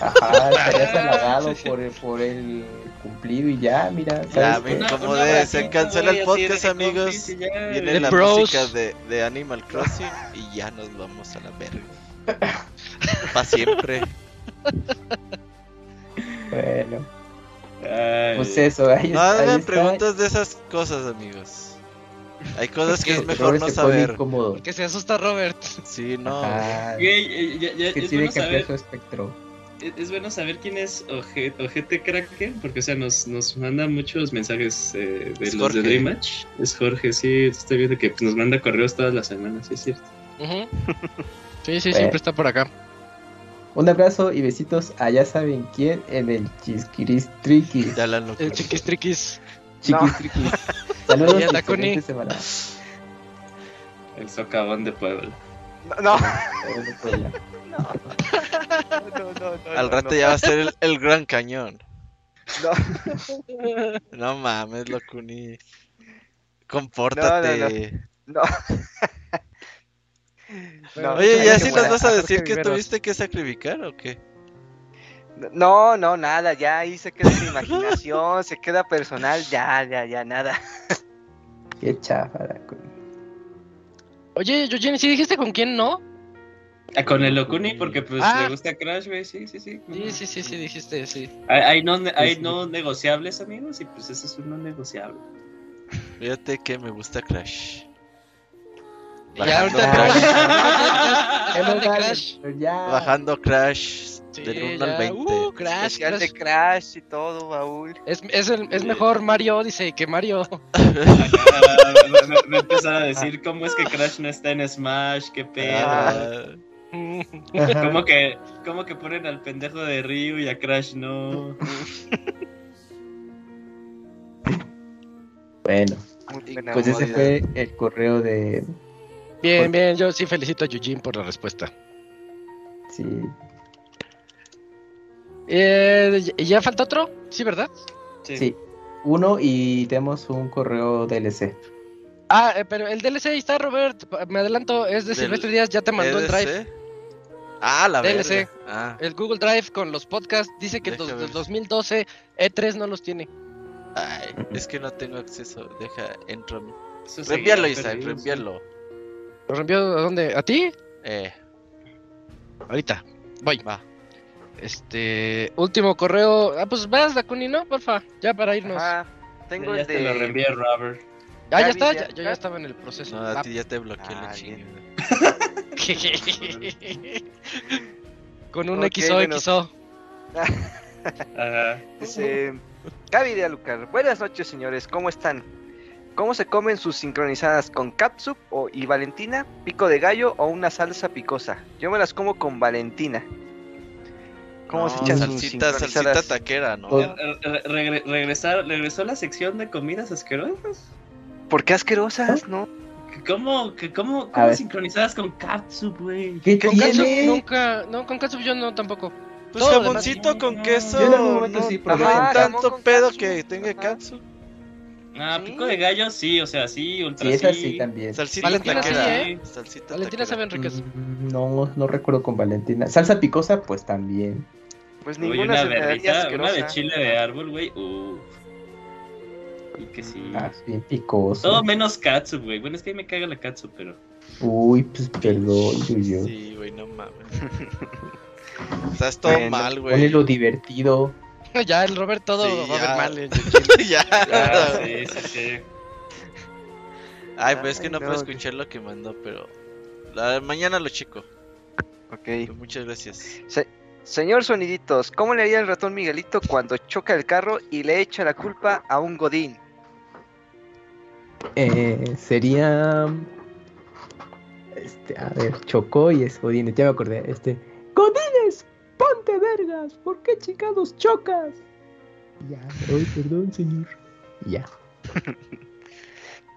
Ajá, estarías halagado por el, por el cumplido y ya, mira,
ya.
Una-
incomodé.
un
Se cancela el podcast,
de
amigos.
y ya,
Viene
De
la
bros.
música de, de Animal Crossing y ya nos vamos a la verga. <laughs> Para siempre.
Bueno,
Ay,
pues eso, <laughs> ahí,
No
ahí
hagan
está.
preguntas de esas cosas, amigos. Hay <laughs> cosas que es
Robert
mejor no saber.
Que se asusta Robert. <laughs>
Sí, no.
Güey, ya-
que
es,
tiene
bueno
que
saber,
su espectro.
es- es bueno saber quién es Oje- Ojete Kraken, porque o sea, nos, nos manda muchos mensajes eh, de
Es
los de
Jorge.
Dream Match. Es Jorge, sí, estoy viendo que nos manda correos todas las semanas, sí es cierto.
Ujú. Sí, sí,
Bueno.
siempre está por acá.
Un abrazo y besitos a ya saben quién en el Chisquiristriquis.
Ya la.
El chiquistriquis.
Chiquistriquis. <laughs> Saludos
Y
excelente semana.
El socavón de Puebla.
No, no, no, no, no,
Al
no,
rato
no.
ya va a ser el, el gran cañón.
No,
No mames, Locuni. Compórtate.
no. No,
Oye, ¿ya
no,
sí
no,
nos
no,
vas a decir que
Viveros.
tuviste que sacrificar o qué?
No, no, nada, ya ahí se queda la imaginación, se queda personal, ya, ya, ya, nada. <laughs>
Qué chafa.
Oye, Eugene, ¿sí dijiste con quién no?
Ah, con el Okuni, porque pues
Ah.
le gusta Crash, güey, sí, sí, sí.
Sí, sí, sí, sí, dijiste, sí.
Hay, hay no, hay
sí.
no negociables, amigos, y pues ese es un no negociable.
Fíjate que me gusta Crash.
Ya ahorita
Crash. <laughs>
Crash.
Ya
Crash.
Bajando Crash
Sí,
del 1
ya.
al 20.
Uh, Crash,
Especial de
Crash.
Crash y todo, baúl.
Es, es, el- es mejor Mario Odyssey que Mario. <laughs>
Me, me- me empezaba a decir cómo es que Crash no está en Smash, qué pedo.
Ah.
¿Cómo que, ¿Cómo que ponen al pendejo de Ryu y a Crash no?
Bueno, pues ese fue el correo de.
Bien, bien, yo sí felicito a Eugene por la respuesta.
Sí.
Eh, ¿y ¿Ya falta otro? Sí, ¿verdad?
Sí. Uno y tenemos un correo DLC.
Ah, eh, pero el DLC ahí está, Robert. Me adelanto, es de
Del-
Silvestre Díaz, ya te mandó el drive.
Ah, la
DLC.
Ah,
El Google Drive con los podcasts dice que del 2012 E3 no los tiene.
ay, es que no tengo acceso. Deja, entro. Reenvíalo,
perdido,
reenvíalo.
¿Lo reenvió a dónde? ¿A ti?
Eh,
Ahorita. Voy.
va.
Este. Último correo. Ah, pues vas, Dakuni, ¿no? Porfa. Ya para irnos.
Sí.
Tengo
Ya
el
te lo
de.
reenvié Robert.
ah, ya
Gaby,
está.
ya-
ya- yo ya estaba en el proceso.
No, a
Ah,
ti ya te bloqueé la
Ah,
chingada. <laughs>
Con un
Ok,
XO,
bueno.
XO. <laughs>
Ajá.
Dice Gaby de Alucar. Buenas noches, señores. ¿Cómo están? ¿Cómo se comen sus sincronizadas con catsup o y Valentina, pico de gallo o una salsa picosa? Yo me las como con Valentina. ¿Cómo se echan sus
salsita, salsita
sincronizadas?
taquera, ¿no?
Oh.
Re- re- regre- regresar, regresó la sección de comidas asquerosas.
¿Por qué asquerosas? No.
¿Cómo, que cómo, cómo sincronizadas con catsup, güey?
¿Qué
Con catsup nunca. No, con catsup yo no tampoco.
Pues
todo
jamoncito
demás-
con queso.
Yo
no,
sí
tanto pedo
catsup.
que tenga
Ajá.
catsup.
Ah,
Sí.
pico de gallo, sí, o sea, sí, ultra
Sí,
sí.
es así también.
Salsita
Valentina sí,
taquera.
¿eh?
Salsita
Valentina
taquera.
saben ricas.
Mm, No, no recuerdo con Valentina. Salsa picosa, pues también.
Pues
Oye,
ninguna
una verdita, una de chile de árbol, güey. Uff. Y que sí.
Ah, bien picoso.
Todo menos catsup, güey. Bueno, es que ahí me caga la catsup, pero.
Uy, pues perdón, Yuyo.
Sí, güey, no mames. <laughs> o sea, es todo
Bueno,
mal, güey.
Ponle lo divertido. <laughs>
ya, el Robert todo
Sí,
va a
ya.
ver mal. <laughs>
ya.
Sí, sí, sí.
Ay, pues es que no puedo escuchar lo que mandó, pero. La, mañana lo checo.
Ok.
Muchas gracias.
Señor Soniditos, ¿cómo le haría el ratón Miguelito cuando choca el carro y le echa la culpa a un godín?
Eh, sería. Este, a ver, chocó y es Godines, ya me acordé. Este. ¡Godines! ¡Ponte vergas! ¿Por qué chingados chocas? Ya, ay, perdón, señor. Ya.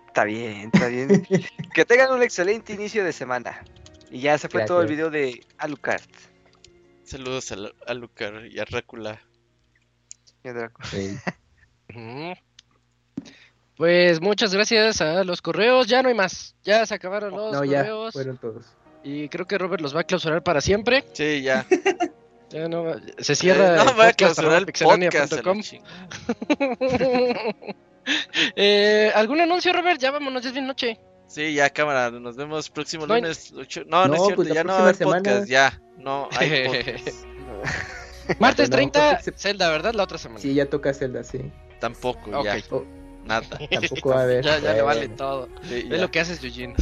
Está bien, está bien. que tengan un excelente inicio de semana. Y ya se fue todo el video de Alucard.
Saludos a, Lu- a Lucar y a Rácula.
Ya Draco.
Sí.
Ujú. Pues muchas gracias a los correos. Ya no hay más. Ya se acabaron los
No, ya,
correos.
fueron todos.
Y creo que Robert los va a clausurar para siempre.
Sí, ya. <laughs>
Ya no, se cierra.
Eh, no,
el
voy a
podcast
clausurar el podcast. <laughs>
eh, ¿Algún anuncio, Robert? Ya vámonos, ya es bien noche.
Sí, ya, cámara. Nos vemos próximo
No hay-
lunes. ocho- No, no, es cierto.
pues
ya no hay
semana. <laughs>
podcast. <laughs> Ya. No hay podcast.
Martes
Bueno,
30,
Jorge, se-
Zelda, ¿verdad? La otra semana.
Sí, ya toca Zelda, sí.
Tampoco, ya.
Oh,
Nada.
Tampoco va a haber.
Ya, ya le vale todo.
Sí,
Ve lo que haces, Eugene.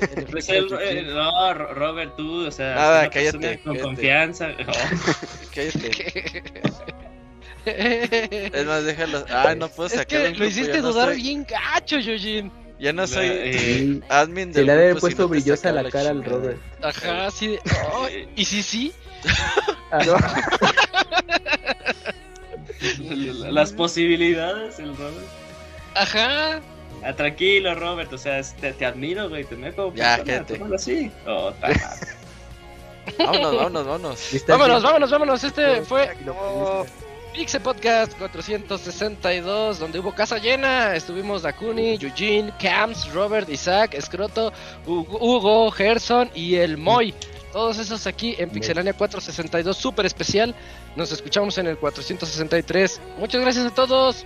<laughs>
Pues el- eh, no, Ro- Robert, tú, o sea,
Nada, cállate,
con
cállate.
confianza. <laughs>
Cállate. <laughs> Es más, déjalo. Ah, no puedo
Es
sacar
que lo hiciste
no
dudar
soy-
bien gacho, Eugene.
Ya no soy
Eh,
admin
Se
del
le ha de haber
grupo,
puesto
si
brillosa
sacaba
la cara al. Robert.
Ajá, así de. oh, ¿Y sí, sí?
Ah.
Las posibilidades, el Robert.
Ajá.
Ah, tranquilo, Robert, o sea, es- te, te admiro, güey, te como
Ya,
persona, así. Oh. <laughs>
Vámonos, vámonos, vámonos.
Vámonos, vámonos, vámonos. Este fue Pixel Podcast 462, donde hubo casa llena. Estuvimos Dakuni, Eugene, Cams, Robert, Isaac, Escroto, Hugo, Hugo, Gerson y el Moy. Todos esos aquí en Pixelania 462, súper especial. Nos escuchamos en el 463. Muchas gracias a todos.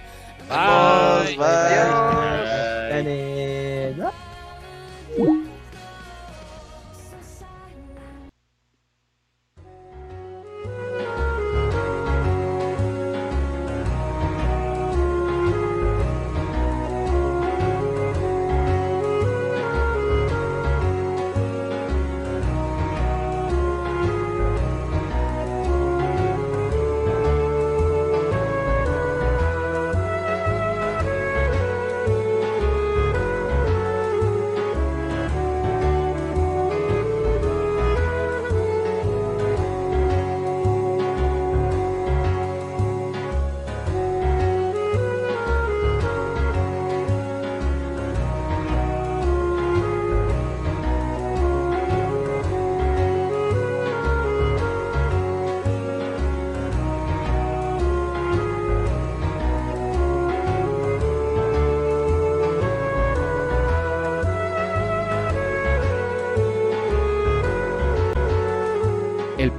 Vamos,
Bye.
bye.
Dale,